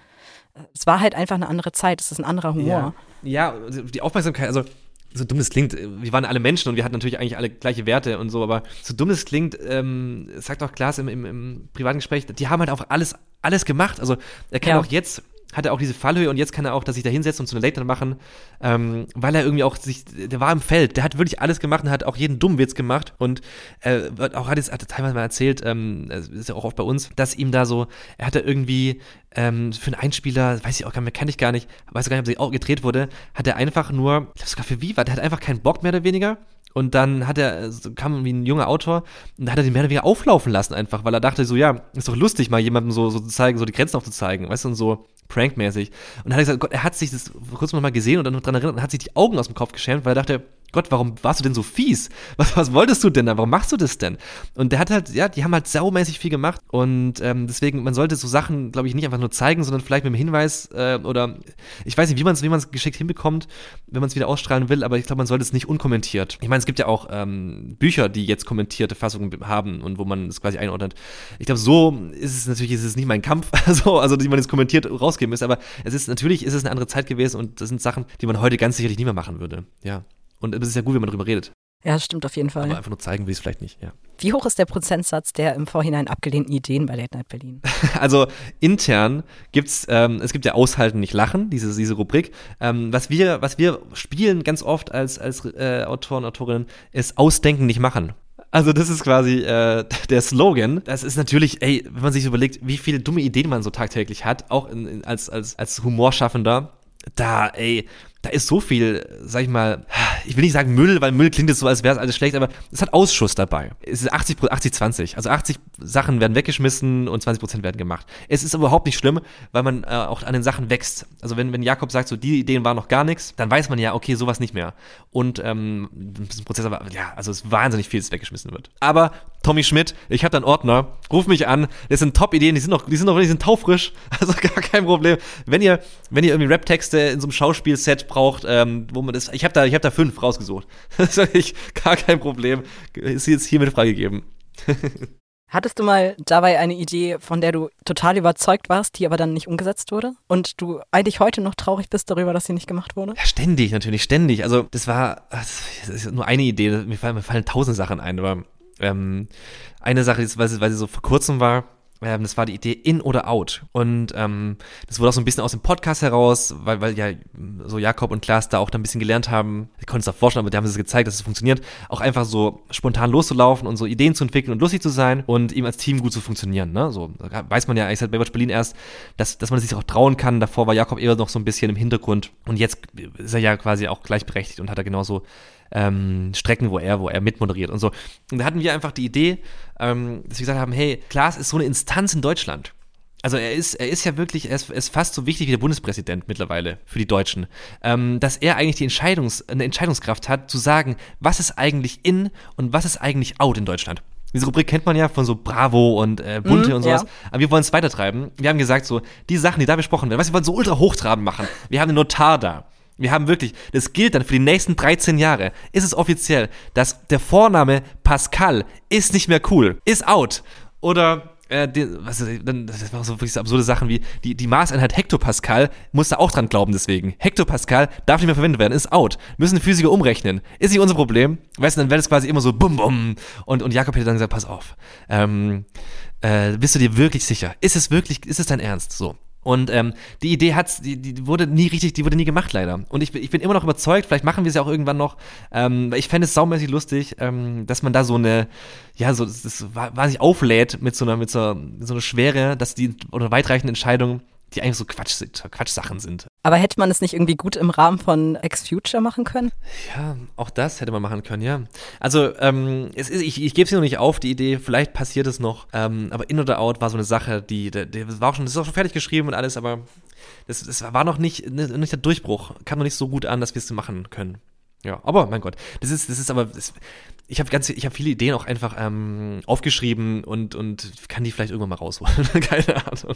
S1: Es war halt einfach eine andere Zeit. Es ist ein anderer Humor.
S2: Ja, ja die Aufmerksamkeit, also so dumm es klingt, wir waren alle Menschen und wir hatten natürlich eigentlich alle gleiche Werte und so, aber so dumm es klingt, ähm, sagt auch Klaas im, im, im privaten Gespräch, die haben halt auch alles, alles gemacht. Also er kann ja. auch jetzt hat er auch diese Fallhöhe und jetzt kann er auch, dass sich da hinsetzen und so eine Late machen, ähm, weil er irgendwie auch sich, der war im Feld, der hat wirklich alles gemacht und hat auch jeden dummen Witz gemacht und äh, auch hat es hat teilweise mal erzählt, ähm, ist ja auch oft bei uns, dass ihm da so, er hatte irgendwie ähm, für einen Einspieler, weiß ich auch gar nicht, kann ich gar nicht, weiß gar nicht, ob sie auch gedreht wurde, hat er einfach nur, ich glaube sogar für Viva, der hat einfach keinen Bock mehr oder weniger und dann hat er, kam wie ein junger Autor und da hat er den mehr oder weniger auflaufen lassen einfach, weil er dachte so, ja, ist doch lustig, mal jemandem so, so zu zeigen, so die Grenzen aufzuzeigen, weißt du, und so prankmäßig. Und dann hat er gesagt, Gott, er hat sich das kurz noch mal gesehen und dann noch dran erinnert und hat sich die Augen aus dem Kopf geschämt, weil er dachte, Gott, warum warst du denn so fies? Was, was wolltest du denn da? Warum machst du das denn? Und der hat halt, ja, die haben halt saumäßig viel gemacht und ähm, deswegen, man sollte so Sachen, glaube ich, nicht einfach nur zeigen, sondern vielleicht mit einem Hinweis äh, oder ich weiß nicht, wie man es wie man's geschickt hinbekommt, wenn man es wieder ausstrahlen will, aber ich glaube, man sollte es nicht unkommentiert. Ich meine, es gibt ja auch ähm, Bücher, die jetzt kommentierte Fassungen haben und wo man es quasi einordnet. Ich glaube, so ist es natürlich, ist es nicht mein Kampf, also, also die man jetzt kommentiert rausgeben müsste, aber es ist natürlich ist es eine andere Zeit gewesen und das sind Sachen, die man heute ganz sicherlich nicht mehr machen würde. Ja. Und es ist ja gut, wenn man darüber redet.
S1: Ja, stimmt auf jeden Fall.
S2: Aber einfach nur zeigen will ich es vielleicht nicht, ja.
S1: Wie hoch ist der Prozentsatz der im Vorhinein abgelehnten Ideen bei Late Night Berlin?
S2: Also intern gibt's, ähm, es gibt ja Aushalten, nicht Lachen, diese, diese Rubrik. Ähm, was, wir, was wir spielen ganz oft als, als äh, Autoren, Autorinnen, ist Ausdenken, nicht machen. Also das ist quasi äh, der Slogan. Das ist natürlich, ey, wenn man sich überlegt, wie viele dumme Ideen man so tagtäglich hat, auch in, in, als, als, als Humorschaffender, da, ey, da ist so viel, sag ich mal, ich will nicht sagen Müll, weil Müll klingt jetzt so, als wäre es alles schlecht, aber es hat Ausschuss dabei. Es ist 80, 80, 20. Also 80 Sachen werden weggeschmissen und 20 Prozent werden gemacht. Es ist überhaupt nicht schlimm, weil man äh, auch an den Sachen wächst. Also wenn, wenn Jakob sagt, so die Ideen waren noch gar nichts, dann weiß man ja, okay, sowas nicht mehr. Und ähm, ein Prozess, aber ja, also es ist wahnsinnig viel, das weggeschmissen wird. Aber Tommy Schmidt, ich habe da einen Ordner, ruf mich an, das sind Top-Ideen, die sind noch, die sind noch, die sind taufrisch, also gar kein Problem. Wenn ihr, wenn ihr irgendwie Rap-Texte in so einem Schauspielset braucht, ähm, wo man das, ich habe da, ich habe da fünf rausgesucht. Das ist wirklich gar kein Problem. Ist jetzt hiermit freigegeben.
S1: Hattest du mal dabei eine Idee, von der du total überzeugt warst, die aber dann nicht umgesetzt wurde? Und du eigentlich heute noch traurig bist darüber, dass sie nicht gemacht wurde?
S2: Ja, ständig, natürlich, ständig. Also, das war das ist nur eine Idee. Mir fallen, mir fallen tausend Sachen ein, aber ähm, eine Sache ist, weil sie, weil sie so vor kurzem war, ähm, das war die Idee In oder Out. Und ähm, das wurde auch so ein bisschen aus dem Podcast heraus, weil, weil ja so Jakob und Klaas da auch da ein bisschen gelernt haben, die konnten es auch vorstellen, aber die haben es gezeigt, dass es funktioniert, auch einfach so spontan loszulaufen und so Ideen zu entwickeln und lustig zu sein und eben als Team gut zu funktionieren. Ne? So weiß man ja eigentlich seit Baywatch Berlin erst, dass, dass man sich auch trauen kann. Davor war Jakob eher noch so ein bisschen im Hintergrund und jetzt ist er ja quasi auch gleichberechtigt und hat er genauso ähm, Strecken, wo er, wo er mitmoderiert und so. Und da hatten wir einfach die Idee, ähm, dass wir gesagt haben, hey, Klaas ist so eine Instanz in Deutschland. Also er ist, er ist ja wirklich, er ist, ist fast so wichtig wie der Bundespräsident mittlerweile für die Deutschen, ähm, dass er eigentlich die Entscheidungs, eine Entscheidungskraft hat, zu sagen, was ist eigentlich in und was ist eigentlich out in Deutschland. Diese Rubrik kennt man ja von so Bravo und äh, Bunte mm, und sowas. Ja. Aber wir wollen es weitertreiben. Wir haben gesagt, so, die Sachen, die da besprochen werden, was wir wollen so ultra hochtrabend machen. Wir haben den Notar da. Wir haben wirklich, das gilt dann für die nächsten 13 Jahre, ist es offiziell, dass der Vorname Pascal ist nicht mehr cool, ist out. Oder äh, die, was, dann, das waren so wirklich so absurde Sachen wie die, die Maßeinheit Hektopascal, muss da auch dran glauben deswegen. Hektopascal darf nicht mehr verwendet werden, ist out. Müssen Physiker umrechnen. Ist nicht unser Problem. Weißt du, dann wäre es quasi immer so bum bum. Und, und Jakob hätte dann gesagt, pass auf. Ähm, äh, bist du dir wirklich sicher? Ist es wirklich, ist es dein Ernst? So. Und ähm, die Idee hat's, die, die wurde nie richtig, die wurde nie gemacht leider. Und ich, ich bin immer noch überzeugt, vielleicht machen wir es ja auch irgendwann noch. Ähm, ich fände es saumäßig lustig, ähm, dass man da so eine, ja, so das, das wahnsinnig auflädt mit so einer, mit so, mit so einer Schwere, dass die oder weitreichenden Entscheidungen die eigentlich so Quatsch, Quatschsachen sind.
S1: Aber hätte man es nicht irgendwie gut im Rahmen von X-Future machen können?
S2: Ja, auch das hätte man machen können, ja. Also, ähm, es ist, ich, ich gebe es noch nicht auf, die Idee, vielleicht passiert es noch. Ähm, aber In oder Out war so eine Sache, die, die, die war auch schon, das ist auch schon fertig geschrieben und alles, aber das, das war noch nicht, ne, nicht der Durchbruch. Kam noch nicht so gut an, dass wir es machen können. Ja, aber mein Gott, das ist, das ist aber, das, ich habe ganz, ich habe viele Ideen auch einfach ähm, aufgeschrieben und und kann die vielleicht irgendwann mal rausholen. Keine Ahnung.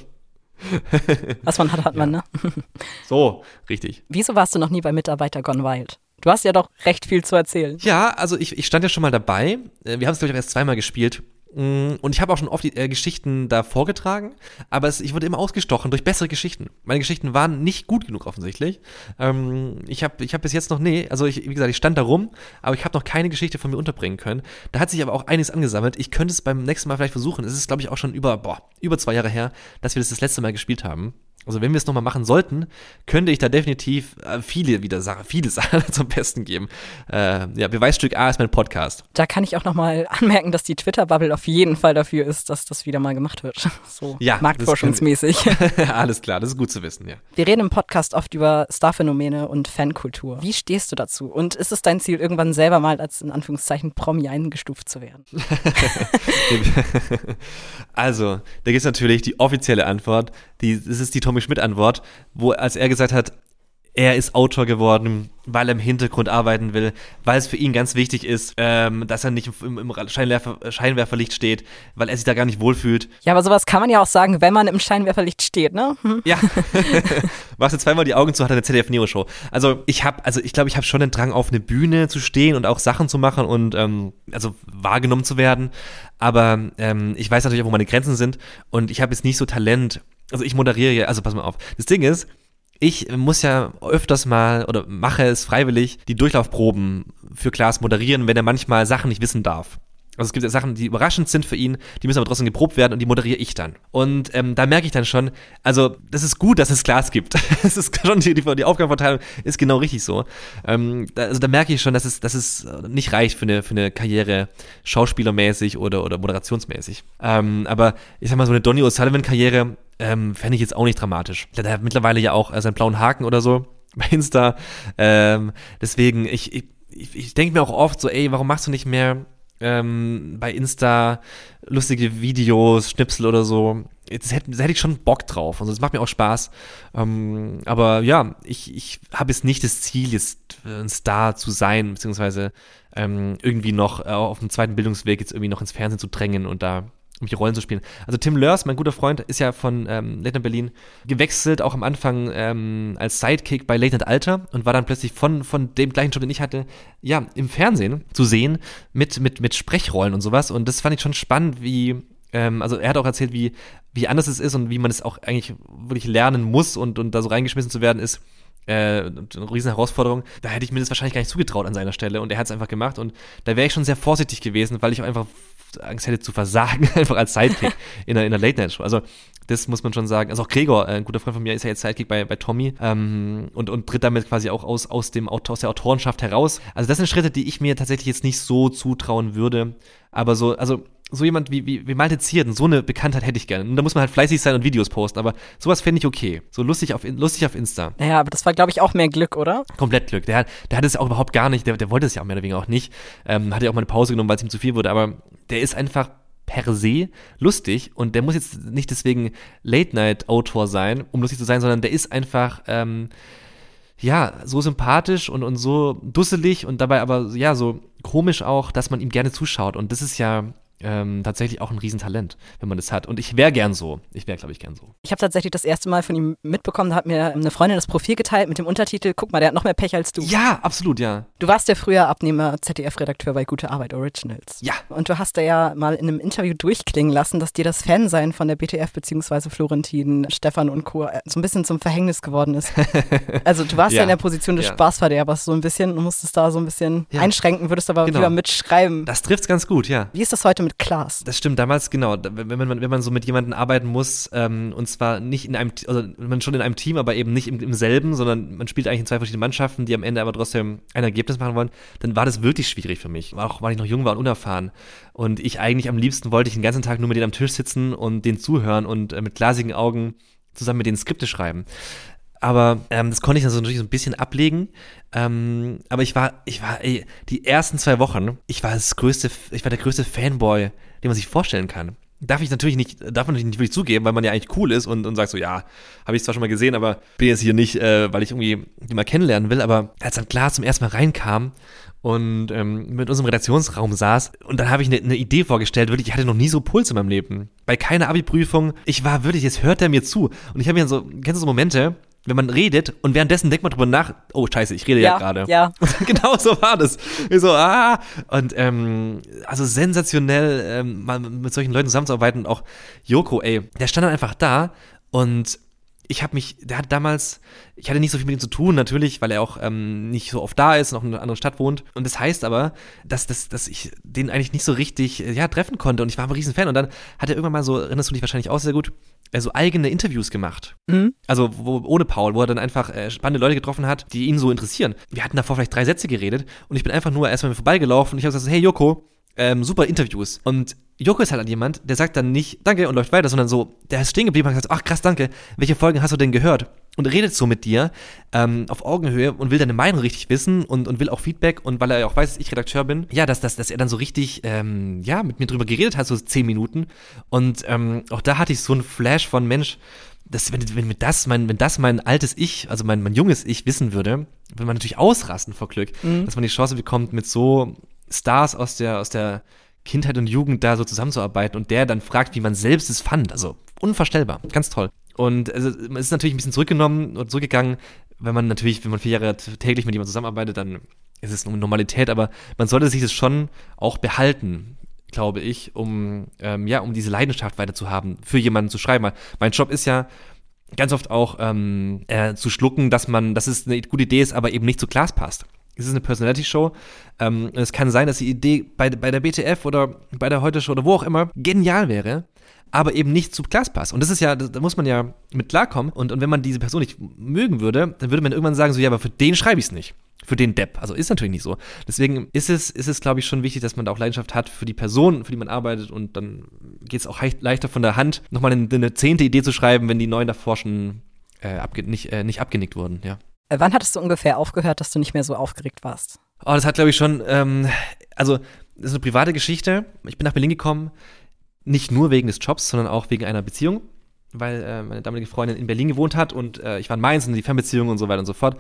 S1: Was man hat, hat man, ne?
S2: so, richtig.
S1: Wieso warst du noch nie bei Mitarbeiter Gone Wild? Du hast ja doch recht viel zu erzählen.
S2: Ja, also ich, ich stand ja schon mal dabei. Äh, wir haben es, glaube ich, erst zweimal gespielt. Mm, und ich habe auch schon oft die äh, Geschichten da vorgetragen, aber es, ich wurde immer ausgestochen durch bessere Geschichten. Meine Geschichten waren nicht gut genug offensichtlich. Ähm, ich habe ich hab bis jetzt noch, nee, also ich, wie gesagt, ich stand da rum, aber ich habe noch keine Geschichte von mir unterbringen können. Da hat sich aber auch einiges angesammelt. Ich könnte es beim nächsten Mal vielleicht versuchen. Es ist, glaube ich, auch schon über, boah, über zwei Jahre her, dass wir das das letzte Mal gespielt haben. Also wenn wir es nochmal machen sollten, könnte ich da definitiv äh, viele wieder Sachen, viele Sachen zum Besten geben. Äh, ja, Beweisstück A ist mein Podcast.
S1: Da kann ich auch nochmal anmerken, dass die Twitter-Bubble auf jeden Fall dafür ist, dass das wieder mal gemacht wird. So ja, marktforschungsmäßig.
S2: Alles klar, das ist gut zu wissen, ja.
S1: Wir reden im Podcast oft über Starphänomene und Fankultur. Wie stehst du dazu? Und ist es dein Ziel, irgendwann selber mal als in Anführungszeichen Promi eingestuft zu werden?
S2: also, da gibt es natürlich die offizielle Antwort. Die, das ist die Tom Tommy Schmidt-Antwort, wo als er gesagt hat, er ist Autor geworden, weil er im Hintergrund arbeiten will, weil es für ihn ganz wichtig ist, ähm, dass er nicht im, im Scheinwerfer, Scheinwerferlicht steht, weil er sich da gar nicht wohlfühlt.
S1: Ja, aber sowas kann man ja auch sagen, wenn man im Scheinwerferlicht steht, ne?
S2: Hm. Ja. Machst du zweimal die Augen zu, hat er eine ZDF Neo Show. Also ich habe, also ich glaube, ich habe schon den Drang, auf eine Bühne zu stehen und auch Sachen zu machen und ähm, also wahrgenommen zu werden. Aber ähm, ich weiß natürlich auch, wo meine Grenzen sind und ich habe jetzt nicht so Talent. Also ich moderiere ja, also pass mal auf. Das Ding ist, ich muss ja öfters mal oder mache es freiwillig, die Durchlaufproben für Klaas moderieren, wenn er manchmal Sachen nicht wissen darf. Also es gibt ja Sachen, die überraschend sind für ihn, die müssen aber trotzdem geprobt werden und die moderiere ich dann. Und ähm, da merke ich dann schon, also das ist gut, dass es Glas gibt. das ist schon die, die, Aufgabenverteilung ist genau richtig so. Ähm, da, also da merke ich schon, dass es, dass es nicht reicht für eine, für eine Karriere schauspielermäßig oder, oder moderationsmäßig. Ähm, aber ich sag mal, so eine Donny O'Sullivan-Karriere ähm, fände ich jetzt auch nicht dramatisch. Der hat mittlerweile ja auch äh, seinen blauen Haken oder so bei Insta. Ähm, deswegen, ich, ich, ich denke mir auch oft so, ey, warum machst du nicht mehr ähm, bei Insta lustige Videos, Schnipsel oder so. Das hätte, hätte ich schon Bock drauf. Also das macht mir auch Spaß. Ähm, aber ja, ich, ich habe jetzt nicht das Ziel, jetzt ein Star zu sein, beziehungsweise ähm, irgendwie noch äh, auf dem zweiten Bildungsweg jetzt irgendwie noch ins Fernsehen zu drängen und da um die Rollen zu spielen. Also Tim Lörs, mein guter Freund, ist ja von ähm, Late Night Berlin gewechselt, auch am Anfang ähm, als Sidekick bei Late Night Alter und war dann plötzlich von, von dem gleichen Job, den ich hatte, ja, im Fernsehen zu sehen mit, mit, mit Sprechrollen und sowas. Und das fand ich schon spannend, wie, ähm, also er hat auch erzählt, wie, wie anders es ist und wie man es auch eigentlich wirklich lernen muss und, und da so reingeschmissen zu werden ist äh, eine riesen Herausforderung. Da hätte ich mir das wahrscheinlich gar nicht zugetraut an seiner Stelle und er hat es einfach gemacht und da wäre ich schon sehr vorsichtig gewesen, weil ich auch einfach Angst hätte zu versagen, einfach als Sidekick in einer, in einer Late-Night-Show. Also das muss man schon sagen. Also auch Gregor, äh, ein guter Freund von mir, ist ja jetzt Sidekick bei, bei Tommy ähm, und, und tritt damit quasi auch aus, aus, dem, aus der Autorenschaft heraus. Also das sind Schritte, die ich mir tatsächlich jetzt nicht so zutrauen würde. Aber so, also so jemand wie, wie, wie Malte Zierden, so eine Bekanntheit hätte ich gerne. Und da muss man halt fleißig sein und Videos posten, aber sowas fände ich okay. So lustig auf, lustig auf Insta.
S1: Naja, aber das war, glaube ich, auch mehr Glück, oder?
S2: Komplett Glück. Der, der hat es auch überhaupt gar nicht, der, der wollte es ja auch mehr oder weniger auch nicht. Ähm, hat ja auch mal eine Pause genommen, weil es ihm zu viel wurde, aber der ist einfach per se lustig und der muss jetzt nicht deswegen Late-Night-Autor sein, um lustig zu sein, sondern der ist einfach, ähm, ja, so sympathisch und, und so dusselig und dabei aber, ja, so komisch auch, dass man ihm gerne zuschaut. Und das ist ja ähm, tatsächlich auch ein Riesentalent, wenn man das hat. Und ich wäre gern so. Ich wäre, glaube ich, gern so.
S1: Ich habe tatsächlich das erste Mal von ihm mitbekommen, da hat mir eine Freundin das Profil geteilt mit dem Untertitel, guck mal, der hat noch mehr Pech als du.
S2: Ja, absolut, ja.
S1: Du warst ja früher Abnehmer ZDF-Redakteur bei Gute Arbeit Originals.
S2: Ja.
S1: Und du hast da ja mal in einem Interview durchklingen lassen, dass dir das Fansein von der BTF bzw. Florentin, Stefan und Co. Äh, so ein bisschen zum Verhängnis geworden ist. also du warst ja, ja in der Position des ja. Spaßverderbers so ein bisschen und musstest da so ein bisschen ja. einschränken, würdest aber genau. lieber mitschreiben.
S2: Das trifft's ganz gut, ja.
S1: Wie ist das heute mit Klaas.
S2: Das stimmt, damals, genau, wenn man, wenn man so mit jemandem arbeiten muss, ähm, und zwar nicht in einem, also man schon in einem Team, aber eben nicht im, im, selben, sondern man spielt eigentlich in zwei verschiedenen Mannschaften, die am Ende aber trotzdem ein Ergebnis machen wollen, dann war das wirklich schwierig für mich. Auch weil ich noch jung war und unerfahren. Und ich eigentlich am liebsten wollte ich den ganzen Tag nur mit denen am Tisch sitzen und denen zuhören und äh, mit glasigen Augen zusammen mit denen Skripte schreiben aber ähm, das konnte ich dann so natürlich so ein bisschen ablegen. Ähm, aber ich war, ich war, ey, die ersten zwei Wochen, ich war das größte, ich war der größte Fanboy, den man sich vorstellen kann. Darf ich natürlich nicht, darf man natürlich nicht wirklich zugeben, weil man ja eigentlich cool ist und, und sagt so, ja, habe ich zwar schon mal gesehen, aber bin jetzt hier nicht, äh, weil ich irgendwie die mal kennenlernen will, aber als dann klar zum ersten Mal reinkam und ähm, mit unserem Redaktionsraum saß und dann habe ich eine ne Idee vorgestellt, wirklich, ich hatte noch nie so Puls in meinem Leben. Bei keiner Abi-Prüfung, ich war wirklich, jetzt hört er mir zu. Und ich habe mir so, kennst du so Momente, wenn man redet und währenddessen denkt man drüber nach, oh scheiße, ich rede ja, ja gerade.
S1: Ja.
S2: genau so war das. Ich so, ah. Und ähm, also sensationell, ähm, mal mit solchen Leuten zusammenzuarbeiten und auch Joko, ey, der stand dann einfach da und ich habe mich, der hat damals, ich hatte nicht so viel mit ihm zu tun, natürlich, weil er auch ähm, nicht so oft da ist, noch in einer anderen Stadt wohnt. Und das heißt aber, dass, dass, dass ich den eigentlich nicht so richtig äh, ja, treffen konnte. Und ich war ein riesen Fan. Und dann hat er irgendwann mal so, erinnerst du dich wahrscheinlich auch sehr gut, äh, so eigene Interviews gemacht. Mhm. Also wo, ohne Paul, wo er dann einfach äh, spannende Leute getroffen hat, die ihn so interessieren. Wir hatten davor vielleicht drei Sätze geredet und ich bin einfach nur erstmal vorbeigelaufen und ich habe gesagt, hey Joko, ähm, super Interviews. Und Joko ist halt an jemand, der sagt dann nicht Danke und läuft weiter, sondern so, der ist stehen geblieben und hat gesagt, ach krass, danke, welche Folgen hast du denn gehört? Und redet so mit dir ähm, auf Augenhöhe und will deine Meinung richtig wissen und, und will auch Feedback und weil er ja auch weiß, dass ich Redakteur bin, ja, dass, dass, dass er dann so richtig, ähm, ja, mit mir drüber geredet hat, so zehn Minuten. Und ähm, auch da hatte ich so einen Flash von Mensch, das, wenn, wenn, das mein, wenn das mein altes Ich, also mein, mein junges Ich wissen würde, würde man natürlich ausrasten vor Glück, mhm. dass man die Chance bekommt, mit so Stars aus der, aus der Kindheit und Jugend da so zusammenzuarbeiten und der dann fragt, wie man selbst es fand. Also unvorstellbar, ganz toll. Und also, es ist natürlich ein bisschen zurückgenommen und zurückgegangen, wenn man natürlich, wenn man vier Jahre täglich mit jemandem zusammenarbeitet, dann ist es eine Normalität, aber man sollte sich das schon auch behalten, glaube ich, um, ähm, ja, um diese Leidenschaft weiter zu haben, für jemanden zu schreiben. Mein Job ist ja, ganz oft auch ähm, äh, zu schlucken, dass man, dass es eine gute Idee ist, aber eben nicht zu Glas passt es ist eine Personality-Show. Ähm, es kann sein, dass die Idee bei, bei der BTF oder bei der Heute-Show oder wo auch immer genial wäre, aber eben nicht zu Glas passt. Und das ist ja, da muss man ja mit klarkommen. Und, und wenn man diese Person nicht mögen würde, dann würde man irgendwann sagen, so, ja, aber für den schreibe ich es nicht. Für den Depp. Also ist natürlich nicht so. Deswegen ist es, ist es, glaube ich, schon wichtig, dass man da auch Leidenschaft hat für die Person, für die man arbeitet. Und dann geht es auch leichter von der Hand, nochmal eine, eine zehnte Idee zu schreiben, wenn die neuen davor schon äh, nicht, äh, nicht abgenickt wurden, ja.
S1: Äh, wann hattest du ungefähr aufgehört, dass du nicht mehr so aufgeregt warst?
S2: Oh, das hat, glaube ich, schon, ähm, also, das ist eine private Geschichte. Ich bin nach Berlin gekommen, nicht nur wegen des Jobs, sondern auch wegen einer Beziehung, weil äh, meine damalige Freundin in Berlin gewohnt hat und äh, ich war in Mainz und die Fernbeziehung und so weiter und so fort.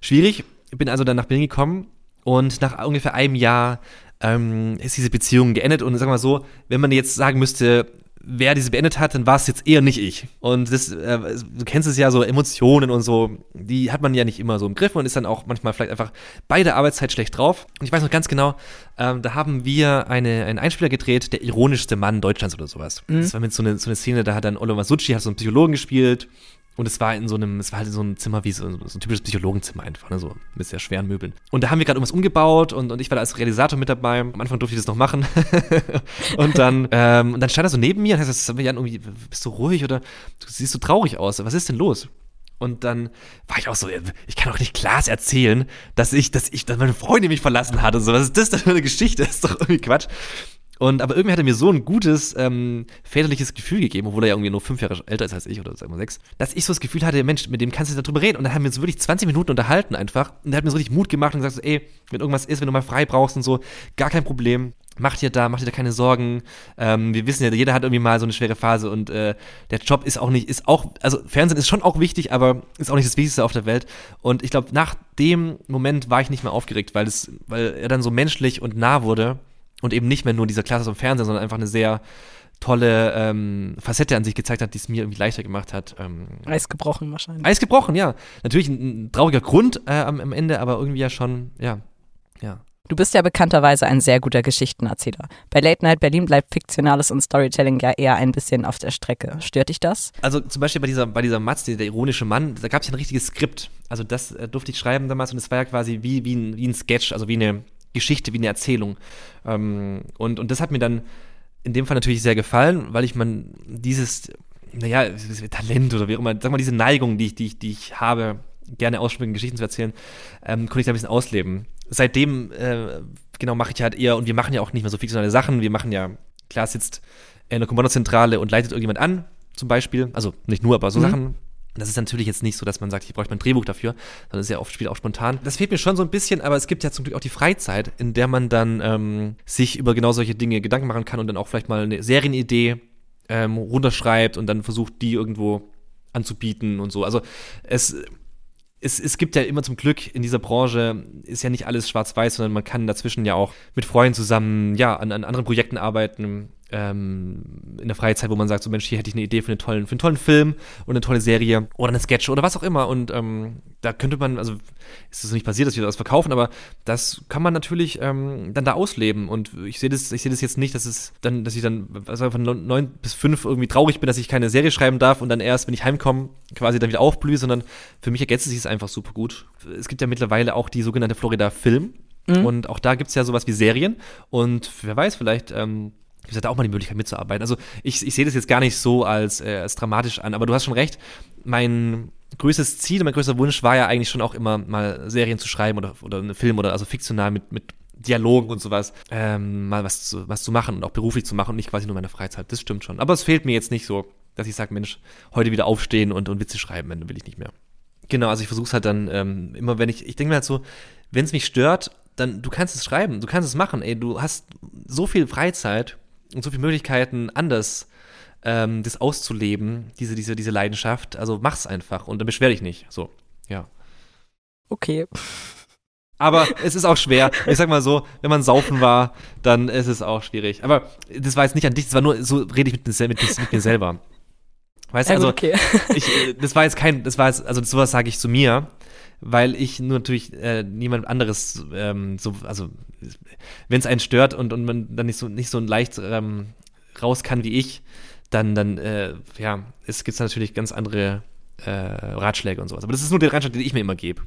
S2: Schwierig. Ich bin also dann nach Berlin gekommen und nach ungefähr einem Jahr ähm, ist diese Beziehung geendet und wir mal so, wenn man jetzt sagen müsste, wer diese beendet hat, dann war es jetzt eher nicht ich. Und das, äh, du kennst es ja, so Emotionen und so, die hat man ja nicht immer so im Griff und ist dann auch manchmal vielleicht einfach bei der Arbeitszeit schlecht drauf. Und ich weiß noch ganz genau, ähm, da haben wir eine, einen Einspieler gedreht, der ironischste Mann Deutschlands oder sowas. Mhm. Das war mit so einer so eine Szene, da hat dann Oliver Succi, hat so einen Psychologen gespielt und es war in so einem, es war halt so ein Zimmer wie so, so ein typisches Psychologenzimmer einfach, ne, so mit sehr schweren Möbeln. Und da haben wir gerade irgendwas umgebaut und, und ich war da als Realisator mit dabei. Am Anfang durfte ich das noch machen. und dann, ähm, und dann stand er so neben mir und heißt, Jan, irgendwie, bist du ruhig oder du siehst so traurig aus? Was ist denn los? Und dann war ich auch so, ich kann auch nicht Klaas erzählen, dass ich, dass ich, dass meine Freundin mich verlassen hat und so. Was ist das denn für eine Geschichte? Das ist doch irgendwie Quatsch. Und aber irgendwie hat er mir so ein gutes ähm, väterliches Gefühl gegeben, obwohl er ja irgendwie nur fünf Jahre älter ist als ich oder sagen wir sechs, dass ich so das Gefühl hatte, Mensch, mit dem kannst du darüber reden. Und dann haben wir uns wirklich 20 Minuten unterhalten einfach. Und er hat mir so richtig Mut gemacht und gesagt, so, ey, wenn irgendwas ist, wenn du mal frei brauchst und so, gar kein Problem. Mach dir da, mach dir da keine Sorgen. Ähm, wir wissen ja, jeder hat irgendwie mal so eine schwere Phase und äh, der Job ist auch nicht, ist auch, also Fernsehen ist schon auch wichtig, aber ist auch nicht das Wichtigste auf der Welt. Und ich glaube, nach dem Moment war ich nicht mehr aufgeregt, weil es, weil er dann so menschlich und nah wurde und eben nicht mehr nur dieser Klasse im Fernsehen, sondern einfach eine sehr tolle ähm, Facette an sich gezeigt hat, die es mir irgendwie leichter gemacht hat. Ähm,
S1: Eis gebrochen wahrscheinlich.
S2: Eis gebrochen, ja. Natürlich ein, ein trauriger Grund äh, am, am, Ende, aber irgendwie ja schon, ja, ja.
S1: Du bist ja bekannterweise ein sehr guter Geschichtenerzähler. Bei Late Night Berlin bleibt Fiktionales und Storytelling ja eher ein bisschen auf der Strecke. Stört dich das?
S2: Also zum Beispiel bei dieser, bei dieser Matz, der, der ironische Mann, da gab es ja ein richtiges Skript. Also das äh, durfte ich schreiben damals und es war ja quasi wie, wie, ein, wie ein Sketch, also wie eine, Geschichte, wie eine Erzählung. Ähm, und, und das hat mir dann in dem Fall natürlich sehr gefallen, weil ich man dieses, naja, Talent oder wie auch immer, sag mal, diese Neigung, die ich, die ich, die ich habe, gerne ausschmücken, Geschichten zu erzählen, ähm, konnte ich da ein bisschen ausleben. Seitdem, äh, genau, mache ich halt eher, und wir machen ja auch nicht mehr so fiktionale Sachen, wir machen ja, klar sitzt in der Kommandozentrale und leitet irgendjemand an, zum Beispiel, also nicht nur, aber so mhm. Sachen das ist natürlich jetzt nicht so, dass man sagt, ich brauche ein Drehbuch dafür, sondern es ist ja oft spielt auch spontan. Das fehlt mir schon so ein bisschen, aber es gibt ja zum Glück auch die Freizeit, in der man dann ähm, sich über genau solche Dinge Gedanken machen kann und dann auch vielleicht mal eine Serienidee ähm, runterschreibt und dann versucht, die irgendwo anzubieten und so. Also es es, es gibt ja immer zum Glück in dieser Branche, ist ja nicht alles schwarz-weiß, sondern man kann dazwischen ja auch mit Freunden zusammen, ja, an, an anderen Projekten arbeiten ähm, in der Freizeit, wo man sagt, so Mensch, hier hätte ich eine Idee für einen tollen, für einen tollen Film oder eine tolle Serie oder eine Sketch oder was auch immer. Und ähm, da könnte man, also ist es nicht passiert, dass wir das verkaufen, aber das kann man natürlich ähm, dann da ausleben. Und ich sehe das, ich sehe das jetzt nicht, dass es dann, dass ich dann also von neun bis fünf irgendwie traurig bin, dass ich keine Serie schreiben darf und dann erst, wenn ich heimkomme, quasi dann wieder aufblühe, sondern für mich ergänzt es sich einfach super gut. Es gibt ja mittlerweile auch die sogenannte Florida Film. Mhm. Und auch da gibt es ja sowas wie Serien. Und wer weiß, vielleicht ähm, ich hatte auch mal die Möglichkeit mitzuarbeiten. Also ich, ich sehe das jetzt gar nicht so als, äh, als dramatisch an, aber du hast schon recht. Mein größtes Ziel, mein größter Wunsch war ja eigentlich schon auch immer mal Serien zu schreiben oder, oder einen Film oder also fiktional mit, mit Dialogen und sowas, ähm, mal was zu, was zu machen und auch beruflich zu machen und nicht quasi nur meine Freizeit. Das stimmt schon. Aber es fehlt mir jetzt nicht so, dass ich sage, Mensch, heute wieder aufstehen und, und Witze schreiben, dann will ich nicht mehr. Genau, also ich versuche es halt dann ähm, immer, wenn ich, ich denke mir halt so, wenn es mich stört, dann du kannst es schreiben, du kannst es machen, ey, du hast so viel Freizeit und so viele Möglichkeiten, anders ähm, das auszuleben, diese, diese, diese Leidenschaft. Also mach's einfach und dann beschwer dich nicht. So, ja.
S1: Okay.
S2: Aber es ist auch schwer. Ich sag mal so, wenn man saufen war, dann ist es auch schwierig. Aber das war jetzt nicht an dich, das war nur, so rede ich mit, mit, mit mir selber. Weißt du, also, okay. ich, das war jetzt kein, das war jetzt, also sowas sage ich zu mir, weil ich nur natürlich äh, niemand anderes ähm, so, also wenn es einen stört und, und man dann nicht so nicht so leicht ähm, raus kann wie ich, dann, dann äh, ja, es gibt natürlich ganz andere äh, Ratschläge und sowas. Aber das ist nur der Ratschlag, den ich mir immer gebe.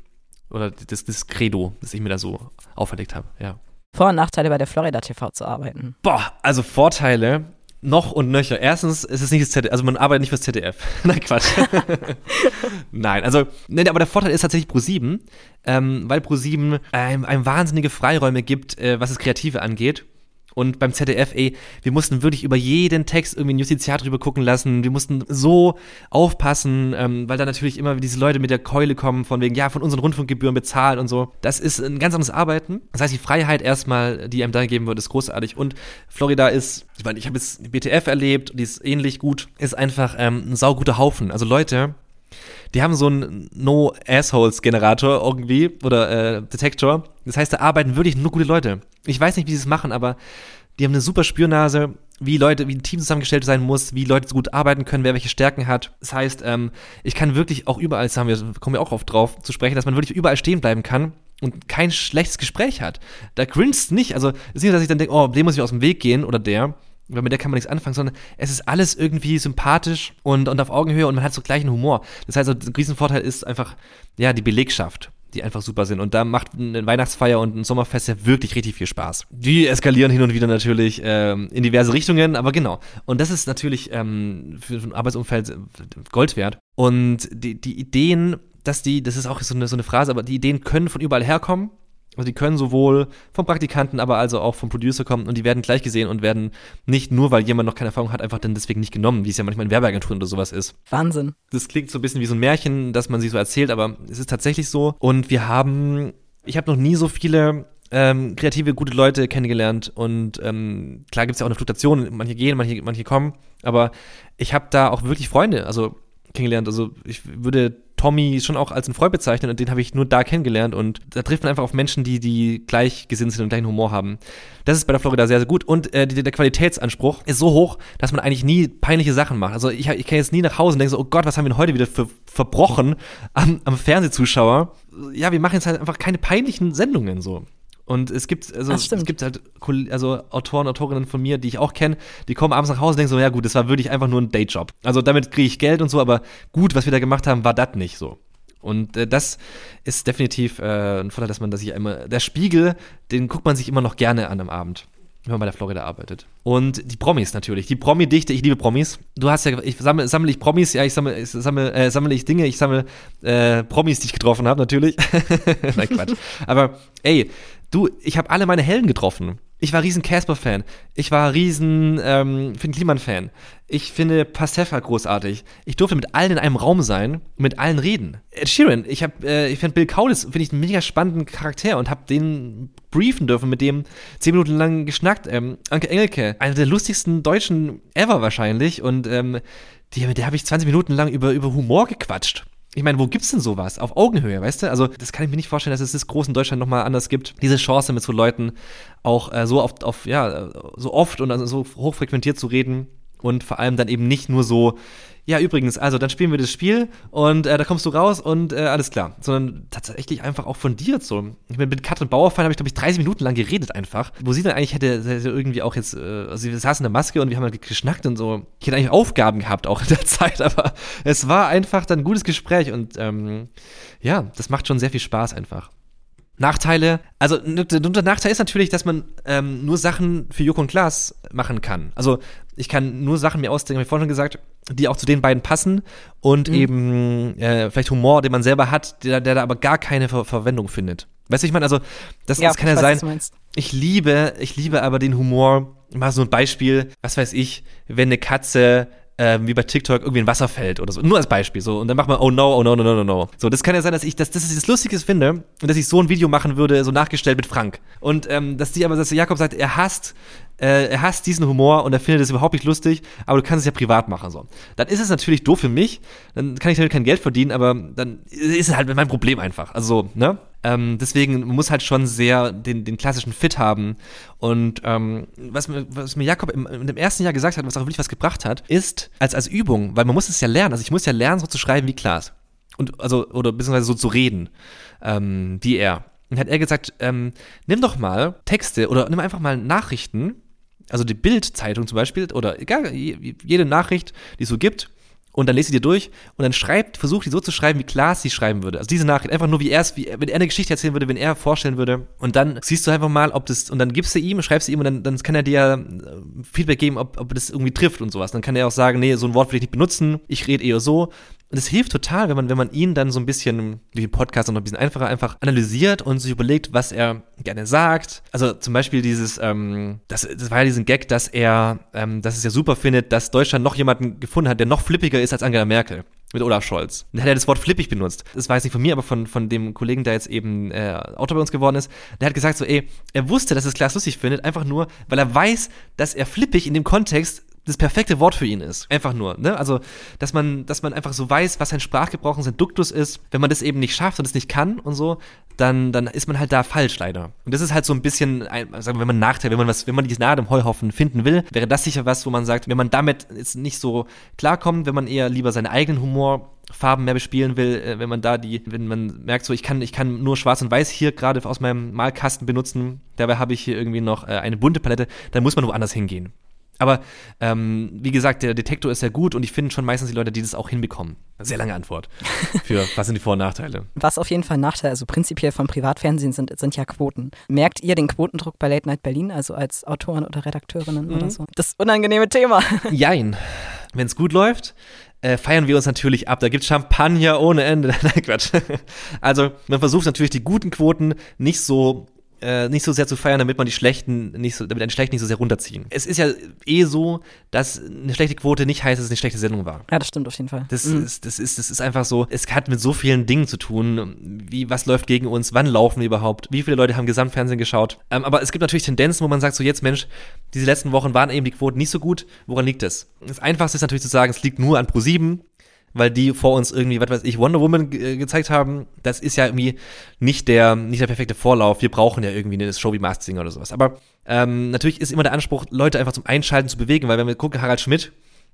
S2: Oder das, das Credo, das ich mir da so auferlegt habe, ja.
S1: Vor- und Nachteile bei der Florida TV zu arbeiten.
S2: Boah, also Vorteile noch und nöcher. Erstens ist es nicht das ZDF, also man arbeitet nicht fürs ZDF. Nein, Quatsch. Nein, also, ne, aber der Vorteil ist tatsächlich Pro7, ähm, weil Pro7 einem, einem wahnsinnige Freiräume gibt, äh, was das Kreative angeht. Und beim ZDF, ey, wir mussten wirklich über jeden Text irgendwie ein Justiziar drüber gucken lassen. Wir mussten so aufpassen, ähm, weil da natürlich immer diese Leute mit der Keule kommen, von wegen, ja, von unseren Rundfunkgebühren bezahlt und so. Das ist ein ganz anderes Arbeiten. Das heißt, die Freiheit erstmal, die einem da gegeben wird, ist großartig. Und Florida ist, ich meine, ich habe jetzt BTF erlebt, die ist ähnlich gut, ist einfach ähm, ein sauguter Haufen. Also Leute, die haben so einen No-Assholes-Generator irgendwie oder äh, Detektor. Das heißt, da arbeiten wirklich nur gute Leute. Ich weiß nicht, wie sie es machen, aber die haben eine super Spürnase, wie Leute, wie ein Team zusammengestellt sein muss, wie Leute gut arbeiten können, wer welche Stärken hat. Das heißt, ähm, ich kann wirklich auch überall, das haben wir, kommen wir auch oft drauf zu sprechen, dass man wirklich überall stehen bleiben kann und kein schlechtes Gespräch hat. Da grinst nicht. Also, es ist nicht, dass ich dann denke, oh, dem muss ich aus dem Weg gehen oder der, weil mit der kann man nichts anfangen, sondern es ist alles irgendwie sympathisch und, und auf Augenhöhe und man hat so gleichen Humor. Das heißt, ein Riesenvorteil ist einfach, ja, die Belegschaft die einfach super sind. Und da macht eine Weihnachtsfeier und ein Sommerfest ja wirklich richtig viel Spaß. Die eskalieren hin und wieder natürlich ähm, in diverse Richtungen, aber genau. Und das ist natürlich ähm, für ein Arbeitsumfeld Gold wert. Und die, die Ideen, dass die, das ist auch so eine, so eine Phrase, aber die Ideen können von überall herkommen. Also die können sowohl vom Praktikanten, aber also auch vom Producer kommen und die werden gleich gesehen und werden nicht nur, weil jemand noch keine Erfahrung hat, einfach dann deswegen nicht genommen, wie es ja manchmal in Werbeagenturen oder sowas ist.
S1: Wahnsinn.
S2: Das klingt so ein bisschen wie so ein Märchen, dass man sich so erzählt, aber es ist tatsächlich so. Und wir haben, ich habe noch nie so viele ähm, kreative, gute Leute kennengelernt und ähm, klar gibt es ja auch eine Fluktuation, manche gehen, manche, manche kommen, aber ich habe da auch wirklich Freunde, also kennengelernt. Also ich würde Tommy schon auch als einen Freund bezeichnen und den habe ich nur da kennengelernt und da trifft man einfach auf Menschen, die, die gleichgesinnt sind und gleichen Humor haben. Das ist bei der Florida sehr, sehr gut und äh, die, der Qualitätsanspruch ist so hoch, dass man eigentlich nie peinliche Sachen macht. Also ich, ich kann jetzt nie nach Hause und denke so, oh Gott, was haben wir denn heute wieder für, verbrochen am, am Fernsehzuschauer? Ja, wir machen jetzt halt einfach keine peinlichen Sendungen so. Und es gibt, also es gibt halt also Autoren, Autorinnen von mir, die ich auch kenne, die kommen abends nach Hause und denken so, ja gut, das war wirklich einfach nur ein Dayjob. Also damit kriege ich Geld und so, aber gut, was wir da gemacht haben, war das nicht so. Und äh, das ist definitiv äh, ein Vorteil, dass man das sich immer, der Spiegel, den guckt man sich immer noch gerne an am Abend wenn man bei der Florida arbeitet. Und die Promis natürlich. Die Promi-Dichte, ich liebe Promis. Du hast ja, ich sammle, sammle ich Promis, ja, ich sammle, ich sammle, äh, sammle ich Dinge, ich sammle äh, Promis, die ich getroffen habe, natürlich. Nein, Quatsch. Aber ey, Du, ich habe alle meine Helden getroffen. Ich war riesen Casper-Fan. Ich war riesen ähm, Finn Kliman-Fan. Ich finde Pastefa großartig. Ich durfte mit allen in einem Raum sein, mit allen reden. Ed Sheeran, ich hab, äh, ich finde Bill Kaulitz finde ich einen mega spannenden Charakter und habe den briefen dürfen, mit dem zehn Minuten lang geschnackt. Ähm, Anke Engelke, einer der lustigsten Deutschen ever wahrscheinlich und ähm, die, mit der habe ich 20 Minuten lang über über Humor gequatscht ich meine, wo gibt's denn sowas? Auf Augenhöhe, weißt du? Also, das kann ich mir nicht vorstellen, dass es das groß in Deutschland nochmal anders gibt. Diese Chance mit so Leuten auch äh, so oft, auf, ja, so oft und also so hochfrequentiert zu reden und vor allem dann eben nicht nur so, ja, übrigens, also dann spielen wir das Spiel und äh, da kommst du raus und äh, alles klar. Sondern tatsächlich einfach auch fundiert so. Ich meine, mit Katrin Bauerfein habe ich, glaube ich, 30 Minuten lang geredet einfach, wo sie dann eigentlich hätte irgendwie auch jetzt, äh, also sie saß in der Maske und wir haben halt geschnackt und so. Ich hätte eigentlich Aufgaben gehabt auch in der Zeit, aber es war einfach dann ein gutes Gespräch und ähm, ja, das macht schon sehr viel Spaß einfach. Nachteile, also der Nachteil ist natürlich, dass man ähm, nur Sachen für Joko und Klaas machen kann. Also ich kann nur Sachen mir ausdenken, habe ich vorhin schon gesagt, die auch zu den beiden passen und mhm. eben äh, vielleicht Humor, den man selber hat, der, der da aber gar keine Ver Verwendung findet. Weißt du, ich meine, also das, ja, das kann ja sein. Ich liebe, ich liebe aber den Humor. Mal so ein Beispiel, was weiß ich, wenn eine Katze ähm, wie bei TikTok irgendwie ein Wasser fällt oder so. Nur als Beispiel. So. Und dann macht man, oh no, oh no, no, no, no, no. So, das kann ja sein, dass ich das, das ist das Lustiges finde und dass ich so ein Video machen würde, so nachgestellt mit Frank. Und ähm, dass die aber, dass Jakob sagt, er hasst äh, er hasst diesen Humor und er findet es überhaupt nicht lustig, aber du kannst es ja privat machen. So. Dann ist es natürlich doof für mich, dann kann ich damit kein Geld verdienen, aber dann ist es halt mein Problem einfach. Also, ne? Ähm, deswegen muss halt schon sehr den, den klassischen Fit haben. Und ähm, was, mir, was mir Jakob im, dem ersten Jahr gesagt hat, was auch wirklich was gebracht hat, ist als, als Übung, weil man muss es ja lernen. Also ich muss ja lernen, so zu schreiben wie Klaas. Und, also, oder beziehungsweise so zu reden, ähm, wie er. Und hat er gesagt, ähm, nimm doch mal Texte oder nimm einfach mal Nachrichten also die Bild-Zeitung zum Beispiel, oder egal, jede Nachricht, die es so gibt, und dann lest sie dir durch und dann schreibt, versucht die so zu schreiben, wie Klaas sie schreiben würde. Also diese Nachricht, einfach nur wie er es, wie, wenn er eine Geschichte erzählen würde, wenn er vorstellen würde. Und dann siehst du einfach mal, ob das, und dann gibst du ihm, schreibst du ihm und dann, dann kann er dir äh, Feedback geben, ob, ob das irgendwie trifft und sowas. Dann kann er auch sagen, nee, so ein Wort will ich nicht benutzen, ich rede eher so. Und es hilft total, wenn man, wenn man ihn dann so ein bisschen, wie den Podcast noch ein bisschen einfacher, einfach analysiert und sich überlegt, was er gerne sagt. Also zum Beispiel dieses, ähm, das, das war ja diesen Gag, dass er, ähm, dass es ja super findet, dass Deutschland noch jemanden gefunden hat, der noch flippiger ist als Angela Merkel mit Olaf Scholz. Dann hat er das Wort flippig benutzt. Das weiß nicht von mir, aber von, von dem Kollegen, der jetzt eben äh, Autor bei uns geworden ist. Der hat gesagt so, ey, er wusste, dass es Klaas lustig findet, einfach nur, weil er weiß, dass er flippig in dem Kontext das perfekte Wort für ihn ist. Einfach nur, ne? Also, dass man, dass man einfach so weiß, was sein Sprachgebrauch und sein Duktus ist. Wenn man das eben nicht schafft und es nicht kann und so, dann, dann ist man halt da falsch leider. Und das ist halt so ein bisschen, sagen wir, wenn man Nachteil, wenn man was, wenn man die Gnade im Heuhaufen finden will, wäre das sicher was, wo man sagt, wenn man damit jetzt nicht so klarkommt, wenn man eher lieber seinen eigenen Humor Farben mehr bespielen will, äh, wenn man da die, wenn man merkt, so ich kann, ich kann nur Schwarz und Weiß hier gerade aus meinem Malkasten benutzen, dabei habe ich hier irgendwie noch äh, eine bunte Palette, dann muss man woanders hingehen. Aber ähm, wie gesagt, der Detektor ist sehr gut und ich finde schon meistens die Leute, die das auch hinbekommen. Sehr lange Antwort. Für was sind die Vor- und Nachteile?
S1: Was auf jeden Fall Nachteil, also prinzipiell vom Privatfernsehen sind, sind ja Quoten. Merkt ihr den Quotendruck bei Late Night Berlin, also als Autoren oder Redakteurinnen mhm. oder so? Das unangenehme Thema.
S2: Jein. Wenn es gut läuft, äh, feiern wir uns natürlich ab. Da gibt Champagner ohne Ende. Nein, Quatsch. Also man versucht natürlich die guten Quoten nicht so äh, nicht so sehr zu feiern, damit man die schlechten nicht so, damit einen schlechten nicht so sehr runterziehen. Es ist ja eh so, dass eine schlechte Quote nicht heißt, dass es eine schlechte Sendung war.
S1: Ja, das stimmt auf jeden Fall.
S2: Das, mhm. ist, das, ist, das ist einfach so, es hat mit so vielen Dingen zu tun, wie, was läuft gegen uns, wann laufen wir überhaupt, wie viele Leute haben Gesamtfernsehen geschaut. Ähm, aber es gibt natürlich Tendenzen, wo man sagt, so jetzt Mensch, diese letzten Wochen waren eben die Quoten nicht so gut, woran liegt es? Das Einfachste ist natürlich zu sagen, es liegt nur an Pro7, weil die vor uns irgendwie, was weiß ich, Wonder Woman ge gezeigt haben. Das ist ja irgendwie nicht der, nicht der perfekte Vorlauf. Wir brauchen ja irgendwie eine Show wie Masked Singer oder sowas. Aber ähm, natürlich ist immer der Anspruch, Leute einfach zum Einschalten zu bewegen, weil wenn wir gucken, Harald Schmidt,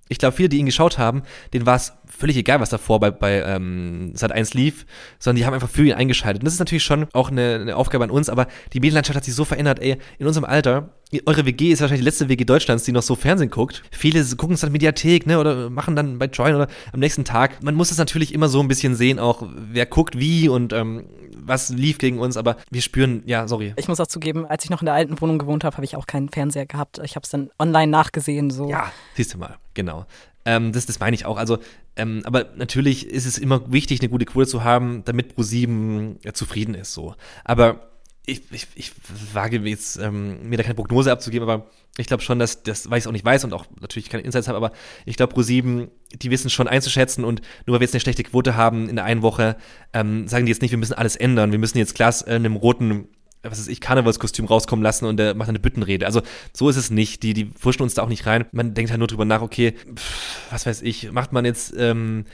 S2: ich glaube, viele, die ihn geschaut haben, denen war es völlig egal, was davor bei, bei ähm, Sat 1 lief, sondern die haben einfach für ihn eingeschaltet. Und das ist natürlich schon auch eine, eine Aufgabe an uns, aber die Medienlandschaft hat sich so verändert, ey, in unserem Alter, eure WG ist wahrscheinlich die letzte WG Deutschlands, die noch so Fernsehen guckt. Viele gucken es dann Mediathek, ne, oder machen dann bei Join oder am nächsten Tag. Man muss es natürlich immer so ein bisschen sehen, auch wer guckt wie und ähm, was lief gegen uns, aber wir spüren, ja, sorry.
S1: Ich muss auch zugeben, als ich noch in der alten Wohnung gewohnt habe, habe ich auch keinen Fernseher gehabt. Ich habe es dann online nachgesehen, so.
S2: Ja, siehst du mal, genau. Ähm, das, das meine ich auch. Also, ähm, aber natürlich ist es immer wichtig, eine gute Quote zu haben, damit Pro7 ja, zufrieden ist, so. Aber ich, ich, ich wage jetzt, ähm, mir da keine Prognose abzugeben, aber ich glaube schon, dass das, weil ich es auch nicht weiß und auch natürlich keine Insights habe, aber ich glaube, Pro7, die wissen schon einzuschätzen und nur weil wir jetzt eine schlechte Quote haben in der einen Woche, ähm, sagen die jetzt nicht, wir müssen alles ändern. Wir müssen jetzt Glas äh, in einem roten was ist ich, Karnevalskostüm rauskommen lassen und der macht eine Büttenrede. Also so ist es nicht. Die, die furschen uns da auch nicht rein. Man denkt halt nur drüber nach, okay, pff, was weiß ich, macht man jetzt ähm,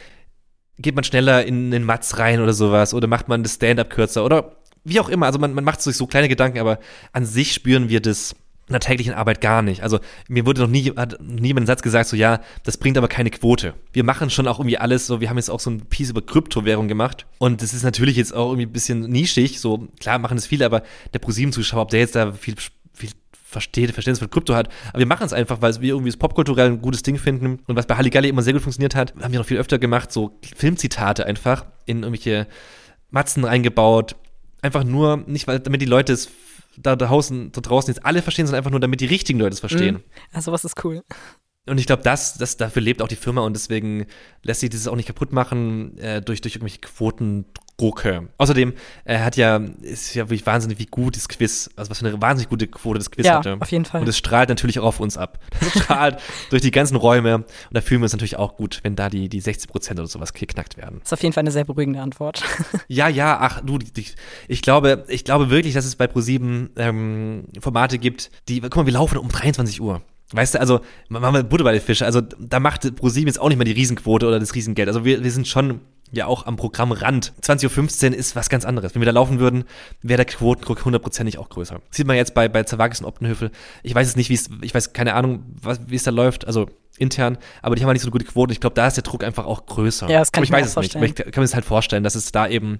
S2: geht man schneller in den Matz rein oder sowas oder macht man das Stand-up kürzer oder wie auch immer. Also man, man macht sich so kleine Gedanken, aber an sich spüren wir das in der täglichen Arbeit gar nicht. Also mir wurde noch nie, hat niemand einen Satz gesagt, so ja, das bringt aber keine Quote. Wir machen schon auch irgendwie alles, so wir haben jetzt auch so ein Piece über Kryptowährung gemacht und das ist natürlich jetzt auch irgendwie ein bisschen nischig, so klar machen das viele, aber der ProSieben-Zuschauer, ob der jetzt da viel, viel versteht, Verständnis von Krypto hat, aber wir machen es einfach, weil wir irgendwie das popkulturell ein gutes Ding finden und was bei Halligalli immer sehr gut funktioniert hat, haben wir noch viel öfter gemacht, so Filmzitate einfach in irgendwelche Matzen eingebaut, einfach nur, nicht weil, damit die Leute es da draußen, da draußen jetzt alle verstehen, sondern einfach nur, damit die richtigen Leute es verstehen. Mhm.
S1: Also was ist cool.
S2: Und ich glaube, das, das, dafür lebt auch die Firma und deswegen lässt sich dieses auch nicht kaputt machen äh, durch, durch irgendwelche Quotendrucke. Außerdem äh, hat ja, ist ja wirklich wahnsinnig, wie gut das Quiz, also was für eine wahnsinnig gute Quote das Quiz
S1: ja,
S2: hatte.
S1: auf jeden Fall.
S2: Und es strahlt natürlich auch auf uns ab. Das strahlt durch die ganzen Räume und da fühlen wir uns natürlich auch gut, wenn da die, die 60 Prozent oder sowas geknackt werden.
S1: Das ist auf jeden Fall eine sehr beruhigende Antwort.
S2: ja, ja, ach du, die, ich glaube, ich glaube wirklich, dass es bei ProSieben ähm, Formate gibt, die, guck mal, wir laufen um 23 Uhr. Weißt du, also, machen wir Butter bei den Fische. Also, da macht ProSieben jetzt auch nicht mal die Riesenquote oder das Riesengeld. Also, wir, wir sind schon ja auch am Programmrand. 20.15 Uhr ist was ganz anderes. Wenn wir da laufen würden, wäre der Quotendruck hundertprozentig auch größer. Sieht man jetzt bei, bei Zerwakis und Optenhöfel. Ich weiß es nicht, wie es, ich weiß keine Ahnung, wie es da läuft, also intern, aber die haben halt nicht so eine gute Quote. Ich glaube, da ist der Druck einfach auch größer.
S1: Ja, das kann
S2: aber
S1: ich,
S2: ich weiß es
S1: vorstellen.
S2: nicht. Aber ich kann mir das halt vorstellen, dass es da eben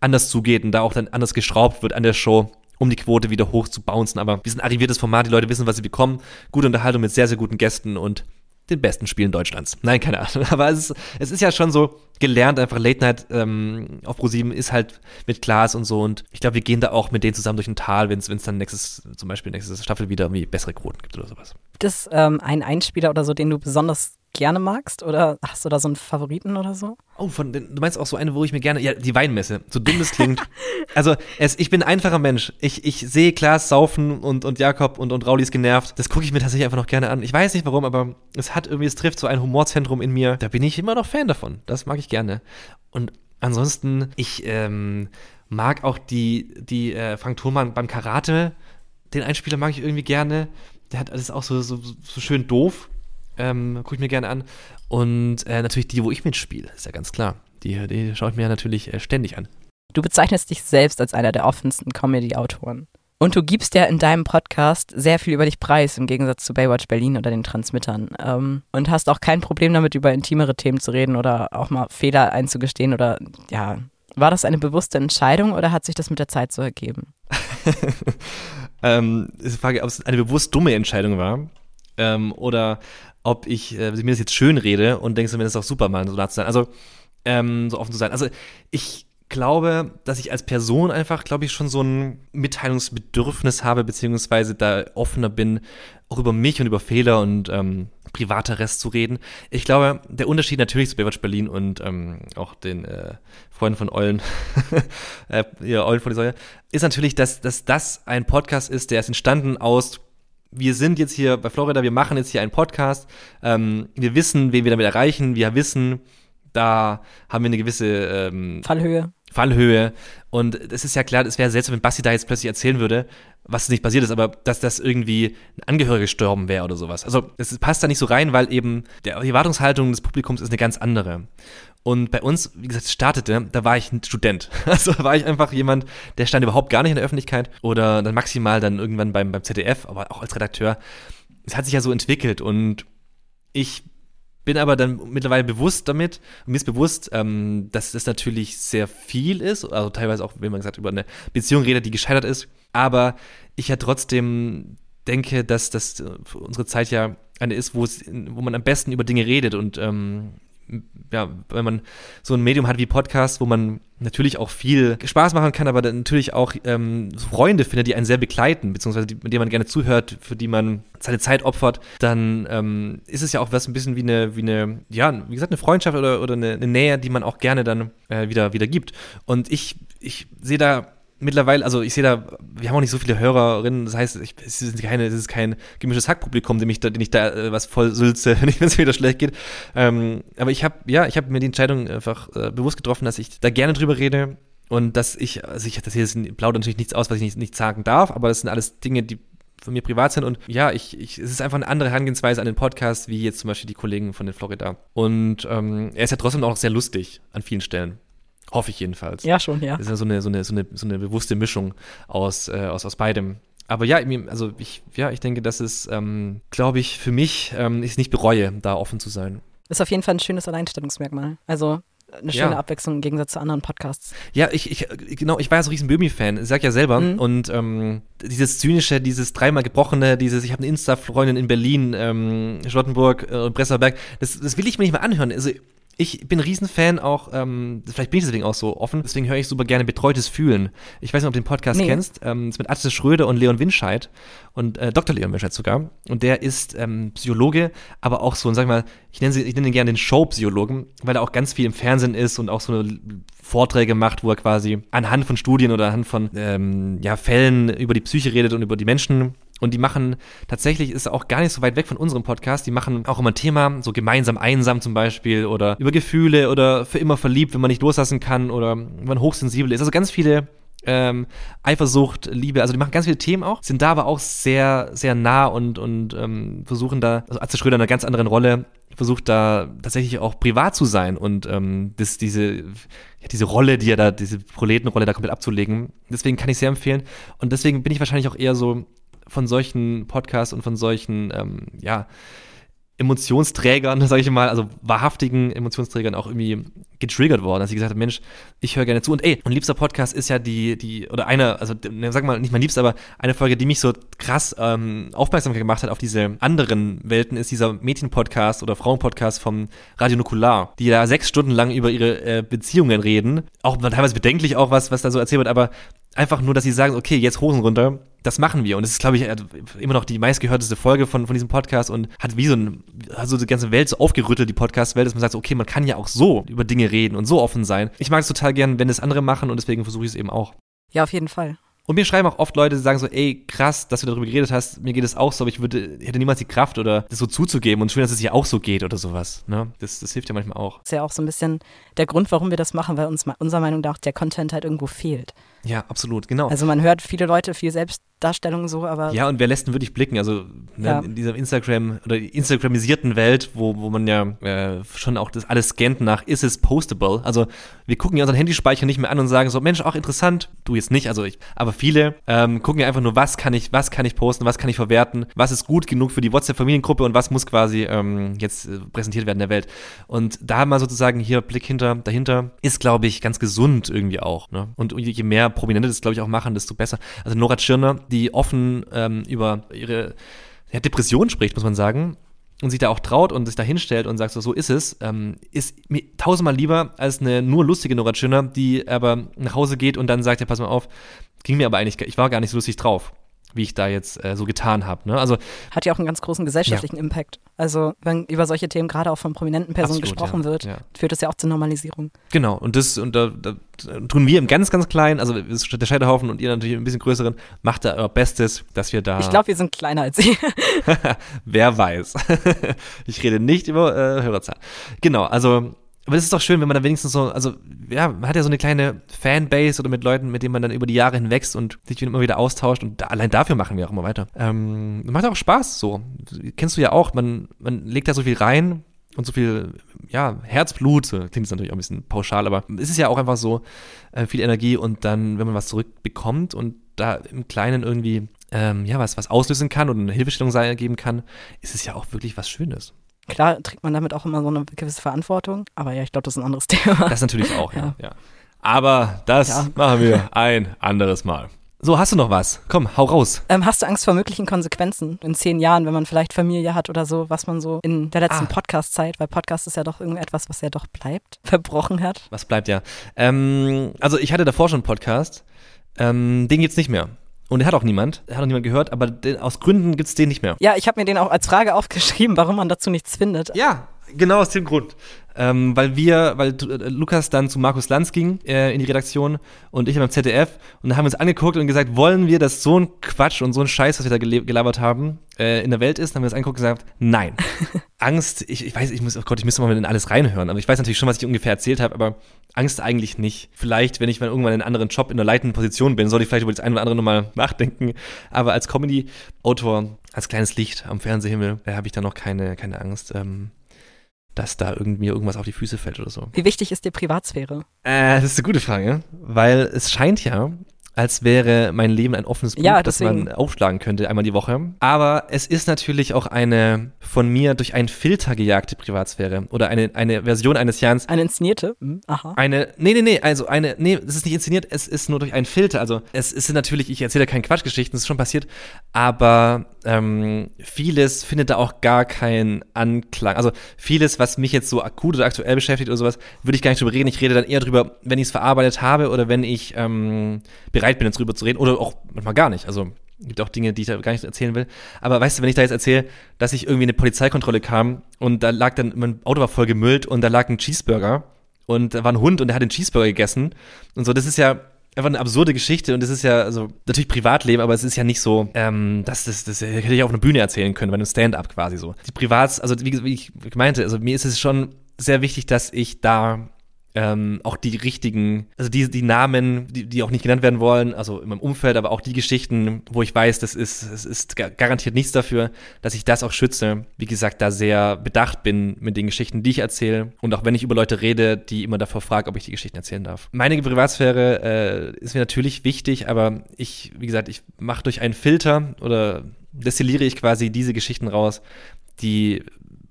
S2: anders zugeht und da auch dann anders geschraubt wird an der Show um die Quote wieder hoch zu bouncen. Aber wir sind ein arriviertes Format, die Leute wissen, was sie bekommen. Gute Unterhaltung mit sehr, sehr guten Gästen und den besten Spielen Deutschlands. Nein, keine Ahnung. Aber es ist, es ist ja schon so gelernt, einfach Late Night ähm, auf Pro7 ist halt mit Klaas und so. Und ich glaube, wir gehen da auch mit denen zusammen durch ein Tal, wenn es dann nächstes, zum Beispiel nächste Staffel wieder irgendwie bessere Quoten gibt oder sowas.
S1: Gibt es ähm, einen Einspieler oder so, den du besonders gerne magst? Oder hast du da so einen Favoriten oder so?
S2: Oh, von den, du meinst auch so eine, wo ich mir gerne, ja, die Weinmesse, so dumm es klingt. also, es, ich bin ein einfacher Mensch. Ich, ich sehe Klaas saufen und, und Jakob und, und Rauli ist genervt. Das gucke ich mir tatsächlich einfach noch gerne an. Ich weiß nicht warum, aber es hat irgendwie, es trifft so ein Humorzentrum in mir. Da bin ich immer noch Fan davon. Das mag ich gerne. Und ansonsten, ich ähm, mag auch die, die äh, Frank Thurmann beim Karate. Den Einspieler mag ich irgendwie gerne. Der hat alles auch so, so, so schön doof ähm, gucke ich mir gerne an. Und äh, natürlich die, wo ich mitspiele, ist ja ganz klar. Die, die schaue ich mir ja natürlich äh, ständig an.
S1: Du bezeichnest dich selbst als einer der offensten Comedy-Autoren. Und du gibst ja in deinem Podcast sehr viel über dich preis, im Gegensatz zu Baywatch Berlin oder den Transmittern. Ähm, und hast auch kein Problem damit, über intimere Themen zu reden oder auch mal Fehler einzugestehen oder ja. War das eine bewusste Entscheidung oder hat sich das mit der Zeit so ergeben?
S2: ähm, ist die Frage, ob es eine bewusst dumme Entscheidung war ähm, oder ob ich äh, mir das jetzt schön rede und denkst du mir, das ist auch super, mal so da zu sein. Also, ähm, so offen zu sein. Also, ich glaube, dass ich als Person einfach, glaube ich, schon so ein Mitteilungsbedürfnis habe, beziehungsweise da offener bin, auch über mich und über Fehler und ähm, privater Rest zu reden. Ich glaube, der Unterschied natürlich zu Baywatch Berlin und ähm, auch den äh, Freunden von Eulen, äh, ja, Eulen von die Säule, ist natürlich, dass, dass das ein Podcast ist, der ist entstanden aus wir sind jetzt hier bei Florida, wir machen jetzt hier einen Podcast. Ähm, wir wissen, wen wir damit erreichen. Wir wissen, da haben wir eine gewisse ähm,
S1: Fallhöhe.
S2: Fallhöhe. Und es ist ja klar, es wäre seltsam, wenn Basti da jetzt plötzlich erzählen würde, was nicht passiert ist, aber dass das irgendwie ein Angehöriger gestorben wäre oder sowas. Also es passt da nicht so rein, weil eben der, die Erwartungshaltung des Publikums ist eine ganz andere. Und bei uns, wie gesagt, startete, da war ich ein Student. Also war ich einfach jemand, der stand überhaupt gar nicht in der Öffentlichkeit oder dann maximal dann irgendwann beim, beim ZDF, aber auch als Redakteur. Es hat sich ja so entwickelt und ich bin aber dann mittlerweile bewusst damit, mir ist bewusst, ähm, dass das natürlich sehr viel ist, also teilweise auch, wie man gesagt, über eine Beziehung redet, die gescheitert ist, aber ich ja trotzdem denke, dass das unsere Zeit ja eine ist, wo man am besten über Dinge redet und ähm, ja, wenn man so ein Medium hat wie Podcast, wo man natürlich auch viel Spaß machen kann, aber natürlich auch ähm, Freunde findet, die einen sehr begleiten, beziehungsweise die, mit denen man gerne zuhört, für die man seine Zeit opfert, dann ähm, ist es ja auch was ein bisschen wie eine, wie eine, ja, wie gesagt, eine Freundschaft oder, oder eine, eine Nähe, die man auch gerne dann äh, wieder, wieder gibt. Und ich, ich sehe da mittlerweile, also ich sehe da, wir haben auch nicht so viele Hörerinnen, das heißt, ich, es, ist keine, es ist kein gemischtes Hackpublikum, dem ich da, den ich da äh, was voll sülze, wenn es wieder schlecht geht. Ähm, aber ich habe, ja, ich mir die Entscheidung einfach äh, bewusst getroffen, dass ich da gerne drüber rede und dass ich, also ich, das hier ist plaudert natürlich nichts aus, was ich nicht, nicht sagen darf, aber das sind alles Dinge, die von mir privat sind. Und ja, ich, ich, es ist einfach eine andere Herangehensweise an den Podcast, wie jetzt zum Beispiel die Kollegen von den Florida. Und ähm, er ist ja trotzdem auch sehr lustig an vielen Stellen. Hoffe ich jedenfalls.
S1: Ja, schon, ja.
S2: Das ist ja so eine, so eine, so eine, so eine bewusste Mischung aus, äh, aus, aus beidem. Aber ja, also ich, ja, ich denke, dass es, ähm, glaube ich, für mich ähm, ich nicht bereue, da offen zu sein.
S1: Ist auf jeden Fall ein schönes Alleinstellungsmerkmal. Also eine schöne ja. Abwechslung im Gegensatz zu anderen Podcasts.
S2: Ja, ich, ich genau, ich war ja so riesen Böhmi-Fan, sag ja selber. Mhm. Und ähm, dieses zynische, dieses dreimal gebrochene, dieses, ich habe eine Insta-Freundin in Berlin, ähm, Charlottenburg, äh, Bresserberg, das, das will ich mir nicht mehr anhören. Also ich bin Riesenfan auch, ähm, vielleicht bin ich deswegen auch so offen, deswegen höre ich super gerne Betreutes Fühlen. Ich weiß nicht, ob du den Podcast nee. kennst. Ähm, ist mit Atze Schröder und Leon Winscheid und äh, Dr. Leon Winscheid sogar. Und der ist ähm, Psychologe, aber auch so, sag ich mal, ich nenne, sie, ich nenne ihn gerne den Show-Psychologen, weil er auch ganz viel im Fernsehen ist und auch so Vorträge macht, wo er quasi anhand von Studien oder anhand von ähm, ja, Fällen über die Psyche redet und über die Menschen und die machen tatsächlich, ist auch gar nicht so weit weg von unserem Podcast, die machen auch immer ein Thema, so gemeinsam einsam zum Beispiel oder über Gefühle oder für immer verliebt, wenn man nicht loslassen kann oder wenn man hochsensibel ist. Also ganz viele ähm, Eifersucht, Liebe, also die machen ganz viele Themen auch, sind da aber auch sehr, sehr nah und, und ähm, versuchen da, also Atze Schröder in einer ganz anderen Rolle, versucht da tatsächlich auch privat zu sein und ähm, das, diese, ja, diese Rolle, die er da, diese Proletenrolle da komplett abzulegen. Deswegen kann ich sehr empfehlen. Und deswegen bin ich wahrscheinlich auch eher so von solchen Podcasts und von solchen, ähm, ja, Emotionsträgern, sage ich mal, also wahrhaftigen Emotionsträgern auch irgendwie getriggert worden, dass ich gesagt habe, Mensch, ich höre gerne zu. Und ey, mein liebster Podcast ist ja die, die, oder eine, also ne, sag mal, nicht mein liebster, aber eine Folge, die mich so krass ähm, Aufmerksamkeit gemacht hat auf diese anderen Welten, ist dieser Mädchen-Podcast oder Frauen-Podcast vom Radio Nukular, die da sechs Stunden lang über ihre äh, Beziehungen reden. Auch teilweise bedenklich auch was, was da so erzählt wird, aber einfach nur, dass sie sagen, okay, jetzt Hosen runter, das machen wir. Und es ist, glaube ich, immer noch die meistgehörteste Folge von, von diesem Podcast und hat wie so ein, also die ganze Welt so aufgerüttelt, die Podcast-Welt, dass man sagt, okay, man kann ja auch so über Dinge reden und so offen sein. Ich mag es total gern, wenn es andere machen und deswegen versuche ich es eben auch.
S1: Ja, auf jeden Fall.
S2: Und mir schreiben auch oft Leute, die sagen so, ey, krass, dass du darüber geredet hast, mir geht es auch so, aber ich würde, hätte niemals die Kraft oder das so zuzugeben und schön, dass es dir auch so geht oder sowas. Ne? Das, das hilft ja manchmal auch.
S1: Das ist ja auch so ein bisschen der Grund, warum wir das machen, weil uns unserer Meinung nach der Content halt irgendwo fehlt.
S2: Ja, absolut, genau.
S1: Also man hört viele Leute viel Selbstdarstellung so, aber.
S2: Ja, und wer lässt denn wirklich blicken? Also ne, ja. in dieser Instagram oder Instagramisierten Welt, wo, wo man ja äh, schon auch das alles scannt nach, ist es postable? Also wir gucken ja unseren Handyspeicher nicht mehr an und sagen so, Mensch, auch interessant, du jetzt nicht, also ich, aber viele ähm, gucken ja einfach nur, was kann ich, was kann ich posten, was kann ich verwerten, was ist gut genug für die WhatsApp-Familiengruppe und was muss quasi ähm, jetzt äh, präsentiert werden in der Welt. Und da mal sozusagen hier Blick hinter, dahinter, ist, glaube ich, ganz gesund irgendwie auch. Ne? Und je mehr Prominente das, glaube ich, auch machen, desto besser. Also Nora Tschirner, die offen ähm, über ihre ja, Depression spricht, muss man sagen, und sich da auch traut und sich da hinstellt und sagt, so, so ist es, ähm, ist mir tausendmal lieber als eine nur lustige Nora Tschirner, die aber nach Hause geht und dann sagt, ja, pass mal auf, ging mir aber eigentlich, ich war gar nicht so lustig drauf wie ich da jetzt äh, so getan habe. Ne? Also
S1: hat ja auch einen ganz großen gesellschaftlichen ja. Impact. Also wenn über solche Themen gerade auch von prominenten Personen Absolut, gesprochen ja, wird, ja. führt es ja auch zur Normalisierung.
S2: Genau. Und das und da, da tun wir im ganz ganz kleinen, also der Scheiterhaufen und ihr natürlich ein bisschen größeren, macht da euer Bestes, dass wir da.
S1: Ich glaube, wir sind kleiner als Sie.
S2: Wer weiß. ich rede nicht über äh, Hörerzahl. Genau. Also aber es ist doch schön, wenn man dann wenigstens so, also ja, man hat ja so eine kleine Fanbase oder mit Leuten, mit denen man dann über die Jahre hinwächst und sich immer wieder austauscht und da, allein dafür machen wir auch immer weiter. Ähm, macht auch Spaß so. Kennst du ja auch, man, man legt da so viel rein und so viel, ja, Herzblut, klingt jetzt natürlich auch ein bisschen pauschal, aber es ist ja auch einfach so äh, viel Energie und dann, wenn man was zurückbekommt und da im Kleinen irgendwie, ähm, ja, was, was auslösen kann oder eine Hilfestellung geben kann, ist es ja auch wirklich was Schönes.
S1: Klar trägt man damit auch immer so eine gewisse Verantwortung, aber ja, ich glaube, das ist ein anderes Thema.
S2: Das natürlich auch, ja. ja. Aber das ja. machen wir ein anderes Mal. So, hast du noch was? Komm, hau raus.
S1: Ähm, hast du Angst vor möglichen Konsequenzen in zehn Jahren, wenn man vielleicht Familie hat oder so, was man so in der letzten ah. Podcast-Zeit, weil Podcast ist ja doch irgendetwas, was ja doch bleibt, verbrochen hat?
S2: Was bleibt ja. Ähm, also ich hatte davor schon einen Podcast, ähm, den gibt's nicht mehr. Und den hat auch niemand, hat auch niemand gehört, aber den, aus Gründen gibt es den nicht mehr.
S1: Ja, ich habe mir den auch als Frage aufgeschrieben, warum man dazu nichts findet.
S2: Ja, genau aus dem Grund. ähm, weil wir, weil äh, Lukas dann zu Markus Lanz ging äh, in die Redaktion und ich beim ZDF und dann haben wir uns angeguckt und gesagt, wollen wir, dass so ein Quatsch und so ein Scheiß, was wir da gelabert haben, äh, in der Welt ist? Dann haben wir uns angeguckt und gesagt, nein. Angst, ich, ich weiß, ich muss, oh Gott, ich müsste mal in alles reinhören, aber ich weiß natürlich schon, was ich ungefähr erzählt habe, aber Angst eigentlich nicht. Vielleicht, wenn ich mal irgendwann in einer anderen Job in einer leitenden Position bin, soll ich vielleicht über das eine oder andere nochmal nachdenken. Aber als Comedy-Autor, als kleines Licht am Fernsehhimmel, da habe ich da noch keine, keine Angst. Ähm, dass da irgendwie irgendwas auf die Füße fällt oder so.
S1: Wie wichtig ist dir Privatsphäre?
S2: Äh, das ist eine gute Frage, weil es scheint ja, als wäre mein Leben ein offenes Buch, ja, das man aufschlagen könnte einmal die Woche. Aber es ist natürlich auch eine von mir durch einen Filter gejagte Privatsphäre oder eine, eine Version eines Jans.
S1: Eine inszenierte? Hm, aha.
S2: Eine, nee, nee, nee, also eine, nee, es ist nicht inszeniert, es ist nur durch einen Filter. Also es ist natürlich, ich erzähle keine Quatschgeschichten, das ist schon passiert, aber ähm, vieles findet da auch gar keinen Anklang. Also vieles, was mich jetzt so akut oder aktuell beschäftigt oder sowas, würde ich gar nicht drüber reden. Ich rede dann eher drüber, wenn ich es verarbeitet habe oder wenn ich ähm, bereit bin, drüber zu reden oder auch manchmal gar nicht. Also gibt auch Dinge, die ich da gar nicht erzählen will. Aber weißt du, wenn ich da jetzt erzähle, dass ich irgendwie in eine Polizeikontrolle kam und da lag dann, mein Auto war voll gemüllt und da lag ein Cheeseburger und da war ein Hund und der hat den Cheeseburger gegessen und so, das ist ja einfach eine absurde Geschichte und das ist ja, also natürlich Privatleben, aber es ist ja nicht so, ähm, das, das, das hätte ich auf einer Bühne erzählen können, bei einem Stand-up quasi so. Die Privats, also wie, wie ich meinte, also mir ist es schon sehr wichtig, dass ich da ähm, auch die richtigen, also die, die Namen, die, die auch nicht genannt werden wollen, also in meinem Umfeld, aber auch die Geschichten, wo ich weiß, das ist, es ist garantiert nichts dafür, dass ich das auch schütze. Wie gesagt, da sehr bedacht bin mit den Geschichten, die ich erzähle und auch wenn ich über Leute rede, die immer davor fragen, ob ich die Geschichten erzählen darf. Meine Privatsphäre äh, ist mir natürlich wichtig, aber ich, wie gesagt, ich mache durch einen Filter oder destilliere ich quasi diese Geschichten raus, die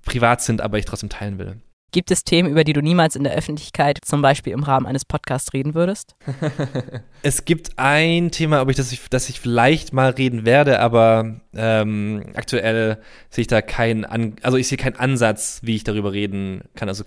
S2: privat sind, aber ich trotzdem teilen will.
S1: Gibt es Themen, über die du niemals in der Öffentlichkeit, zum Beispiel im Rahmen eines Podcasts, reden würdest?
S2: es gibt ein Thema, ob ich das, das ich vielleicht mal reden werde, aber ähm, aktuell sehe ich da keinen, also ich sehe keinen Ansatz, wie ich darüber reden kann. Also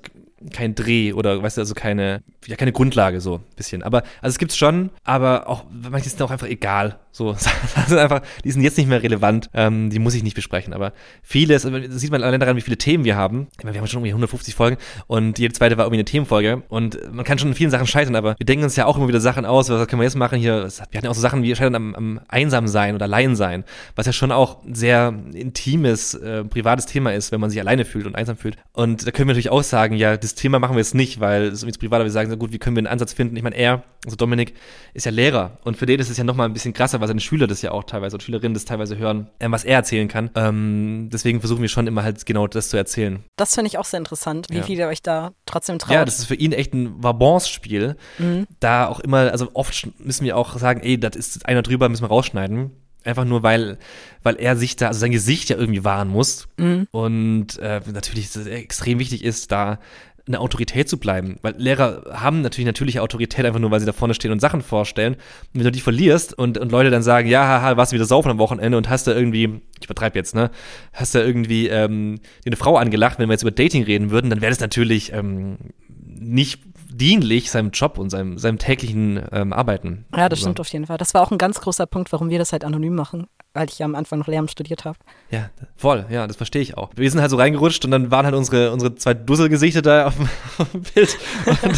S2: kein Dreh oder weißt du, also keine, ja, keine Grundlage so ein bisschen. Aber, also es gibt's schon, aber auch, manche sind auch einfach egal. So, sind einfach, die sind jetzt nicht mehr relevant, ähm, die muss ich nicht besprechen. Aber vieles, also, das sieht man allein daran, wie viele Themen wir haben. Wir haben schon irgendwie 150 Folgen und jede zweite war irgendwie eine Themenfolge. Und man kann schon in vielen Sachen scheitern, aber wir denken uns ja auch immer wieder Sachen aus, was können wir jetzt machen hier? Wir hatten ja auch so Sachen wie scheitern am, am Einsamsein oder Alleinsein, was ja schon auch sehr intimes, äh, privates Thema ist, wenn man sich alleine fühlt und einsam fühlt. Und da können wir natürlich auch sagen, ja, das Thema machen wir jetzt nicht, weil es ist jetzt privat, aber wir sagen so gut, wie können wir einen Ansatz finden? Ich meine, er, also Dominik, ist ja Lehrer und für den ist es ja nochmal ein bisschen krasser, weil seine Schüler das ja auch teilweise und Schülerinnen das teilweise hören, äh, was er erzählen kann. Ähm, deswegen versuchen wir schon immer halt genau das zu erzählen.
S1: Das finde ich auch sehr interessant, wie ja. viel ihr euch da trotzdem traut.
S2: Ja, das ist für ihn echt ein Vabons-Spiel. Mhm. Da auch immer, also oft müssen wir auch sagen, ey, das ist einer drüber, müssen wir rausschneiden. Einfach nur, weil, weil er sich da, also sein Gesicht ja irgendwie wahren muss. Mhm. Und äh, natürlich extrem wichtig ist, da eine Autorität zu bleiben. Weil Lehrer haben natürlich natürliche Autorität, einfach nur, weil sie da vorne stehen und Sachen vorstellen. Und wenn du die verlierst und, und Leute dann sagen, ja, haha, warst du wieder saufen am Wochenende und hast da irgendwie, ich übertreibe jetzt, ne, hast da irgendwie ähm, eine Frau angelacht, wenn wir jetzt über Dating reden würden, dann wäre das natürlich ähm, nicht dienlich seinem Job und seinem, seinem täglichen ähm, Arbeiten.
S1: Ja, das also. stimmt auf jeden Fall. Das war auch ein ganz großer Punkt, warum wir das halt anonym machen, weil ich ja am Anfang noch Lehramt studiert habe.
S2: Ja, voll, ja, das verstehe ich auch. Wir sind halt so reingerutscht und dann waren halt unsere, unsere zwei Dusselgesichter da auf dem, auf dem Bild.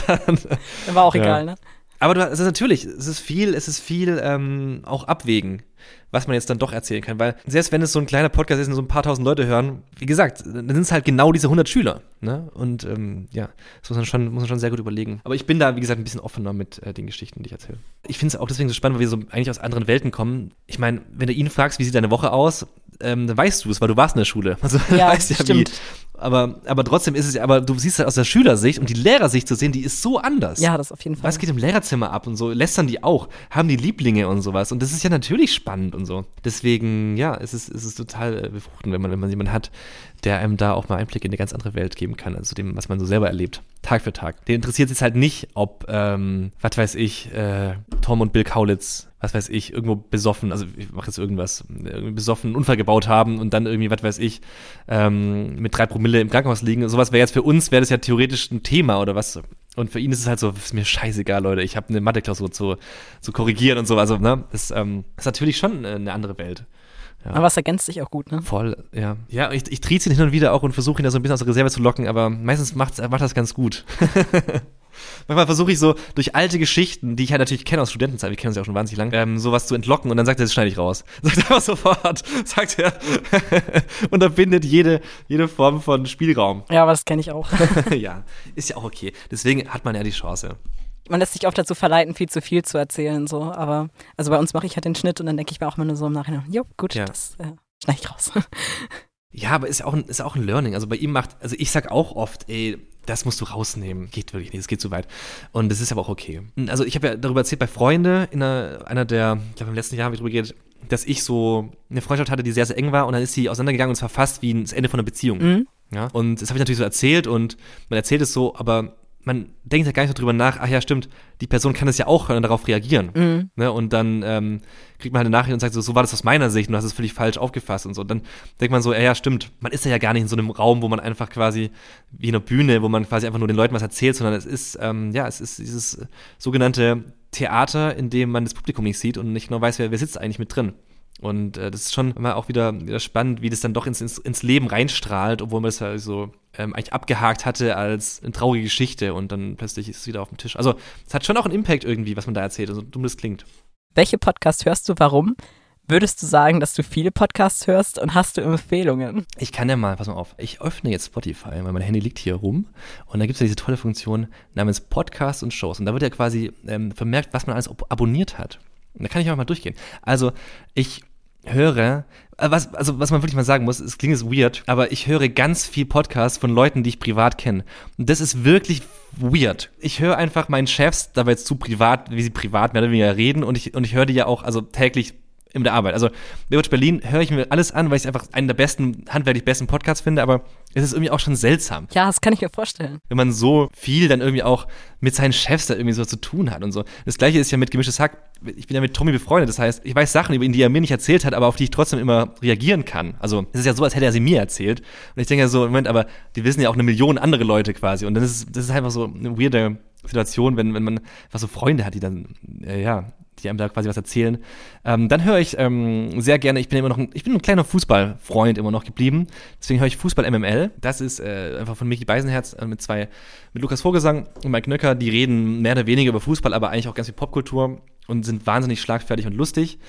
S1: Dann, war auch ja. egal, ne?
S2: Aber es ist natürlich, es ist viel, es ist viel ähm, auch abwägen was man jetzt dann doch erzählen kann. Weil selbst wenn es so ein kleiner Podcast ist und so ein paar tausend Leute hören, wie gesagt, dann sind es halt genau diese 100 Schüler. Ne? Und ähm, ja, das muss man, schon, muss man schon sehr gut überlegen. Aber ich bin da, wie gesagt, ein bisschen offener mit äh, den Geschichten, die ich erzähle. Ich finde es auch deswegen so spannend, weil wir so eigentlich aus anderen Welten kommen. Ich meine, wenn du ihn fragst, wie sieht deine Woche aus, ähm, dann weißt du es, weil du warst in der Schule. Also
S1: ja, weißt ja, stimmt. Wie,
S2: aber, aber trotzdem ist es ja, aber du siehst halt aus der Schülersicht und die Lehrersicht zu sehen, die ist so anders.
S1: Ja, das auf jeden Fall.
S2: Was geht im Lehrerzimmer ab und so? Lästern die auch? Haben die Lieblinge und sowas? Und das ist ja natürlich spannend und so. Deswegen, ja, es ist, es ist total äh, befruchtend, wenn man, wenn man jemanden hat, der einem da auch mal Einblick in eine ganz andere Welt geben kann, also dem, was man so selber erlebt. Tag für Tag. Den interessiert es halt nicht, ob, ähm, was weiß ich, äh, Tom und Bill Kaulitz, was weiß ich, irgendwo besoffen, also ich mache jetzt irgendwas, irgendwie besoffen einen Unfall gebaut haben und dann irgendwie, was weiß ich, ähm, mit drei Promille im Krankenhaus liegen. Sowas wäre jetzt für uns, wäre das ja theoretisch ein Thema oder was. Und für ihn ist es halt so, ist mir scheißegal, Leute, ich habe eine Mathe-Klausur zu, zu korrigieren und so. Also, ne, das ähm, ist natürlich schon eine andere Welt.
S1: Ja. Aber es ergänzt sich auch gut, ne?
S2: Voll, ja. Ja, ich, ich trieze ihn hin und wieder auch und versuche ihn da so ein bisschen aus der Reserve zu locken, aber meistens macht, macht das ganz gut. Manchmal versuche ich so durch alte Geschichten, die ich halt natürlich kenne aus Studentenzeit, wir kennen uns ja auch schon wahnsinnig lang, ähm, sowas zu entlocken und dann sagt er, das schneide ich raus. Sagt er einfach sofort, sagt er, und verbindet jede, jede Form von Spielraum.
S1: Ja, aber das kenne ich auch.
S2: ja, ist ja auch okay. Deswegen hat man ja die Chance
S1: man lässt sich oft dazu verleiten, viel zu viel zu erzählen. So. Aber also bei uns mache ich halt den Schnitt und dann denke ich mir auch immer nur so im Nachhinein, jo, gut, ja. das äh, schneide ich raus.
S2: ja, aber ist auch, ein, ist auch ein Learning. Also bei ihm macht, also ich sag auch oft, ey, das musst du rausnehmen. Geht wirklich nicht, es geht zu weit. Und das ist aber auch okay. Also ich habe ja darüber erzählt bei Freunde, in einer, einer der, ich glaube im letzten Jahr habe ich darüber geredet, dass ich so eine Freundschaft hatte, die sehr, sehr eng war und dann ist sie auseinandergegangen und zwar fast wie das Ende von einer Beziehung. Mhm. Ja, und das habe ich natürlich so erzählt und man erzählt es so, aber man denkt ja gar nicht so drüber nach, ach ja, stimmt, die Person kann das ja auch hören und darauf reagieren. Mhm. Ne? Und dann ähm, kriegt man halt eine Nachricht und sagt so, so war das aus meiner Sicht und du hast es völlig falsch aufgefasst und so. Und dann denkt man so, ja, ja, stimmt, man ist ja gar nicht in so einem Raum, wo man einfach quasi, wie in einer Bühne, wo man quasi einfach nur den Leuten was erzählt, sondern es ist, ähm, ja, es ist dieses sogenannte Theater, in dem man das Publikum nicht sieht und nicht genau weiß, wer, wer sitzt eigentlich mit drin. Und äh, das ist schon immer auch wieder, wieder spannend, wie das dann doch ins, ins, ins Leben reinstrahlt, obwohl man es ja so ähm, eigentlich abgehakt hatte als eine traurige Geschichte und dann plötzlich ist es wieder auf dem Tisch. Also es hat schon auch einen Impact irgendwie, was man da erzählt, so dumm das klingt.
S1: Welche Podcasts hörst du, warum? Würdest du sagen, dass du viele Podcasts hörst und hast du Empfehlungen?
S2: Ich kann ja mal, pass mal auf, ich öffne jetzt Spotify, weil mein Handy liegt hier rum und da gibt es ja diese tolle Funktion namens Podcasts und Shows und da wird ja quasi ähm, vermerkt, was man alles abonniert hat. Da kann ich auch mal durchgehen. Also, ich höre, äh, was, also was man wirklich mal sagen muss, es klingt jetzt weird, aber ich höre ganz viel Podcasts von Leuten, die ich privat kenne. Und das ist wirklich weird. Ich höre einfach meinen Chefs dabei zu privat, wie sie privat mehr oder weniger reden und ich, und ich höre die ja auch, also täglich in der Arbeit. Also Baywatch Berlin höre ich mir alles an, weil ich es einfach einen der besten, handwerklich besten Podcasts finde, aber es ist irgendwie auch schon seltsam.
S1: Ja, das kann ich mir vorstellen.
S2: Wenn man so viel dann irgendwie auch mit seinen Chefs da irgendwie so zu tun hat und so. Das gleiche ist ja mit Gemischtes Hack. Ich bin ja mit Tommy befreundet, das heißt, ich weiß Sachen über ihn, die er mir nicht erzählt hat, aber auf die ich trotzdem immer reagieren kann. Also es ist ja so, als hätte er sie mir erzählt. Und ich denke ja so, Moment, aber die wissen ja auch eine Million andere Leute quasi. Und dann ist das ist einfach so eine weirde Situation, wenn, wenn man was so Freunde hat, die dann, äh, ja, die einem da quasi was erzählen. Ähm, dann höre ich ähm, sehr gerne, ich bin immer noch ein, ich bin ein kleiner Fußballfreund immer noch geblieben. Deswegen höre ich Fußball MML. Das ist äh, einfach von Micky Beisenherz äh, mit zwei, mit Lukas Vogelsang und Mike Nöcker. Die reden mehr oder weniger über Fußball, aber eigentlich auch ganz viel Popkultur und sind wahnsinnig schlagfertig und lustig.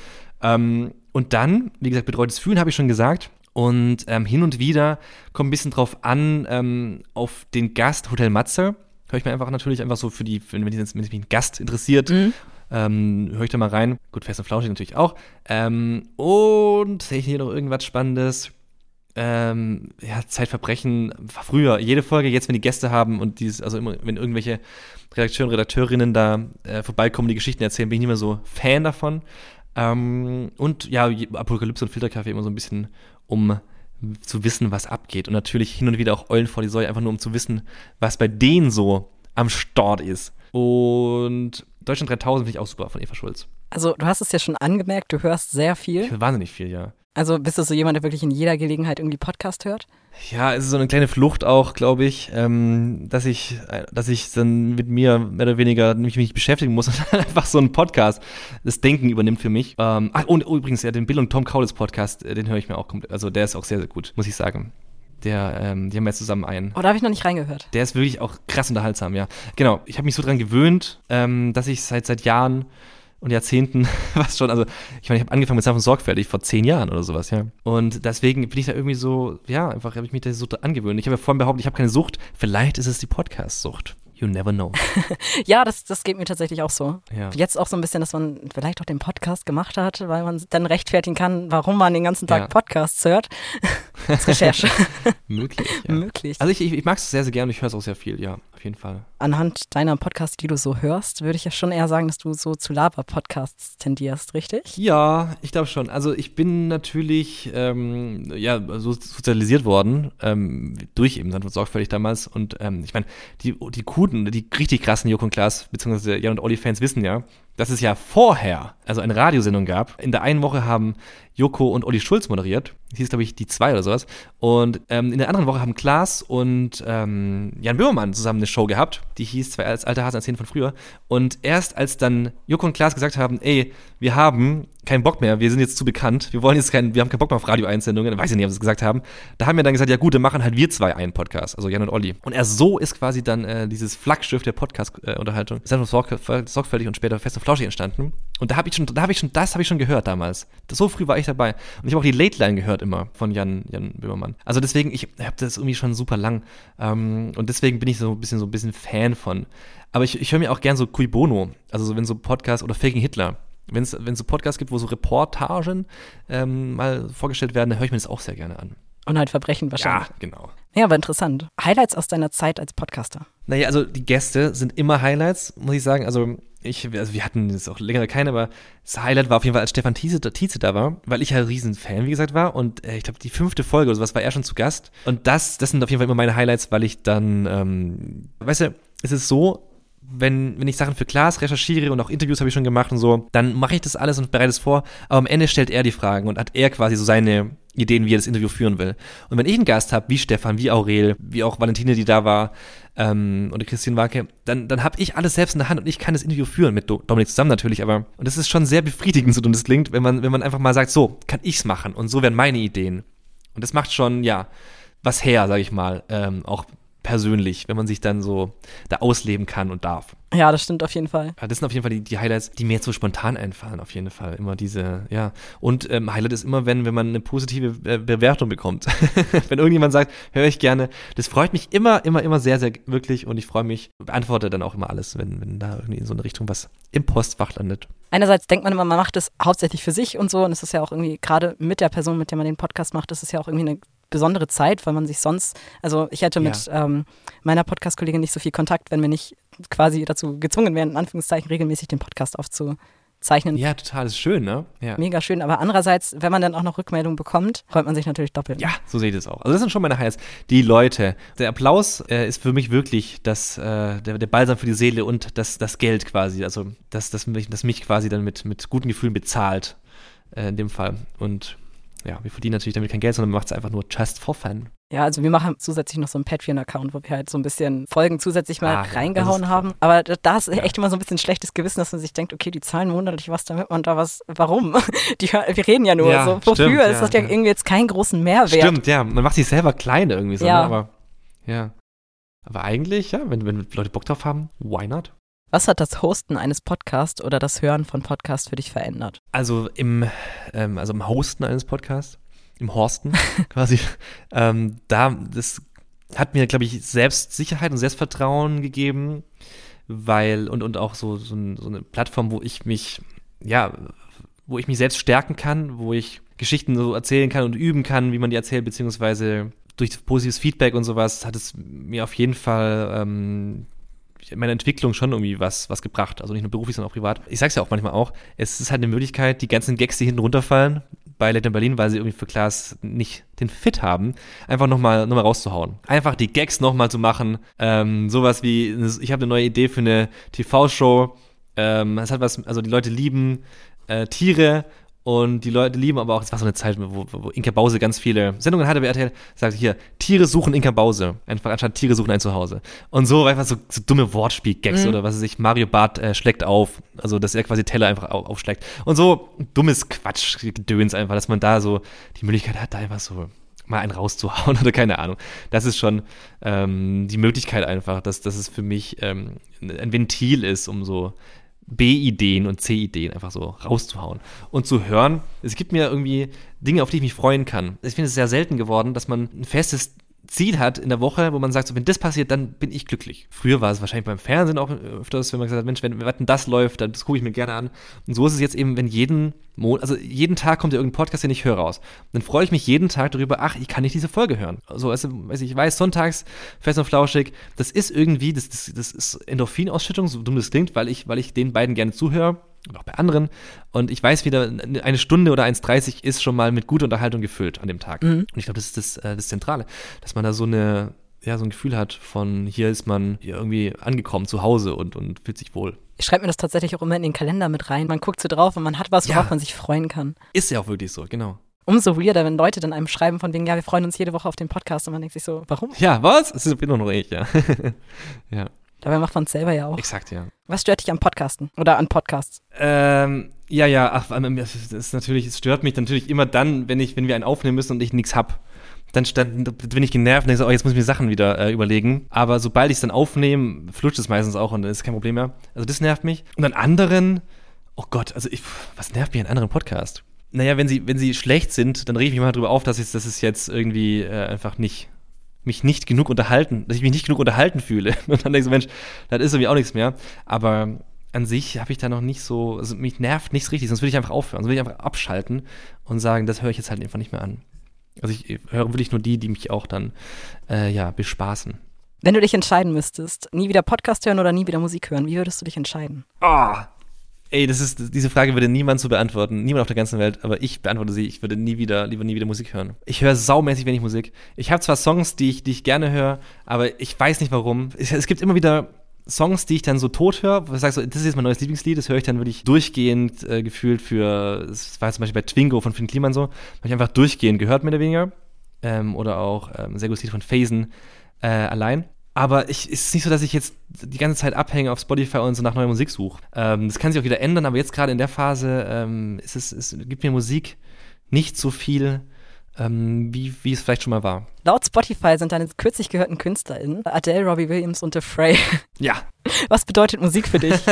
S2: Ähm, und dann, wie gesagt, betreutes Fühlen habe ich schon gesagt. Und ähm, hin und wieder kommt ein bisschen drauf an, ähm, auf den Gast Hotel Matze. Höre ich mir einfach natürlich einfach so für die, wenn mich ein Gast interessiert, mhm. Ähm, Höre ich da mal rein. Gut, Fest und Flauschig natürlich auch. Ähm, und sehe ich hier noch irgendwas Spannendes? Ähm, ja, Zeitverbrechen war früher. Jede Folge, jetzt, wenn die Gäste haben und dieses, also immer, wenn irgendwelche Redakteure und Redakteurinnen da äh, vorbeikommen, die Geschichten erzählen, bin ich nicht mehr so Fan davon. Ähm, und ja, Apokalypse und Filterkaffee immer so ein bisschen, um zu wissen, was abgeht. Und natürlich hin und wieder auch Eulen vor die Säule, einfach nur um zu wissen, was bei denen so am Start ist. Und Deutschland 3000 finde ich auch super von Eva Schulz.
S1: Also, du hast es ja schon angemerkt, du hörst sehr viel.
S2: Ich höre wahnsinnig viel, ja.
S1: Also, bist du so jemand, der wirklich in jeder Gelegenheit irgendwie Podcast hört?
S2: Ja, es ist so eine kleine Flucht auch, glaube ich, ähm, dass ich, dass ich dann mit mir mehr oder weniger mich, mich beschäftigen muss und einfach so ein Podcast das Denken übernimmt für mich. Ähm, ach, und übrigens, ja, den Bill und Tom Kaulitz Podcast, äh, den höre ich mir auch komplett. Also, der ist auch sehr, sehr gut, muss ich sagen. Der, ähm, die haben ja zusammen einen.
S1: Oh, da habe ich noch nicht reingehört.
S2: Der ist wirklich auch krass unterhaltsam, ja. Genau, ich habe mich so dran gewöhnt, ähm, dass ich seit seit Jahren und Jahrzehnten, was schon, also ich meine, ich habe angefangen mit Sanft und Sorgfältig vor zehn Jahren oder sowas, ja. Und deswegen bin ich da irgendwie so, ja, einfach habe ich mich da so angewöhnt. Ich habe ja vorhin behauptet, ich habe keine Sucht. Vielleicht ist es die Podcast-Sucht. You never know.
S1: ja, das, das geht mir tatsächlich auch so. Ja. Jetzt auch so ein bisschen, dass man vielleicht auch den Podcast gemacht hat, weil man dann rechtfertigen kann, warum man den ganzen Tag ja. Podcasts hört. Als Recherche.
S2: Möglich. Ja. Möglich. Also ich, ich, ich mag es sehr, sehr gerne und ich höre es auch sehr viel, ja, auf jeden Fall.
S1: Anhand deiner Podcasts, die du so hörst, würde ich ja schon eher sagen, dass du so zu Laber-Podcasts tendierst, richtig?
S2: Ja, ich glaube schon. Also ich bin natürlich ähm, ja, so sozialisiert worden, ähm, durch eben Sandwurz sorgfältig damals. Und ähm, ich meine, die, die Kuden, die richtig krassen Joko und Klaas, beziehungsweise Jan und Olli-Fans wissen ja, dass es ja vorher, also eine Radiosendung gab. In der einen Woche haben Joko und Olli Schulz moderiert. Hieß, glaube ich, die zwei oder sowas. Und ähm, in der anderen Woche haben Klaas und ähm, Jan Böhmermann zusammen eine Show gehabt. Die hieß zwei als alte Hasen erzählen von früher. Und erst als dann Joko und Klaas gesagt haben, ey, wir haben keinen Bock mehr, wir sind jetzt zu bekannt, wir wollen jetzt keinen, wir haben keinen Bock mehr auf Radio-Einsendungen, weiß ich nicht, ob sie es gesagt haben. Da haben wir dann gesagt, ja gut, dann machen halt wir zwei einen Podcast, also Jan und Olli. Und erst so ist quasi dann äh, dieses Flaggschiff der Podcast-Unterhaltung, äh, sorgfältig und später fest und flauschig entstanden. Und da habe ich schon, da habe ich schon, das habe ich schon gehört damals. So früh war ich dabei. Und ich habe auch die Late Line gehört immer von Jan, Jan Böhmermann. Also deswegen, ich habe das irgendwie schon super lang. Ähm, und deswegen bin ich so ein bisschen so ein bisschen Fan von. Aber ich, ich höre mir auch gern so Cui Bono, also so, wenn so Podcasts oder Faking Hitler. Wenn es so Podcasts gibt, wo so Reportagen ähm, mal vorgestellt werden, dann höre ich mir das auch sehr gerne an.
S1: Und halt Verbrechen wahrscheinlich.
S2: Ja, genau.
S1: Ja, aber interessant. Highlights aus deiner Zeit als Podcaster?
S2: Naja, also die Gäste sind immer Highlights, muss ich sagen. Also ich, also wir hatten jetzt auch länger keine, aber das Highlight war auf jeden Fall, als Stefan Tietze, Tietze da war, weil ich ja ein Riesenfan, wie gesagt, war. Und äh, ich glaube, die fünfte Folge oder sowas war er schon zu Gast. Und das, das sind auf jeden Fall immer meine Highlights, weil ich dann, ähm, weißt du, es ist so, wenn, wenn ich Sachen für Klaas recherchiere und auch Interviews habe ich schon gemacht und so, dann mache ich das alles und bereite es vor, aber am Ende stellt er die Fragen und hat er quasi so seine Ideen, wie er das Interview führen will. Und wenn ich einen Gast habe, wie Stefan, wie Aurel, wie auch Valentine, die da war, ähm, und Christine Wake, dann, dann habe ich alles selbst in der Hand und ich kann das Interview führen, mit Dominik zusammen natürlich, aber, und das ist schon sehr befriedigend, so dumm das klingt, wenn man, wenn man einfach mal sagt, so, kann ich's machen und so werden meine Ideen. Und das macht schon, ja, was her, sage ich mal, ähm, auch persönlich, wenn man sich dann so da ausleben kann und darf.
S1: Ja, das stimmt auf jeden Fall.
S2: Ja, das sind auf jeden Fall die, die, Highlights, die mir jetzt so spontan einfallen, auf jeden Fall. Immer diese, ja. Und ähm, Highlight ist immer, wenn, wenn man eine positive Be Bewertung bekommt. wenn irgendjemand sagt, höre ich gerne. Das freut mich immer, immer, immer sehr, sehr wirklich und ich freue mich, beantworte dann auch immer alles, wenn, wenn da irgendwie in so eine Richtung was im Postfach landet.
S1: Einerseits denkt man immer, man macht es hauptsächlich für sich und so und es ist ja auch irgendwie, gerade mit der Person, mit der man den Podcast macht, ist es ja auch irgendwie eine besondere Zeit, weil man sich sonst, also ich hätte mit ja. ähm, meiner Podcast-Kollegin nicht so viel Kontakt, wenn wir nicht quasi dazu gezwungen wären, in Anführungszeichen regelmäßig den Podcast aufzuzeichnen.
S2: Ja, total, ist schön, ne? Ja.
S1: Mega schön, aber andererseits, wenn man dann auch noch Rückmeldungen bekommt, freut man sich natürlich doppelt.
S2: Ja, so sehe ich das auch. Also das sind schon meine Highlights. Die Leute, der Applaus äh, ist für mich wirklich das, äh, der, der Balsam für die Seele und das, das Geld quasi, also das, das, mich, das mich quasi dann mit, mit guten Gefühlen bezahlt, äh, in dem Fall. Und ja, wir verdienen natürlich damit kein Geld, sondern macht es einfach nur just for fun.
S1: Ja, also wir machen zusätzlich noch so einen Patreon-Account, wo wir halt so ein bisschen Folgen zusätzlich mal ah, reingehauen ja, haben. Aber da ist ja. echt immer so ein bisschen schlechtes Gewissen, dass man sich denkt, okay, die zahlen monatlich was, damit man da was, warum? Die, wir reden ja nur ja, so. Wofür? Stimmt, hat ja, irgendwie jetzt keinen großen Mehrwert.
S2: Stimmt, ja. Man macht sich selber klein irgendwie so, ja. Ne? aber ja. Aber eigentlich, ja, wenn, wenn Leute Bock drauf haben, why not?
S1: Was hat das Hosten eines Podcasts oder das Hören von Podcasts für dich verändert?
S2: Also im, ähm, also im Hosten eines Podcasts, im Horsten quasi, ähm, da, das hat mir, glaube ich, Selbstsicherheit und Selbstvertrauen gegeben, weil, und, und auch so, so, ein, so eine Plattform, wo ich mich, ja, wo ich mich selbst stärken kann, wo ich Geschichten so erzählen kann und üben kann, wie man die erzählt, beziehungsweise durch positives Feedback und sowas hat es mir auf jeden Fall ähm, meine Entwicklung schon irgendwie was, was gebracht. Also nicht nur beruflich, sondern auch privat. Ich sag's ja auch manchmal auch, es ist halt eine Möglichkeit, die ganzen Gags, die hinten runterfallen, bei Latin Berlin, weil sie irgendwie für Klaas nicht den Fit haben, einfach nochmal noch mal rauszuhauen. Einfach die Gags nochmal zu machen. Ähm, sowas wie, ich habe eine neue Idee für eine TV-Show. Ähm, es hat was, also die Leute lieben äh, Tiere und die Leute lieben aber auch, es war so eine Zeit, wo, wo Inka Bause ganz viele Sendungen hatte bei RTL, sagte hier, Tiere suchen Inka Bause. Einfach anstatt Tiere suchen ein Zuhause. Und so einfach so, so dumme Wortspiel-Gags mhm. oder was weiß ich, Mario Bart äh, schlägt auf. Also, dass er quasi Teller einfach auf, aufschlägt. Und so dummes Quatsch-Gedöns einfach, dass man da so die Möglichkeit hat, da einfach so mal einen rauszuhauen oder keine Ahnung. Das ist schon ähm, die Möglichkeit einfach, dass, dass es für mich ähm, ein Ventil ist, um so B-Ideen und C-Ideen einfach so rauszuhauen und zu hören. Es gibt mir irgendwie Dinge, auf die ich mich freuen kann. Ich finde es sehr selten geworden, dass man ein festes Ziel hat in der Woche, wo man sagt, so, wenn das passiert, dann bin ich glücklich. Früher war es wahrscheinlich beim Fernsehen auch öfters, wenn man gesagt hat, Mensch, wenn, wenn das läuft, dann gucke ich mir gerne an. Und so ist es jetzt eben, wenn jeden Monat, also jeden Tag kommt ja irgendein Podcast, den ich höre raus. Dann freue ich mich jeden Tag darüber, ach, ich kann nicht diese Folge hören. Also, also ich weiß, sonntags, fest und flauschig, das ist irgendwie, das, das, das ist Endorphinausschüttung, so dumm das klingt, weil ich, weil ich den beiden gerne zuhöre und auch bei anderen. Und ich weiß wieder, eine Stunde oder 1,30 ist schon mal mit guter Unterhaltung gefüllt an dem Tag. Mhm. Und ich glaube, das ist das, äh, das Zentrale, dass man da so eine ja, so ein Gefühl hat von hier ist man hier irgendwie angekommen zu Hause und, und fühlt sich wohl.
S1: Ich schreibe mir das tatsächlich auch immer in den Kalender mit rein. Man guckt so drauf und man hat was, worauf ja. man sich freuen kann.
S2: Ist ja auch wirklich so, genau.
S1: Umso weirder, wenn Leute dann einem schreiben von wegen, ja, wir freuen uns jede Woche auf den Podcast und man denkt sich so, warum?
S2: Ja, was? Das bin doch nur ich, ja.
S1: ja. Dabei macht man es selber ja auch.
S2: Exakt, ja.
S1: Was stört dich am Podcasten oder an Podcasts?
S2: Ähm, ja, ja, ach, das ist natürlich, es stört mich natürlich immer dann, wenn ich, wenn wir einen aufnehmen müssen und ich nichts hab dann, dann bin ich genervt und denke so, oh, jetzt muss ich mir Sachen wieder äh, überlegen. Aber sobald ich es dann aufnehme, flutscht es meistens auch und dann ist kein Problem mehr. Also das nervt mich. Und an anderen, oh Gott, also ich, was nervt mich an anderen Podcast? Naja, wenn sie, wenn sie schlecht sind, dann rege ich mich mal drüber auf, dass, ich, dass es jetzt irgendwie äh, einfach nicht mich nicht genug unterhalten, dass ich mich nicht genug unterhalten fühle. Und dann denke ich so, Mensch, das ist irgendwie auch nichts mehr. Aber an sich habe ich da noch nicht so, also mich nervt nichts richtig, sonst würde ich einfach aufhören, sonst würde ich einfach abschalten und sagen, das höre ich jetzt halt einfach nicht mehr an. Also ich höre wirklich nur die, die mich auch dann äh, ja, bespaßen.
S1: Wenn du dich entscheiden müsstest, nie wieder Podcast hören oder nie wieder Musik hören, wie würdest du dich entscheiden?
S2: Ah, oh, ey, das ist, diese Frage würde niemand so beantworten, niemand auf der ganzen Welt, aber ich beantworte sie, ich würde nie wieder, lieber nie wieder Musik hören. Ich höre saumäßig wenig Musik. Ich habe zwar Songs, die ich, die ich gerne höre, aber ich weiß nicht warum. Es, es gibt immer wieder Songs, die ich dann so tot höre, wo ich sage so, das ist jetzt mein neues Lieblingslied, das höre ich dann wirklich durchgehend äh, gefühlt für, das war zum Beispiel bei Twingo von Finn Kliman so, habe ich einfach durchgehend gehört, mehr oder weniger. Ähm, oder auch ähm, sehr gutes Lied von Phasen äh, allein. Aber ich, ist nicht so, dass ich jetzt die ganze Zeit abhänge auf Spotify und so nach neuer Musik suche. Ähm, das kann sich auch wieder ändern, aber jetzt gerade in der Phase ähm, ist es, es gibt mir Musik nicht so viel, ähm, wie, wie es vielleicht schon mal war.
S1: Laut Spotify sind deine kürzlich gehörten KünstlerInnen Adele, Robbie Williams und The Frey.
S2: Ja.
S1: Was bedeutet Musik für dich?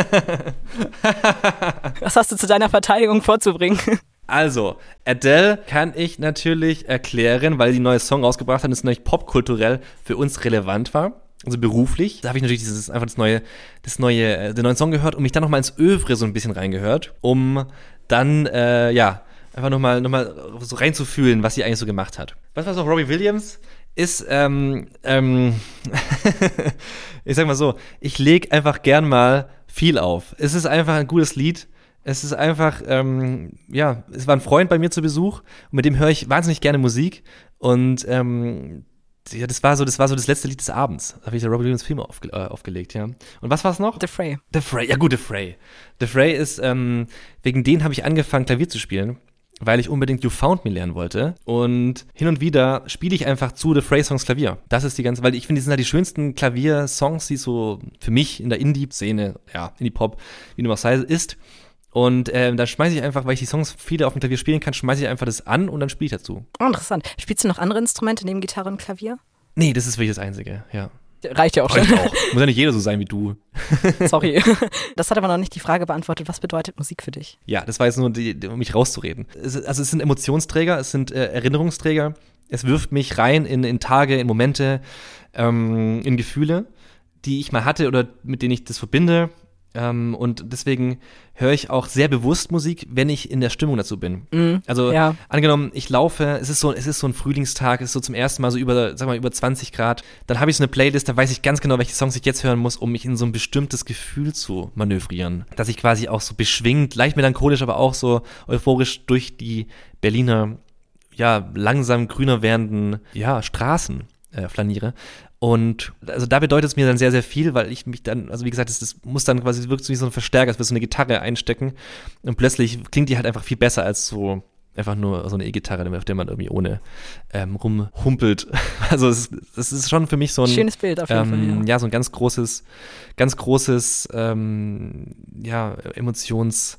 S1: Was hast du zu deiner Verteidigung vorzubringen?
S2: Also, Adele kann ich natürlich erklären, weil die neue Song rausgebracht hat und es natürlich popkulturell für uns relevant war. Also beruflich. Da habe ich natürlich dieses, einfach das neue, das neue, äh, den neuen Song gehört und mich dann nochmal ins Övre so ein bisschen reingehört, um dann, äh, ja, einfach nochmal noch mal so reinzufühlen, was sie eigentlich so gemacht hat. Was war so Robbie Williams? Ist, ähm, ähm, ich sag mal so, ich leg einfach gern mal viel auf. Es ist einfach ein gutes Lied. Es ist einfach, ähm, ja, es war ein Freund bei mir zu Besuch und mit dem höre ich wahnsinnig gerne Musik. Und ähm, ja, das war so, das war so das letzte Lied des Abends. Da habe ich der Robbie Williams Film aufge äh, aufgelegt, ja. Und was war es noch?
S1: The Fray.
S2: The Fray, ja gut, The Fray. The Fray ist, ähm, wegen denen habe ich angefangen, Klavier zu spielen weil ich unbedingt You Found Me lernen wollte. Und hin und wieder spiele ich einfach zu The Frey Songs Klavier. Das ist die ganze, weil ich finde, die sind halt die schönsten Klaviersongs, die so für mich in der Indie-Szene, ja, Indie-Pop, wie du auch sei, ist. Und äh, da schmeiße ich einfach, weil ich die Songs viele auf dem Klavier spielen kann, schmeiße ich einfach das an und dann spiele ich dazu.
S1: Oh, interessant. Spielst du noch andere Instrumente neben Gitarre und Klavier?
S2: Nee, das ist wirklich das Einzige, ja.
S1: Reicht ja auch Reicht schon. Auch.
S2: Muss ja nicht jeder so sein wie du.
S1: Sorry. Das hat aber noch nicht die Frage beantwortet, was bedeutet Musik für dich?
S2: Ja, das war jetzt nur, die, um mich rauszureden. Es, also es sind Emotionsträger, es sind äh, Erinnerungsträger. Es wirft mich rein in, in Tage, in Momente, ähm, in Gefühle, die ich mal hatte oder mit denen ich das verbinde. Ähm, und deswegen höre ich auch sehr bewusst Musik, wenn ich in der Stimmung dazu bin. Mm, also ja. angenommen, ich laufe, es ist so, es ist so ein Frühlingstag, es ist so zum ersten Mal so über, sag mal, über 20 Grad. Dann habe ich so eine Playlist, da weiß ich ganz genau, welche Songs ich jetzt hören muss, um mich in so ein bestimmtes Gefühl zu manövrieren. Dass ich quasi auch so beschwingt, leicht melancholisch, aber auch so euphorisch durch die Berliner, ja, langsam grüner werdenden, ja, Straßen äh, flaniere. Und also da bedeutet es mir dann sehr, sehr viel, weil ich mich dann, also wie gesagt, das, das muss dann quasi wirklich wie so ein Verstärker, als würde so eine Gitarre einstecken und plötzlich klingt die halt einfach viel besser als so einfach nur so eine E-Gitarre, auf der man irgendwie ohne ähm, rumhumpelt. Also es, das ist schon für mich so ein
S1: schönes Bild auf jeden
S2: ähm, Fall. Ja. ja. so ein ganz großes, ganz großes ähm, ja Emotions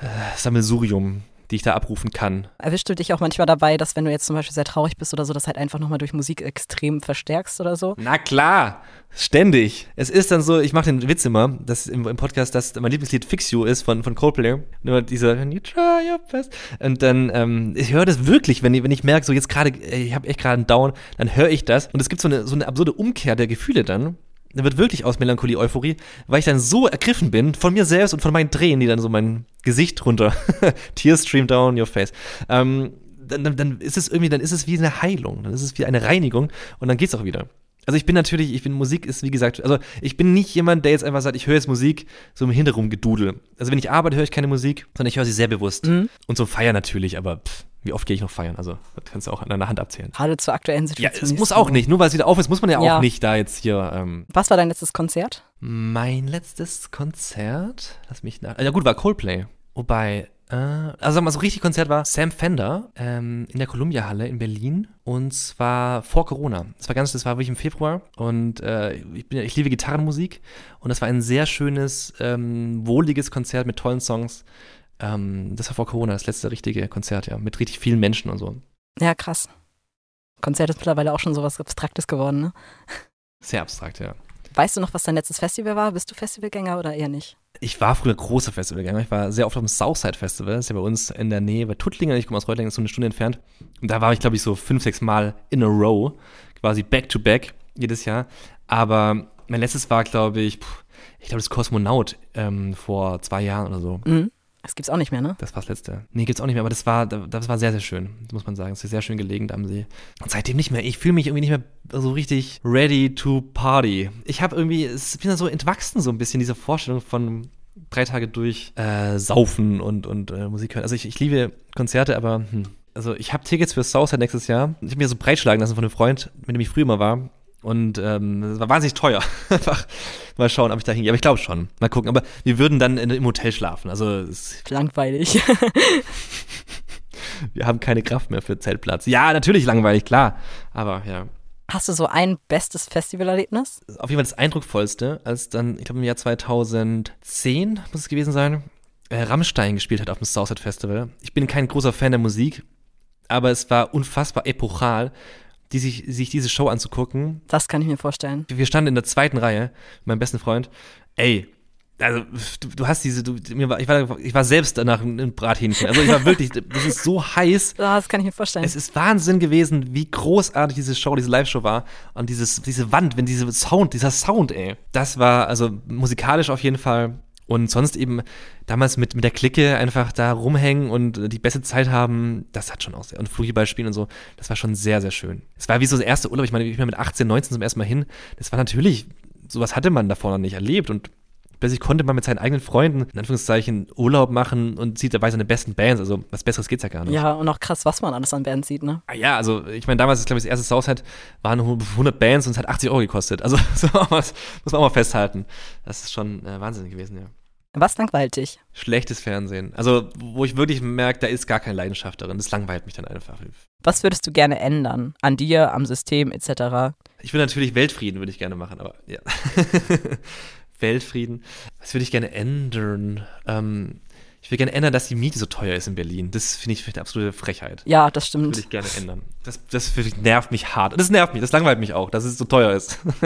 S2: äh, Sammelsurium die ich da abrufen kann.
S1: Erwischst du dich auch manchmal dabei, dass wenn du jetzt zum Beispiel sehr traurig bist oder so, das halt einfach nochmal durch Musik extrem verstärkst oder so?
S2: Na klar, ständig. Es ist dann so, ich mache den Witz immer, dass im, im, Podcast, dass mein Lieblingslied Fix You ist von, von Coldplay. Und immer dieser, you try your best. Und dann, ähm, ich höre das wirklich, wenn ich, wenn ich merke, so jetzt gerade, ich habe echt gerade einen Down, dann höre ich das. Und es gibt so eine, so eine absurde Umkehr der Gefühle dann da wird wirklich aus Melancholie Euphorie, weil ich dann so ergriffen bin von mir selbst und von meinen Tränen, die dann so mein Gesicht runter, Tears stream down your face. Ähm, dann, dann ist es irgendwie, dann ist es wie eine Heilung, dann ist es wie eine Reinigung und dann geht's auch wieder. Also ich bin natürlich, ich bin Musik ist wie gesagt, also ich bin nicht jemand, der jetzt einfach sagt, ich höre jetzt Musik so im Hintergrund gedudel. Also wenn ich arbeite, höre ich keine Musik, sondern ich höre sie sehr bewusst. Mhm. Und zum Feiern natürlich, aber pff, Wie oft gehe ich noch feiern? Also, das kannst du auch an deiner Hand abzählen.
S1: Gerade zur aktuellen Situation.
S2: Ja, es muss auch nicht. Nur weil es wieder auf ist, muss man ja, ja. auch nicht da jetzt hier. Ähm
S1: Was war dein letztes Konzert?
S2: Mein letztes Konzert? Lass mich nach. Ja, gut, war Coldplay. Wobei, äh, also sag mal, so richtig Konzert war Sam Fender ähm, in der Columbia Halle in Berlin und zwar vor Corona. Das war ganz, das war wirklich im Februar und äh, ich, bin, ich liebe Gitarrenmusik und das war ein sehr schönes, ähm, wohliges Konzert mit tollen Songs. Ähm, das war vor Corona, das letzte richtige Konzert, ja, mit richtig vielen Menschen und so.
S1: Ja, krass. Konzert ist mittlerweile auch schon so was Abstraktes geworden, ne?
S2: Sehr abstrakt, ja.
S1: Weißt du noch, was dein letztes Festival war? Bist du Festivalgänger oder eher nicht?
S2: Ich war früher großer Festivalgänger. Ich war sehr oft auf dem Southside Festival. Das ist ja bei uns in der Nähe bei Tuttlingen. Ich komme aus Reutlingen, ist so eine Stunde entfernt. Und da war ich, glaube ich, so fünf, sechs Mal in a row. Quasi back to back jedes Jahr. Aber mein letztes war, glaube ich, ich glaube, das Kosmonaut ähm, vor zwei Jahren oder so.
S1: Mhm. Das gibt's auch nicht mehr, ne?
S2: Das war das letzte. Nee, gibt's auch nicht mehr, aber das war, das war sehr, sehr schön, muss man sagen. Es ist sehr schön gelegen am See. Und seitdem nicht mehr. Ich fühle mich irgendwie nicht mehr so richtig ready to party. Ich habe irgendwie, es bin so entwachsen so ein bisschen, diese Vorstellung von drei Tage durch äh, saufen und, und äh, Musik hören. Also ich, ich liebe Konzerte, aber hm. also ich habe Tickets für Southside nächstes Jahr. Ich habe mir so breitschlagen lassen von einem Freund, mit dem ich früher mal war. Und ähm, das war wahnsinnig teuer. Einfach mal schauen, ob ich da hingehe. Aber ich glaube schon. Mal gucken. Aber wir würden dann in, im Hotel schlafen. Also
S1: langweilig.
S2: wir haben keine Kraft mehr für Zeltplatz. Ja, natürlich langweilig, klar. Aber ja.
S1: Hast du so ein bestes Festivalerlebnis?
S2: Auf jeden Fall das eindrucksvollste, als dann, ich glaube im Jahr 2010 muss es gewesen sein, äh, Rammstein gespielt hat auf dem Southside Festival. Ich bin kein großer Fan der Musik, aber es war unfassbar epochal die sich, sich diese Show anzugucken.
S1: Das kann ich mir vorstellen.
S2: Wir standen in der zweiten Reihe, mein besten Freund. Ey, also du, du hast diese, du, mir war, ich, war, ich war selbst danach ein Brathähnchen. Also ich war wirklich, das ist so heiß.
S1: Das kann ich mir vorstellen.
S2: Es ist Wahnsinn gewesen, wie großartig diese Show, diese Live-Show war. Und dieses, diese Wand, wenn diese Sound, dieser Sound, ey. Das war also musikalisch auf jeden Fall und sonst eben damals mit, mit der Clique einfach da rumhängen und die beste Zeit haben, das hat schon auch sehr. Und Flugball spielen und so, das war schon sehr, sehr schön. Es war wie so das erste Urlaub. Ich meine, ich bin mit 18, 19 zum ersten Mal hin. Das war natürlich, sowas hatte man davor noch nicht erlebt und plötzlich konnte man mit seinen eigenen Freunden, in Anführungszeichen, Urlaub machen und sieht dabei seine besten Bands. Also was Besseres geht's ja gar nicht.
S1: Ja, und auch krass, was man alles an Bands sieht, ne?
S2: Ah, ja, also ich meine, damals, glaube ich, das erste Southside waren 100 Bands und es hat 80 Euro gekostet. Also so muss man auch mal festhalten. Das ist schon äh, Wahnsinn gewesen, ja.
S1: Was langweilt dich?
S2: Schlechtes Fernsehen. Also, wo ich wirklich merke, da ist gar keine Leidenschaft darin. Das langweilt mich dann einfach.
S1: Was würdest du gerne ändern? An dir, am System etc.?
S2: Ich würde natürlich Weltfrieden, würde ich gerne machen, aber ja. Weltfrieden. Was würde ich gerne ändern? Ähm, ich würde gerne ändern, dass die Miete so teuer ist in Berlin. Das finde ich eine absolute Frechheit.
S1: Ja, das stimmt.
S2: Das würde ich gerne ändern. Das, das nervt mich hart. Das nervt mich, das langweilt mich auch, dass es so teuer ist.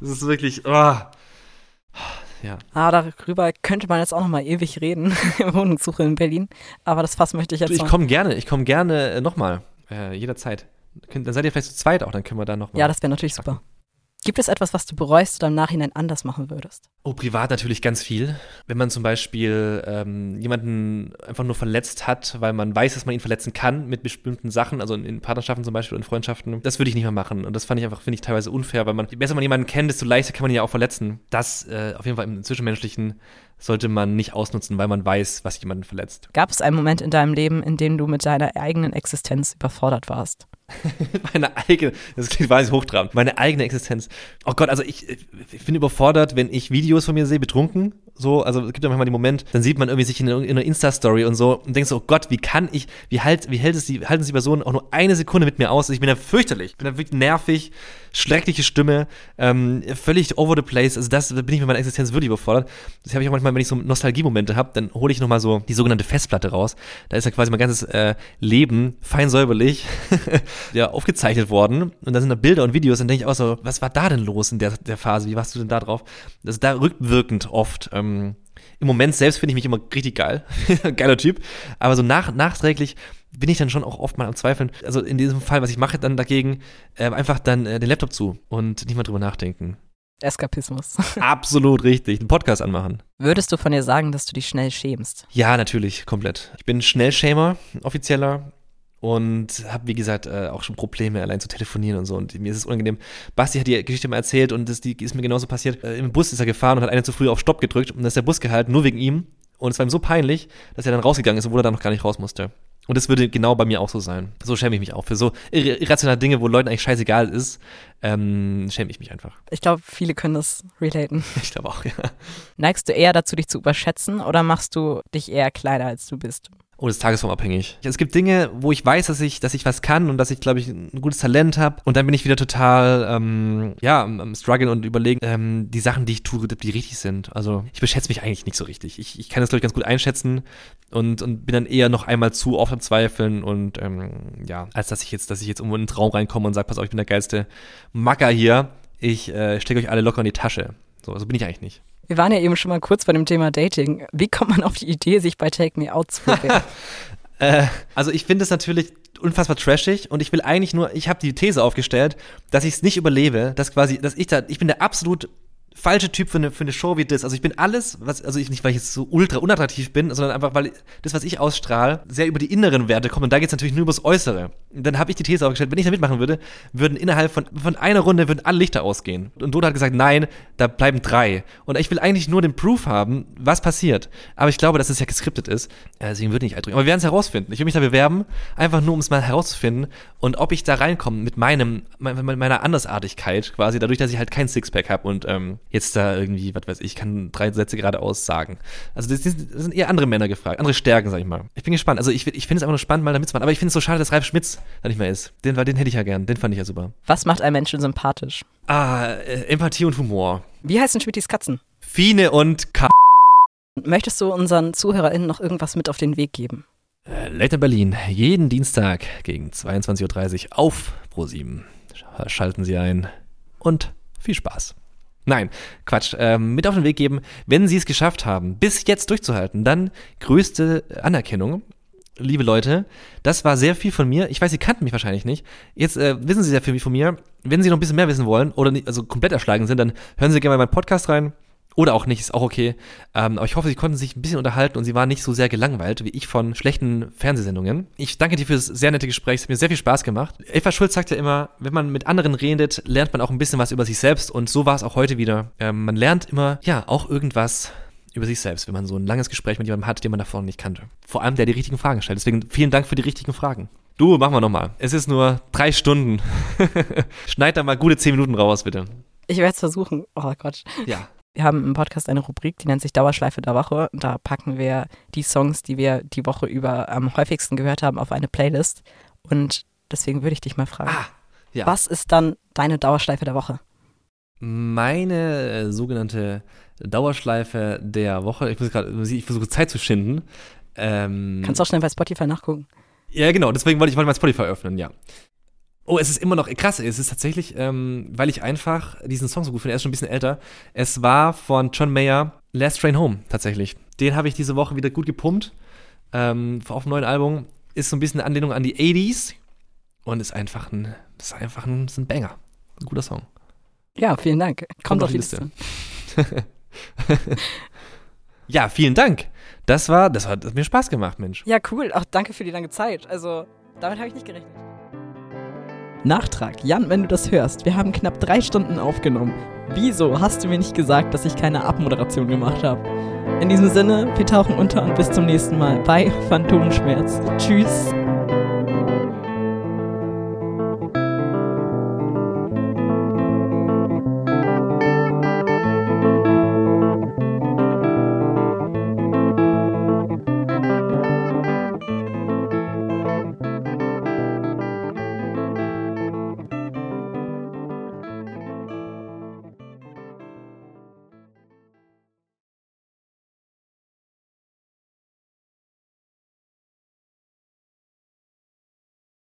S2: das ist wirklich. Oh. Ja.
S1: Ah, darüber könnte man jetzt auch noch mal ewig reden. Wohnungssuche in Berlin. Aber das Fass möchte ich jetzt.
S2: Ich komme gerne, ich komme gerne äh, nochmal. Äh, jederzeit. Dann seid ihr vielleicht zu zweit auch, dann können wir da nochmal.
S1: Ja, das wäre natürlich super. Gibt es etwas, was du bereust oder im Nachhinein anders machen würdest?
S2: Oh, privat natürlich ganz viel. Wenn man zum Beispiel ähm, jemanden einfach nur verletzt hat, weil man weiß, dass man ihn verletzen kann mit bestimmten Sachen, also in Partnerschaften zum Beispiel und Freundschaften, das würde ich nicht mehr machen. Und das fand ich einfach, finde ich teilweise unfair, weil man, je besser man jemanden kennt, desto leichter kann man ihn ja auch verletzen. Das äh, auf jeden Fall im Zwischenmenschlichen sollte man nicht ausnutzen, weil man weiß, was jemanden verletzt.
S1: Gab es einen Moment in deinem Leben, in dem du mit deiner eigenen Existenz überfordert warst?
S2: meine eigene, das klingt wahnsinnig hochtrabend, meine eigene Existenz. Oh Gott, also ich, ich bin überfordert, wenn ich Videos von mir sehe, betrunken, so, also es gibt ja manchmal den Moment, dann sieht man irgendwie sich in, in einer Insta-Story und so und denkt so, oh Gott, wie kann ich, wie halt, wie hält es die, halten es Personen auch nur eine Sekunde mit mir aus? Ich bin da fürchterlich, ich bin da wirklich nervig, schreckliche Stimme, ähm, völlig over the place, also das da bin ich mit meiner Existenz wirklich überfordert. Das habe ich auch manchmal, wenn ich so Nostalgie-Momente habe, dann hole ich nochmal so die sogenannte Festplatte raus. Da ist ja quasi mein ganzes äh, Leben fein säuberlich ja, aufgezeichnet worden und da sind da Bilder und Videos und denke ich auch so, was war da denn los in der, der Phase, wie warst du denn da drauf? Das ist da rückwirkend oft ähm, im Moment selbst finde ich mich immer richtig geil. Geiler Typ. Aber so nach, nachträglich bin ich dann schon auch oft mal am Zweifeln. Also in diesem Fall, was ich mache dann dagegen, äh, einfach dann äh, den Laptop zu und nicht mal drüber nachdenken.
S1: Eskapismus.
S2: Absolut richtig. Einen Podcast anmachen.
S1: Würdest du von dir sagen, dass du dich schnell schämst?
S2: Ja, natürlich, komplett. Ich bin Schnellschämer, offizieller und habe, wie gesagt, äh, auch schon Probleme, allein zu telefonieren und so. Und mir ist es unangenehm. Basti hat die Geschichte mal erzählt und das die ist mir genauso passiert. Äh, Im Bus ist er gefahren und hat eine zu früh auf Stopp gedrückt und dann ist der Bus gehalten, nur wegen ihm. Und es war ihm so peinlich, dass er dann rausgegangen ist, obwohl er da noch gar nicht raus musste. Und das würde genau bei mir auch so sein. So schäme ich mich auch. Für so irrationale Dinge, wo Leuten eigentlich scheißegal ist, ähm, schäme ich mich einfach.
S1: Ich glaube, viele können das relaten.
S2: Ich glaube auch, ja.
S1: Neigst du eher dazu, dich zu überschätzen oder machst du dich eher kleiner, als du bist?
S2: Das ist tagesformabhängig. Es gibt Dinge, wo ich weiß, dass ich, dass ich was kann und dass ich, glaube ich, ein gutes Talent habe. Und dann bin ich wieder total, ähm, ja, am, am struggeln und überlegen, ähm, die Sachen, die ich tue, die richtig sind. Also ich beschätze mich eigentlich nicht so richtig. Ich, ich kann das, glaube ich, ganz gut einschätzen und, und bin dann eher noch einmal zu oft am Zweifeln und ähm, ja, als dass ich jetzt, dass ich jetzt irgendwo in den Traum reinkomme und sage, pass auf, ich bin der geilste Macker hier. Ich äh, stecke euch alle locker in die Tasche. So, also bin ich eigentlich nicht.
S1: Wir waren ja eben schon mal kurz bei dem Thema Dating. Wie kommt man auf die Idee, sich bei Take Me Out zu bewerben?
S2: äh, also ich finde es natürlich unfassbar trashig und ich will eigentlich nur, ich habe die These aufgestellt, dass ich es nicht überlebe, dass quasi, dass ich da, ich bin der absolut falsche Typ für eine, für eine Show wie das. Also ich bin alles, was, also ich, nicht, weil ich jetzt so ultra unattraktiv bin, sondern einfach, weil das, was ich ausstrahle, sehr über die inneren Werte kommt. Und da geht es natürlich nur übers Äußere. Und dann habe ich die These aufgestellt, wenn ich da mitmachen würde, würden innerhalb von, von einer Runde würden alle Lichter ausgehen. Und Dodo hat gesagt, nein, da bleiben drei. Und ich will eigentlich nur den Proof haben, was passiert. Aber ich glaube, dass es ja geskriptet ist. Deswegen würde ich nicht eindrücken. Aber wir werden es herausfinden. Ich will mich da bewerben, einfach nur, um es mal herauszufinden. Und ob ich da reinkomme mit meinem, meiner Andersartigkeit quasi, dadurch, dass ich halt kein Sixpack habe und ähm, jetzt da irgendwie, was weiß ich, kann drei Sätze geradeaus sagen. Also das, das, sind eher andere Männer gefragt, andere Stärken, sag ich mal. Ich bin gespannt. Also ich, ich finde es einfach nur spannend, mal da mitzumachen. Aber ich finde es so schade, dass Ralf Schmitz da nicht mehr ist. Den, den hätte ich ja gern. Den fand ich ja super.
S1: Was macht einen Menschen sympathisch?
S2: Ah, äh, Empathie und Humor.
S1: Wie heißen Schmittis Katzen?
S2: Fine und K.
S1: Möchtest du unseren ZuhörerInnen noch irgendwas mit auf den Weg geben?
S2: Äh, Later Berlin, jeden Dienstag gegen 22.30 Uhr auf Pro7. Schalten Sie ein und viel Spaß. Nein, Quatsch. Ähm, mit auf den Weg geben, wenn Sie es geschafft haben, bis jetzt durchzuhalten, dann größte Anerkennung. Liebe Leute, das war sehr viel von mir. Ich weiß, Sie kannten mich wahrscheinlich nicht. Jetzt äh, wissen Sie sehr viel von mir. Wenn Sie noch ein bisschen mehr wissen wollen oder nicht, also komplett erschlagen sind, dann hören Sie gerne mal meinen Podcast rein. Oder auch nicht, ist auch okay. Ähm, aber ich hoffe, Sie konnten sich ein bisschen unterhalten und Sie waren nicht so sehr gelangweilt wie ich von schlechten Fernsehsendungen. Ich danke dir für das sehr nette Gespräch. Es hat mir sehr viel Spaß gemacht. Eva Schulz sagt ja immer, wenn man mit anderen redet, lernt man auch ein bisschen was über sich selbst. Und so war es auch heute wieder. Ähm, man lernt immer, ja, auch irgendwas über sich selbst, wenn man so ein langes Gespräch mit jemandem hat, den man davor nicht kannte. Vor allem, der die richtigen Fragen stellt. Deswegen vielen Dank für die richtigen Fragen. Du, machen wir nochmal. Es ist nur drei Stunden. Schneid da mal gute zehn Minuten raus, bitte.
S1: Ich werde es versuchen. Oh Gott.
S2: Ja.
S1: Wir haben im Podcast eine Rubrik, die nennt sich Dauerschleife der Woche. Da packen wir die Songs, die wir die Woche über am häufigsten gehört haben, auf eine Playlist. Und deswegen würde ich dich mal fragen, ah, ja. was ist dann deine Dauerschleife der Woche?
S2: Meine äh, sogenannte Dauerschleife der Woche, ich, muss grad, ich versuche Zeit zu schinden.
S1: Ähm, Kannst auch schnell bei Spotify nachgucken.
S2: Ja, genau, deswegen wollte ich mal Spotify öffnen, ja. Oh, es ist immer noch krass. Es ist tatsächlich, ähm, weil ich einfach diesen Song so gut finde. Er ist schon ein bisschen älter. Es war von John Mayer, Last Train Home, tatsächlich. Den habe ich diese Woche wieder gut gepumpt. Ähm, auf dem neuen Album. Ist so ein bisschen eine Anlehnung an die 80s. Und ist einfach ein, ist einfach ein, ist ein Banger. Ein guter Song.
S1: Ja, vielen Dank. Kommt, Kommt auf die Liste.
S2: Liste. ja, vielen Dank. Das war, das hat, das hat mir Spaß gemacht, Mensch.
S1: Ja, cool. Auch danke für die lange Zeit. Also, damit habe ich nicht gerechnet. Nachtrag. Jan, wenn du das hörst, wir haben knapp drei Stunden aufgenommen. Wieso hast du mir nicht gesagt, dass ich keine Abmoderation gemacht habe? In diesem Sinne, wir tauchen unter und bis zum nächsten Mal bei Phantomschmerz. Tschüss.